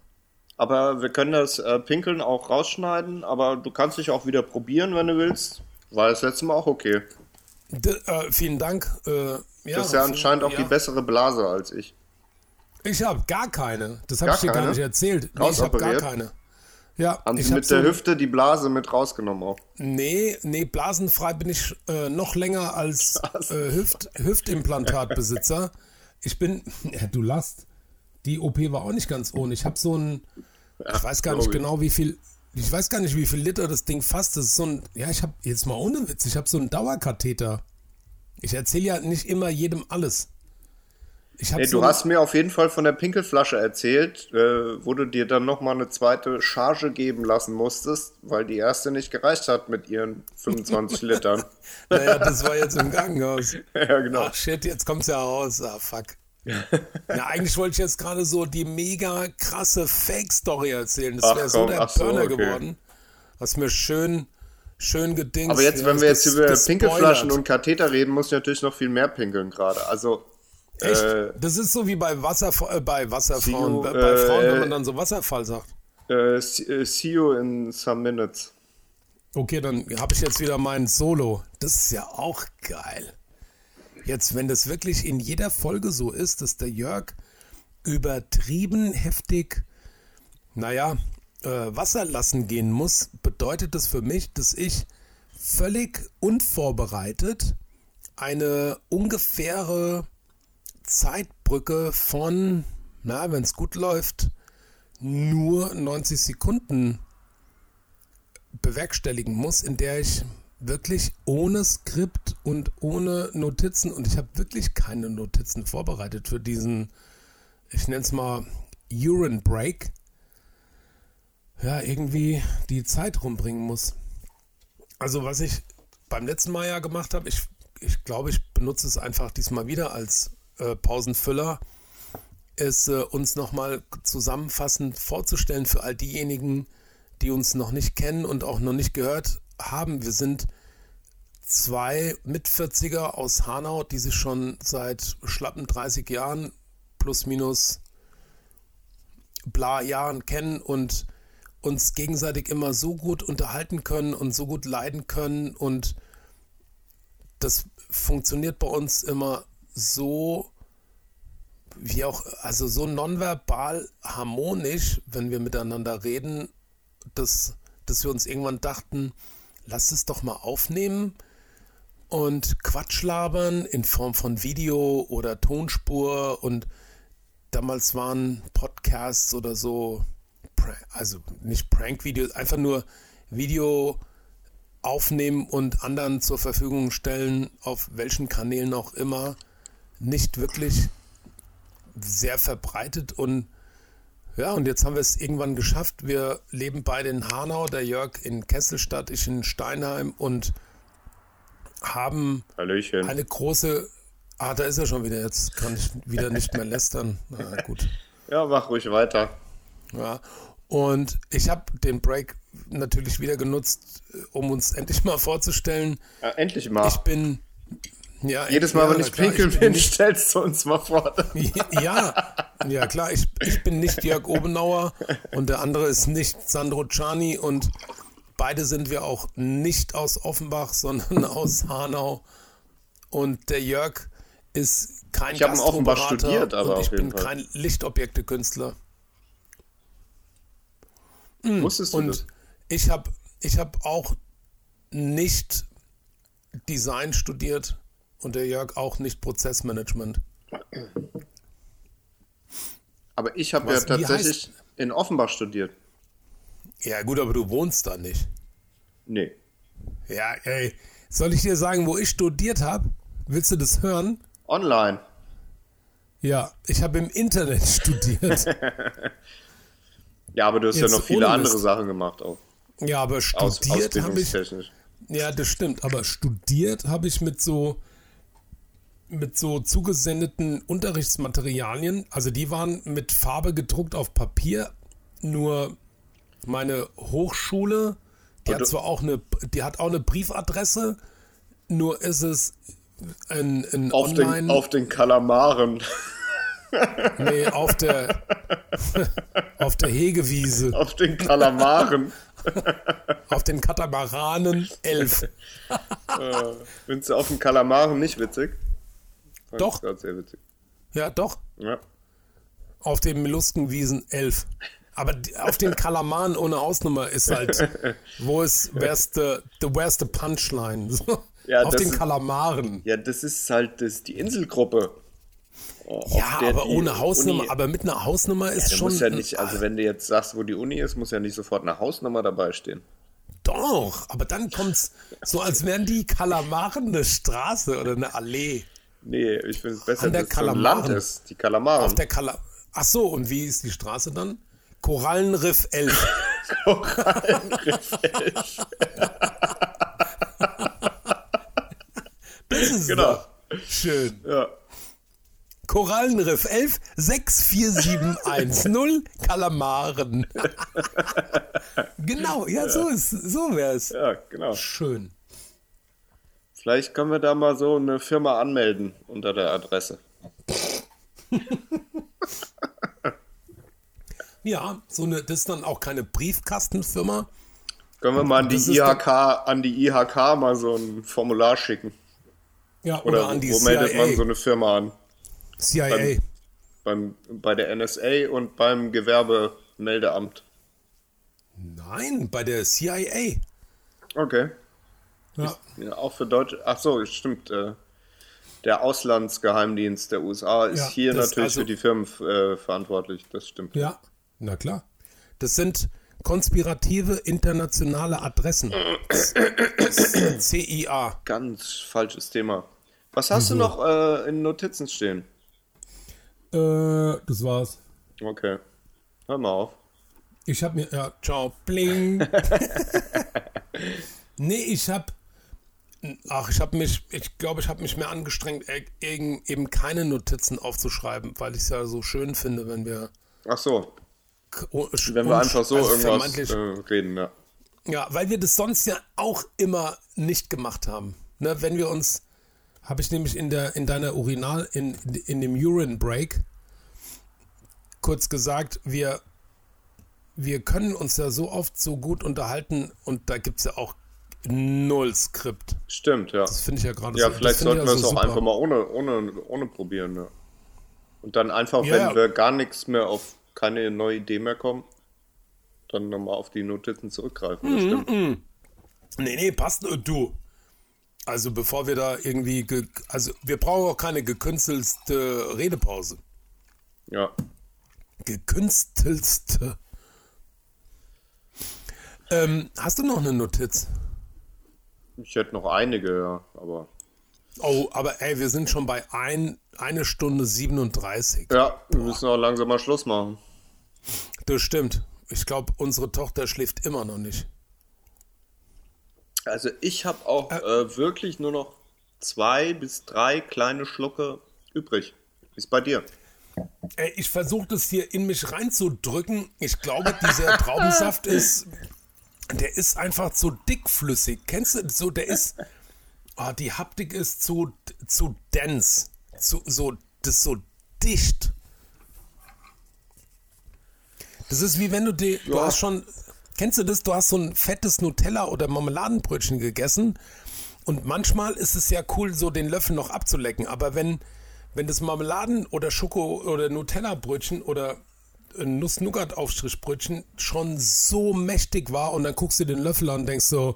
Aber wir können das äh, Pinkeln auch rausschneiden, aber du kannst dich auch wieder probieren, wenn du willst. War das letzte Mal auch okay. D äh, vielen Dank. Äh, ja, Das ist ja anscheinend auch ja. die bessere Blase als ich. Ich habe gar keine. Das habe ich dir gar nicht erzählt. Nee, ich habe gar keine. Ja, Haben sie mit der so- Hüfte die Blase mit rausgenommen auch. Nee, nee, blasenfrei bin ich äh, noch länger als äh, Hüft, Hüftimplantatbesitzer. Ich bin, ja, du lachst. Die OP war auch nicht ganz ohne. Ich habe so ein, ich weiß gar nicht genau, wie viel, Ich weiß gar nicht, wie viel Liter das Ding fasst. Das ist so ein, ja, ich habe jetzt mal ohne Witz, ich habe so einen Dauerkatheter. Ich erzähle ja nicht immer jedem alles. So du hast mir auf jeden Fall von der Pinkelflasche erzählt, äh, wo du dir dann nochmal eine zweite Charge geben lassen musstest, weil die erste nicht gereicht hat mit ihren 25 Litern. naja, das war jetzt im Krankenhaus. ja, genau. Ach shit, jetzt kommt's ja raus. Ah, fuck. ja, eigentlich wollte ich jetzt gerade so die mega krasse Fake-Story erzählen. Das wäre so der ach Burner okay. geworden. Hast mir schön, schön gedingst. Aber jetzt, wenn wir jetzt über Pinkelflaschen und Katheter reden, muss ich natürlich noch viel mehr pinkeln gerade. Also Echt? Äh, das ist so wie bei, Wasser, äh, bei Wasserfrauen, bei, bei Frauen, wenn man dann so Wasserfall sagt. Äh, see you in some minutes. Okay, dann habe ich jetzt wieder mein Solo. Das ist ja auch geil. Jetzt, wenn das wirklich in jeder Folge so ist, dass der Jörg übertrieben heftig, naja, äh, Wasser lassen gehen muss, bedeutet das für mich, dass ich völlig unvorbereitet eine ungefähre Zeitbrücke von, na, wenn es gut läuft, nur 90 Sekunden bewerkstelligen muss, in der ich wirklich ohne Skript und ohne Notizen, und ich habe wirklich keine Notizen vorbereitet für diesen, ich nenne es mal Urine Break, ja, irgendwie die Zeit rumbringen muss. Also was ich beim letzten Mal ja gemacht habe, ich, ich glaube, ich benutze es einfach diesmal wieder als äh, Pausenfüller, ist äh, uns nochmal zusammenfassend vorzustellen für all diejenigen, die uns noch nicht kennen und auch noch nicht gehört haben. Wir sind zwei Mit-40er aus Hanau, die sich schon seit schlappen 30 Jahren plus minus bla Jahren kennen und uns gegenseitig immer so gut unterhalten können und so gut leiden können und das funktioniert bei uns immer so wie auch, also so nonverbal harmonisch, wenn wir miteinander reden, dass, dass wir uns irgendwann dachten, lass es doch mal aufnehmen und Quatsch labern in Form von Video oder Tonspur und damals waren Podcasts oder so, also nicht Prank-Videos, einfach nur Video aufnehmen und anderen zur Verfügung stellen, auf welchen Kanälen auch immer nicht wirklich sehr verbreitet und ja, und jetzt haben wir es irgendwann geschafft. Wir leben beide in Hanau, der Jörg in Kesselstadt, ich in Steinheim und haben Hallöchen. eine große. Ah, da ist er schon wieder. Jetzt kann ich wieder nicht mehr lästern. Na gut. Ja, mach ruhig weiter. Ja, und ich habe den Break natürlich wieder genutzt, um uns endlich mal vorzustellen. Ja, endlich mal. Ich bin ja, Jedes Mal, ja, wenn ich pinkeln bin, nicht, stellst du uns mal vor. Ja, ja klar, ich, ich bin nicht Jörg Obenauer und der andere ist nicht Sandro Czani und beide sind wir auch nicht aus Offenbach, sondern aus Hanau. Und der Jörg ist kein Ich habe in Offenbach studiert, aber und ich bin Fall. kein Lichtobjektekünstler. Mhm. Wusstest du und das? Ich habe ich hab auch nicht Design studiert und der Jörg auch nicht Prozessmanagement. Aber ich habe ja tatsächlich in Offenbach studiert. Ja, gut, aber du wohnst da nicht. Nee. Ja, ey. Soll ich dir sagen, wo ich studiert habe? Willst du das hören? Online. Ja, ich habe im Internet studiert. ja, aber du hast Jetzt ja noch viele andere Sachen gemacht auch. Ja, aber studiert habe ich. Ja, das stimmt. Aber studiert habe ich mit so mit so zugesendeten Unterrichtsmaterialien. Also die waren mit Farbe gedruckt auf Papier. Nur meine Hochschule, die hat zwar auch eine, die hat auch eine Briefadresse, nur ist es ein, ein auf Online. Den, auf den Kalamaren. Nee, auf der auf der Hegewiese. Auf den Kalamaren. auf den Katamaranen 11. äh, findest du auf den Kalamaren nicht witzig? Fand doch. sehr witzig. Ja, doch. Ja. Auf den Meluskenwiesen 11. Aber auf den Kalamaren ohne Ausnummer ist halt, wo ist, where's the, the, where's the Punchline? Ja, auf den Kalamaren. Ja, das ist halt das, die Inselgruppe. Ja, aber ohne Hausnummer, Uni- aber mit einer Hausnummer ist Du schon. ja nicht, also wenn du jetzt sagst, wo die Uni ist, muss ja nicht sofort eine Hausnummer dabei stehen. Doch, aber dann kommt's so, als wären die Kalamaren eine Straße oder eine Allee. Nee, ich finde es besser, dass es ein. Land ist. Die Kalamaren. Auf der Kala. Ach so, und wie ist die Straße dann? Korallenriff 11. das ist Genau. schön. ja. Korallenriff 11 64710 Kalamaren. genau, ja, so ist so wär's. ja, genau. Schön. Vielleicht können wir da mal so eine Firma anmelden unter der Adresse. Ja, so eine, das ist dann auch keine Briefkastenfirma. Können wir mal an die IHK, an die IHK mal so ein Formular schicken? Ja, Oder, oder, an die wo meldet man CIA. so eine Firma an? CIA. Beim, bei der NSA und beim Gewerbemeldeamt. Nein, bei der CIA. Okay. Ja. Ja, auch für Deutsche. Ach so, stimmt. Äh, der Auslandsgeheimdienst der USA ist Ja, hier natürlich also- für die Firmen äh, verantwortlich. Das stimmt. Ja, na klar. Das sind konspirative internationale Adressen. CIA. Ganz falsches Thema. Was hast du noch äh, in Notizen stehen? Äh, das war's. Okay. Hör mal auf. Ich hab mir, ja, ciao, bling. nee, ich hab, ach, ich hab mich, ich glaube, ich habe mich mehr angestrengt, e- eben, eben keine Notizen aufzuschreiben, weil ich es ja so schön finde, wenn wir, Ach so, k- o- wenn wir einfach so also irgendwas äh, reden, ja. Ja, weil wir das sonst ja auch immer nicht gemacht haben. Ne, wenn wir uns, habe ich nämlich in der in deiner Urinal in in dem Urine Break kurz gesagt, wir wir können uns ja so oft so gut unterhalten und da gibt es ja auch null Skript. Stimmt, ja. Das finde ich ja gerade Ja, so. vielleicht sollten wir ja es auch super. einfach mal ohne, ohne, ohne probieren, ja. Und dann einfach, Ja, wenn wir gar nichts mehr auf keine neue Idee mehr kommen, dann nochmal auf die Notizen zurückgreifen. Das Mhm. stimmt. Nee, nee, passt äh, du. Also bevor wir da irgendwie, ge also wir brauchen auch keine gekünstelte Redepause. Ja. gekünstelste. Ähm, hast du noch eine Notiz? Ich hätte noch einige, ja, aber. Oh, aber ey, wir sind schon bei ein, eine Stunde 37. Ja, wir müssen auch langsam mal Schluss machen. Das stimmt. Ich glaube, unsere Tochter schläft immer noch nicht. Also ich habe auch äh, wirklich nur noch zwei bis drei kleine Schlucke übrig. Wie ist bei dir? Ey, ich versuche das hier in mich reinzudrücken. Ich glaube, dieser Traubensaft ist, der ist einfach zu dickflüssig. Kennst du so? Der ist, oh, die Haptik ist zu, zu dense, zu, so, das ist so dicht. Das ist wie wenn du die, du Ja. hast schon, kennst du das? Du hast so ein fettes Nutella oder Marmeladenbrötchen gegessen und manchmal ist es ja cool, so den Löffel noch abzulecken. Aber wenn, wenn das Marmeladen- oder Schoko- oder Nutella-Brötchen oder ein Nuss-Nougat-Aufstrichbrötchen schon so mächtig war und dann guckst du den Löffel an und denkst so,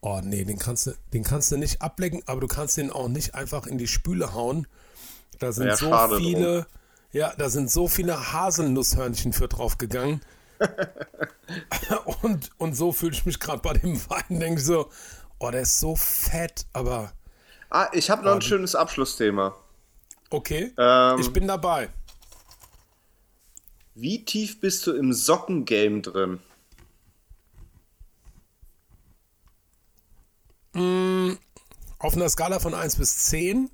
oh nee, den kannst du, den kannst du nicht ablecken, aber du kannst den auch nicht einfach in die Spüle hauen. Da sind Ja, so viele, ja, da sind so viele Haselnusshörnchen für draufgegangen. und, und so fühle ich mich gerade bei dem Wein, denke ich so, oh, der ist so fett, aber Ah, ich habe noch ein schönes Abschlussthema. okay, Ähm, ich bin dabei. Wie tief bist du im Sockengame drin? Auf einer Skala von 1 bis 10,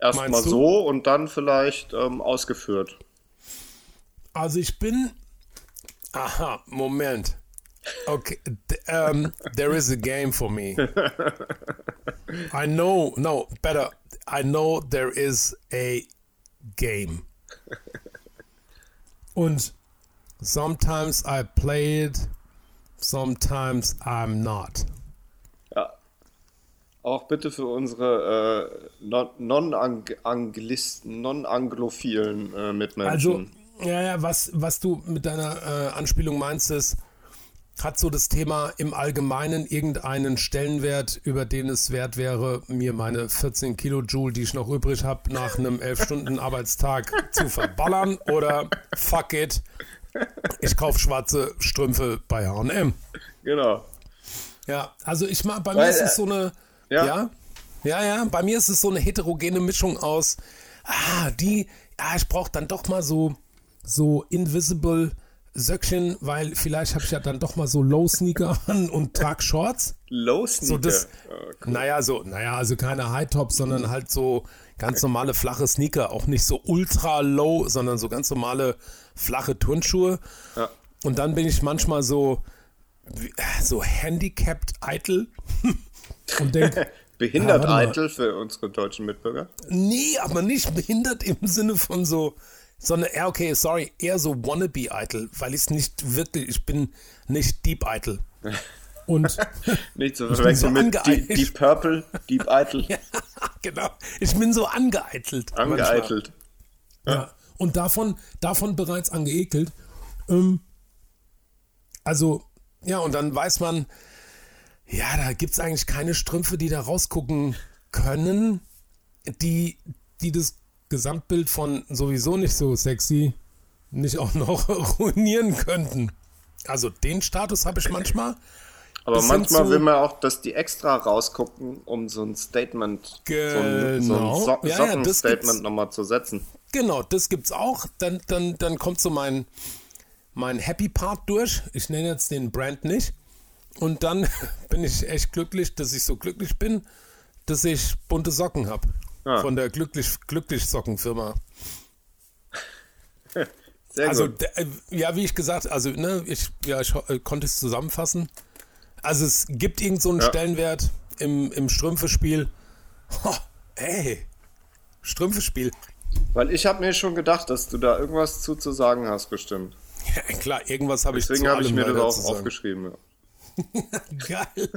Erstmal so und dann vielleicht ähm, ausgeführt. also ich bin, aha, Moment. Okay, d- um, there is a game for me. I know, no, better. I know there is a game. Und sometimes I play it, sometimes I'm not. Ja. Auch bitte für unsere äh, non- non-Anglisten, non-Anglophilen äh, Mitmenschen. Also, ja, ja, was, was du mit deiner äh, Anspielung meinst, ist, hat so das Thema im Allgemeinen irgendeinen Stellenwert, über den es wert wäre, mir meine 14 Kilojoule, die ich noch übrig habe, nach einem 11-Stunden-Arbeitstag zu verballern? Oder fuck it, ich kaufe schwarze Strümpfe bei H&M. Genau. Ja, also ich mag, bei Weil, mir ist äh, es so eine, ja. ja. ja, ja, bei mir ist es so eine heterogene Mischung aus, ah, die, ja, ich brauche dann doch mal so, so invisible Söckchen, weil vielleicht habe ich ja dann doch mal so Low Sneaker an und trag Shorts. Low So Sneaker. das, Oh, naja, so, naja, also keine High Tops, sondern halt so ganz normale flache Sneaker, auch nicht so ultra low, sondern so ganz normale flache Turnschuhe. Ja. Und dann bin ich manchmal so, so handicapped eitel und denke, Behindert Ja, eitel für unsere deutschen Mitbürger. nee, aber nicht behindert im Sinne von so, sondern, ja, okay, sorry, eher so wannabe eitel, weil ich es nicht wirklich, ich bin nicht deep eitel. Und Nicht zu verwechseln so mit Deep. Deep Purple, Deep Eitel. genau, ich bin so angeeitelt. Angeeitelt. Ja. Und davon, davon bereits angeekelt. Ähm, also, ja, und dann weiß man, ja, da gibt es eigentlich keine Strümpfe, die da rausgucken können, die, die das Gesamtbild von sowieso nicht so sexy nicht auch noch ruinieren könnten. Also den Status habe ich manchmal. Aber manchmal will man auch, dass die extra rausgucken, um so ein Statement, so ein, so Genau. so Ja, ja, gibt's. nochmal zu setzen. Genau, das gibt's auch. Dann, dann, dann kommt so mein, mein Happy Part durch. Ich nenne jetzt den Brand nicht. Und dann bin ich echt glücklich, dass ich so glücklich bin, dass ich bunte Socken habe. Ja. Von der Glücklich, Glücklich Sockenfirma. Sehr Also, gut. äh, ja, wie ich gesagt, also, ne, ich, ja, ich äh, konnte es zusammenfassen. Also, es gibt irgend so einen Ja. Stellenwert im, im Strümpfespiel. Ho, ey, Strümpfespiel. Weil ich habe mir schon gedacht, dass du da irgendwas zu, zu sagen hast, bestimmt. Ja, klar, irgendwas habe ich Deswegen habe ich mir das auch aufgeschrieben. Ja. Geil.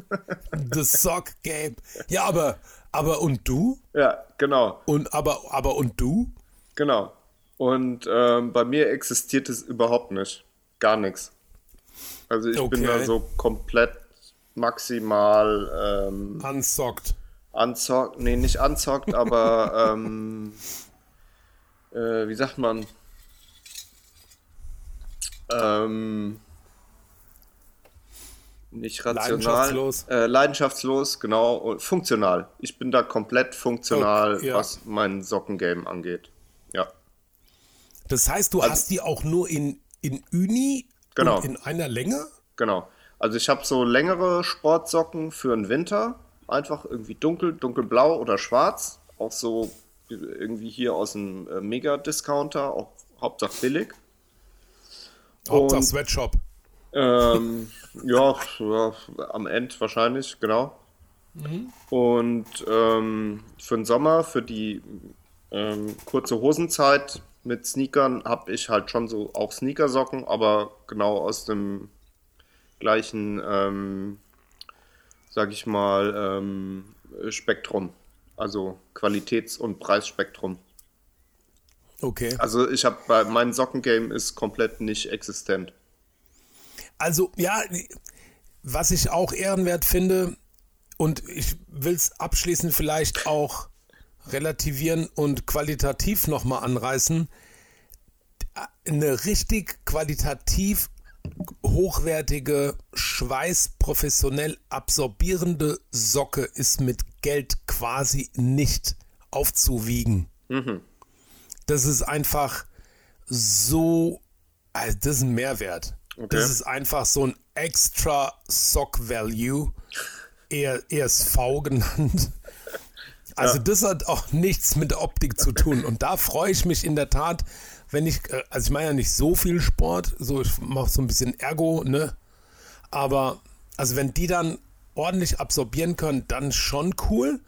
The Sock Game. Ja, aber, aber und du? ja, genau, Und aber, aber und du? genau. Und ähm, bei mir existiert es überhaupt nicht. Gar nichts. Also ich bin Okay. da so komplett maximal ähm, Unsockt. anzockt, nee, nicht anzockt, aber ähm, äh, wie sagt man? Ähm, nicht rational. Leidenschaftslos. Äh, leidenschaftslos, genau. Und funktional. Ich bin da komplett funktional, Okay, ja. was mein Sockengame angeht. Ja. Das heißt, du Also- hast die auch nur in, in Uni Genau. und in einer Länge? Genau. Also ich habe so längere Sportsocken für den Winter. Einfach irgendwie dunkel, dunkelblau oder schwarz. Auch so irgendwie hier aus dem äh, Mega-Discounter, auch Hauptsache billig. Hauptsache Sweatshop. Ähm, ja, ja, am Ende wahrscheinlich, genau. Und ähm, für den Sommer, für die ähm, kurze Hosenzeit mit Sneakern, habe ich halt schon so auch Sneakersocken, aber genau aus dem gleichen, ähm, sag ich mal, ähm, Spektrum. Also Qualitäts- und Preisspektrum. Okay. Also ich habe bei mein Sockengame ist komplett nicht existent. Also, ja, was ich auch ehrenwert finde, und ich will es abschließend vielleicht auch relativieren und qualitativ nochmal anreißen, eine richtig qualitativ hochwertige, schweißprofessionell absorbierende Socke ist mit Geld quasi nicht aufzuwiegen. Das ist einfach so, also das ist ein Mehrwert. Okay. Das ist einfach so ein extra Sock Value, eher ESV genannt. Also das hat auch nichts mit der Optik zu tun. Und da freue ich mich in der Tat, wenn ich, äh, also ich mache ja nicht so viel Sport, so ich mache so ein bisschen Ergo, ne? Aber also wenn die dann ordentlich absorbieren können, dann schon cool.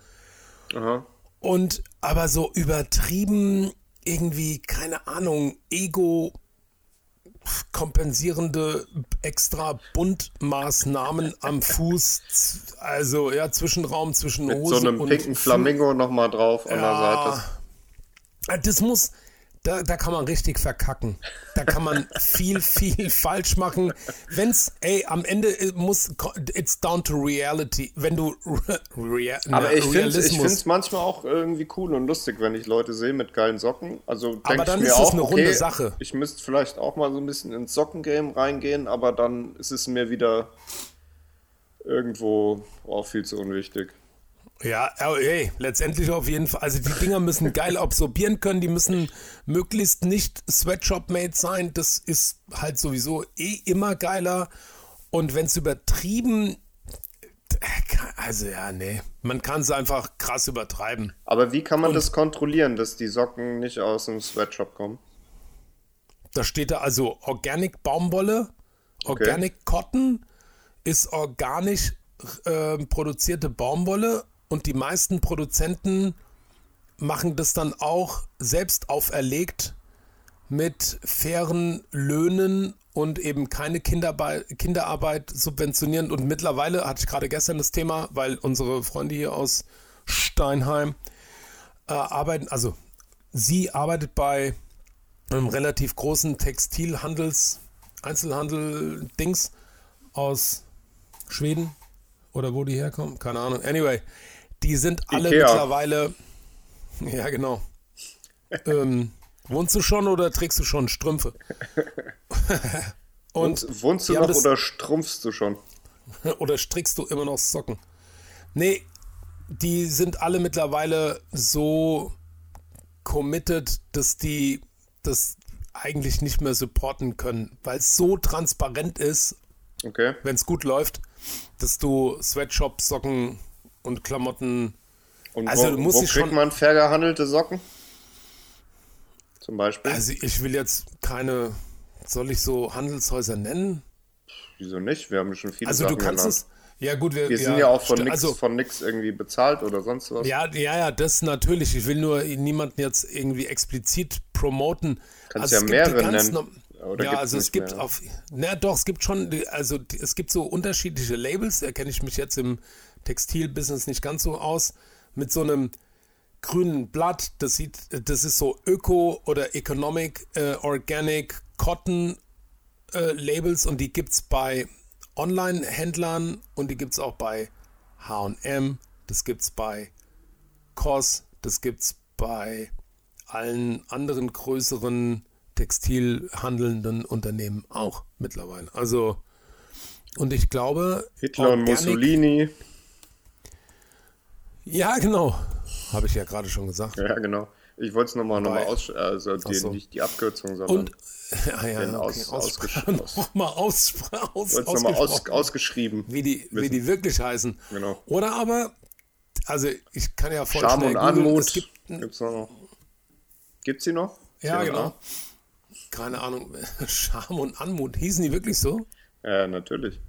Aha. Und aber so übertrieben irgendwie, keine Ahnung, Ego kompensierende extra Buntmaßnahmen am Fuß, also ja, Zwischenraum zwischen Mit Hose so einem und pinken Flamingo nochmal drauf an der Seite. ja, das muss, Da, da kann man richtig verkacken. Da kann man viel, viel falsch machen. Wenn's, ey, am Ende äh, muss, it's down to reality. Wenn du, rea, Aber na, ich finde es manchmal auch irgendwie cool und lustig, wenn ich Leute sehe mit geilen Socken. Also denke Aber ich dann mir ist es auch, eine okay, runde Sache. ich müsste vielleicht auch mal so ein bisschen ins Sockengame reingehen, aber dann ist es mir wieder irgendwo auch viel zu unwichtig. Ja, aber ey, letztendlich auf jeden Fall. Also die Dinger müssen geil absorbieren können, die müssen möglichst nicht Sweatshop-made sein. Das ist halt sowieso eh immer geiler. Und wenn es übertrieben, also ja, nee, man kann es einfach krass übertreiben. Aber wie kann man das kontrollieren, dass die Socken nicht aus dem Sweatshop kommen? Da steht da also Organic Baumwolle, Organic Cotton ist organisch äh, produzierte Baumwolle und die meisten Produzenten machen das dann auch selbst auferlegt mit fairen Löhnen und eben keine Kinderarbeit, Kinderarbeit subventionieren. Und mittlerweile hatte ich gerade gestern das Thema, weil unsere Freunde hier aus Steinheim äh, arbeiten, also sie arbeitet bei einem relativ großen Textilhandels, Einzelhandel-Dings aus Schweden oder wo die herkommen, keine Ahnung. Anyway, die sind alle Ikea. mittlerweile, ja genau. ähm, wohnst du schon oder trägst du schon Strümpfe? Und wohnst du noch das- oder strumpfst du schon? oder strickst du immer noch Socken? Nee, die sind alle mittlerweile so committed, dass die das eigentlich nicht mehr supporten können, weil es so transparent ist, Okay. wenn es gut läuft, dass du Sweatshop, Socken und Klamotten. Und Also wo, du musst wo dich kriegt schon- man fair gehandelte Socken? Zum Beispiel? Also ich will jetzt keine, soll ich so Handelshäuser nennen? Wieso nicht? Wir haben schon viele Also Sachen du kannst genannt. es. Ja gut, wir, Wir sind ja auch von nix, also, von nix irgendwie bezahlt oder sonst was. Ja, ja, ja, das natürlich. Ich will nur niemanden jetzt irgendwie explizit promoten. Kannst also ja mehrere nennen. Oder ja, also es gibt mehr? auf, na doch, es gibt schon, also es gibt so unterschiedliche Labels, da kenne ich mich jetzt im Textilbusiness nicht ganz so aus, mit so einem grünen Blatt, das sieht, das ist so Öko oder Economic, äh, Organic, Cotton äh, Labels und die gibt es bei Online-Händlern und die gibt es auch bei HM, das gibt es bei COS, das gibt es bei allen anderen größeren textilhandelnden Unternehmen auch mittlerweile. Also, und ich glaube. Hitler und Mussolini. Ja, genau. Habe ich ja gerade schon gesagt. Ja, genau. Ich wollte es nochmal noch mal aus, also die, so. nicht die Abkürzung, sondern Und. Ja, ja, Den okay, aus- aus, ausgesch- nochmal aus, aus, wollte es nochmal aus, ausgeschrieben. wie, die, wie die wirklich heißen. Genau. Oder aber, also ich kann ja voll Scham und. Anmut. Es gibt, Gibt's noch? Gibt's die noch? ja, CNA? genau. Keine Ahnung. Scham und Anmut. Hießen die wirklich so? Ja, natürlich.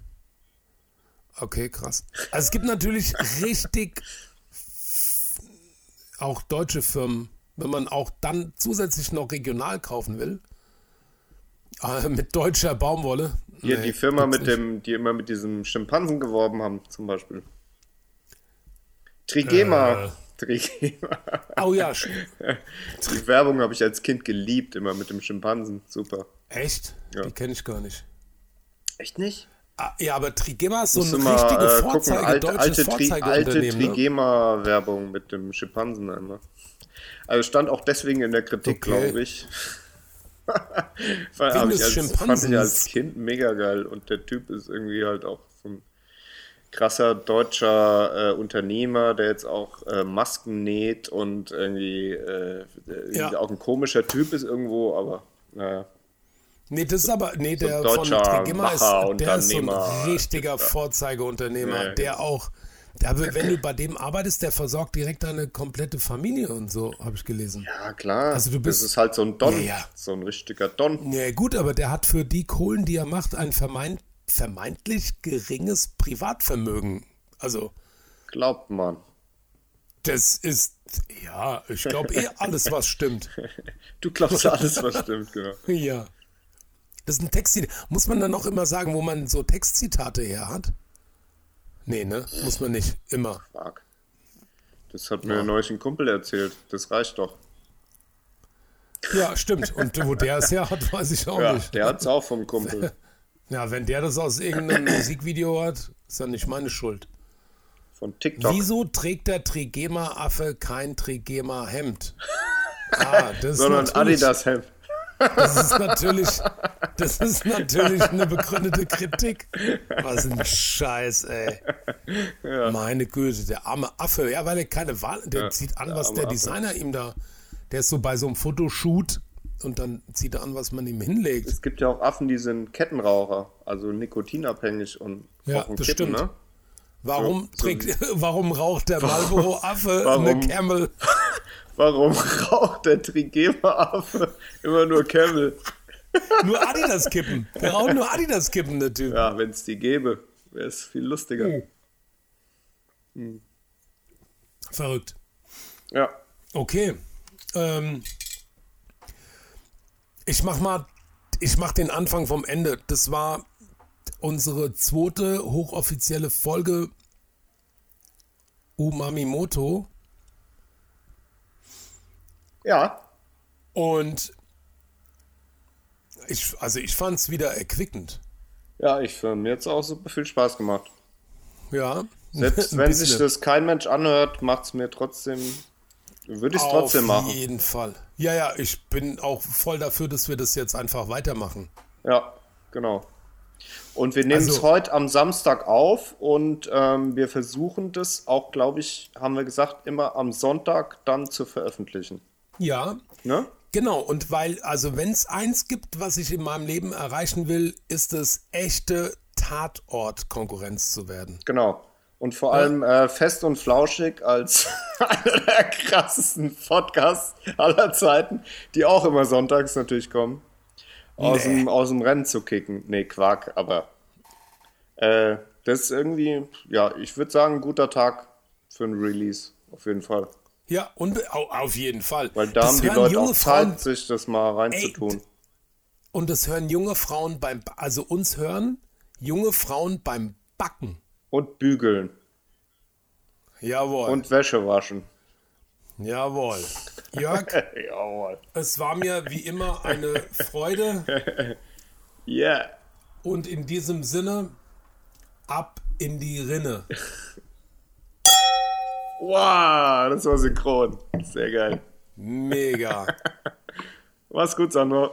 Okay, krass. Also es gibt natürlich richtig auch deutsche Firmen, wenn man auch dann zusätzlich noch regional kaufen will, äh, mit deutscher Baumwolle. Hier Nee, die Firma mit dem, die immer mit diesem Schimpansen geworben haben, zum Beispiel. Trigema. Äh. Trigema. Oh ja, Die Werbung habe ich als Kind geliebt, immer mit dem Schimpansen. Super. echt? Ja. Die kenne ich gar nicht. Echt nicht? Ah, ja, aber Trigema ist so ein richtige äh, gucken, Vorzeige, alte, deutsches alte, alte Vorzeigeunternehmen. ne? Trigema-Werbung mit dem Schimpansen einmal. Also stand auch deswegen in der Kritik, Okay. glaube ich. Hab ich als, fand ich als Kind mega geil und der Typ ist irgendwie halt auch so ein krasser deutscher äh, Unternehmer, der jetzt auch äh, Masken näht und irgendwie, äh, irgendwie Ja. auch ein komischer Typ ist irgendwo, aber naja. Nee, das ist aber, nee, So der von Trigema ist, der ist so ein richtiger Vorzeigeunternehmer, Ja, der auch, der, wenn du bei dem arbeitest, der versorgt direkt deine komplette Familie und so, habe ich gelesen. Ja, klar. Also du bist- das ist halt so ein Don, Ja, ja. so ein richtiger Don. Ja, gut, aber der hat für die Kohlen, die er macht, ein vermeint, vermeintlich geringes Privatvermögen. Also, Glaubt man. das ist, ja, ich glaube eh alles, was stimmt. Du glaubst alles, was stimmt, genau. Ja. Das ist ein Textzitat. Muss man dann auch immer sagen, wo man so Textzitate her hat? Nee, ne? Muss man nicht. Immer. Fuck. Das hat mir neulich ein Kumpel erzählt. Das reicht doch. Ja, stimmt. Und wo der es her hat, weiß ich auch Ja, nicht. der hat's auch vom Kumpel. Ja, wenn der das aus irgendeinem Musikvideo hat, ist ja nicht meine Schuld. Von TikTok. Wieso trägt der Trigema-Affe kein Trigema-Hemd? Ah, das ist Sondern Adidas-Hemd. Das ist natürlich, das ist natürlich eine begründete Kritik. Was ein Scheiß, ey. Meine Güte, der arme Affe, ja, weil er keine Wahl, der Ja, zieht an, der was der Affe. Designer ihm da, der ist so bei so einem Fotoshoot und dann zieht er an, was man ihm hinlegt. Es gibt ja auch Affen, die sind Kettenraucher, also nikotinabhängig und Ja, das Kippen, stimmt. ne? Warum so trägt, warum raucht der Marlboro-Affe Warum? eine Camel? Warum raucht der Trigema-Affe immer nur Camel? Nur Adidas-Kippen. Der raucht nur Adidas-Kippen, der Typ. Ja, wenn es die gäbe, wäre es viel lustiger. Oh. Verrückt. Ja, Okay. Ähm, ich mach mal, ich mach den Anfang vom Ende. Das war unsere zweite hochoffizielle Folge Umamimoto ja, und ich, also ich fand es wieder erquickend. ja, ich für mir jetzt auch super viel Spaß gemacht. Ja. Selbst wenn sich das kein Mensch anhört, macht es mir trotzdem, würde ich es Auf trotzdem machen. jeden Fall. Ja, ja, ich bin auch voll dafür, dass wir das jetzt einfach weitermachen. Ja, genau. Und wir nehmen es Also- heute am Samstag auf und ähm, wir versuchen das auch, glaube ich, haben wir gesagt, immer am Sonntag dann zu veröffentlichen. Ja, Ne? Genau, und weil, also wenn es eins gibt, was ich in meinem Leben erreichen will, ist es echte Tatort-Konkurrenz zu werden. Genau. Und vor allem äh, fest und flauschig als einer der krassesten Podcasts aller Zeiten, die auch immer sonntags natürlich kommen, aus, Nee. dem, aus dem Rennen zu kicken. Nee, Quark, aber äh, das ist irgendwie, ja, ich würde sagen, ein guter Tag für ein Release, auf jeden Fall. Ja, und au- auf jeden Fall. Weil da Das haben die Leute junge auch Frauen, Zeit, sich das mal reinzutun. Und das hören junge Frauen beim, also uns hören junge Frauen beim Backen. Und bügeln Jawohl. und Wäsche waschen. Jawohl. Jörg, Jawohl. es war mir wie immer eine Freude Yeah. und in diesem Sinne ab in die Rinne. Wow, das war synchron. Sehr geil. Mega. Mach's gut, Sandro.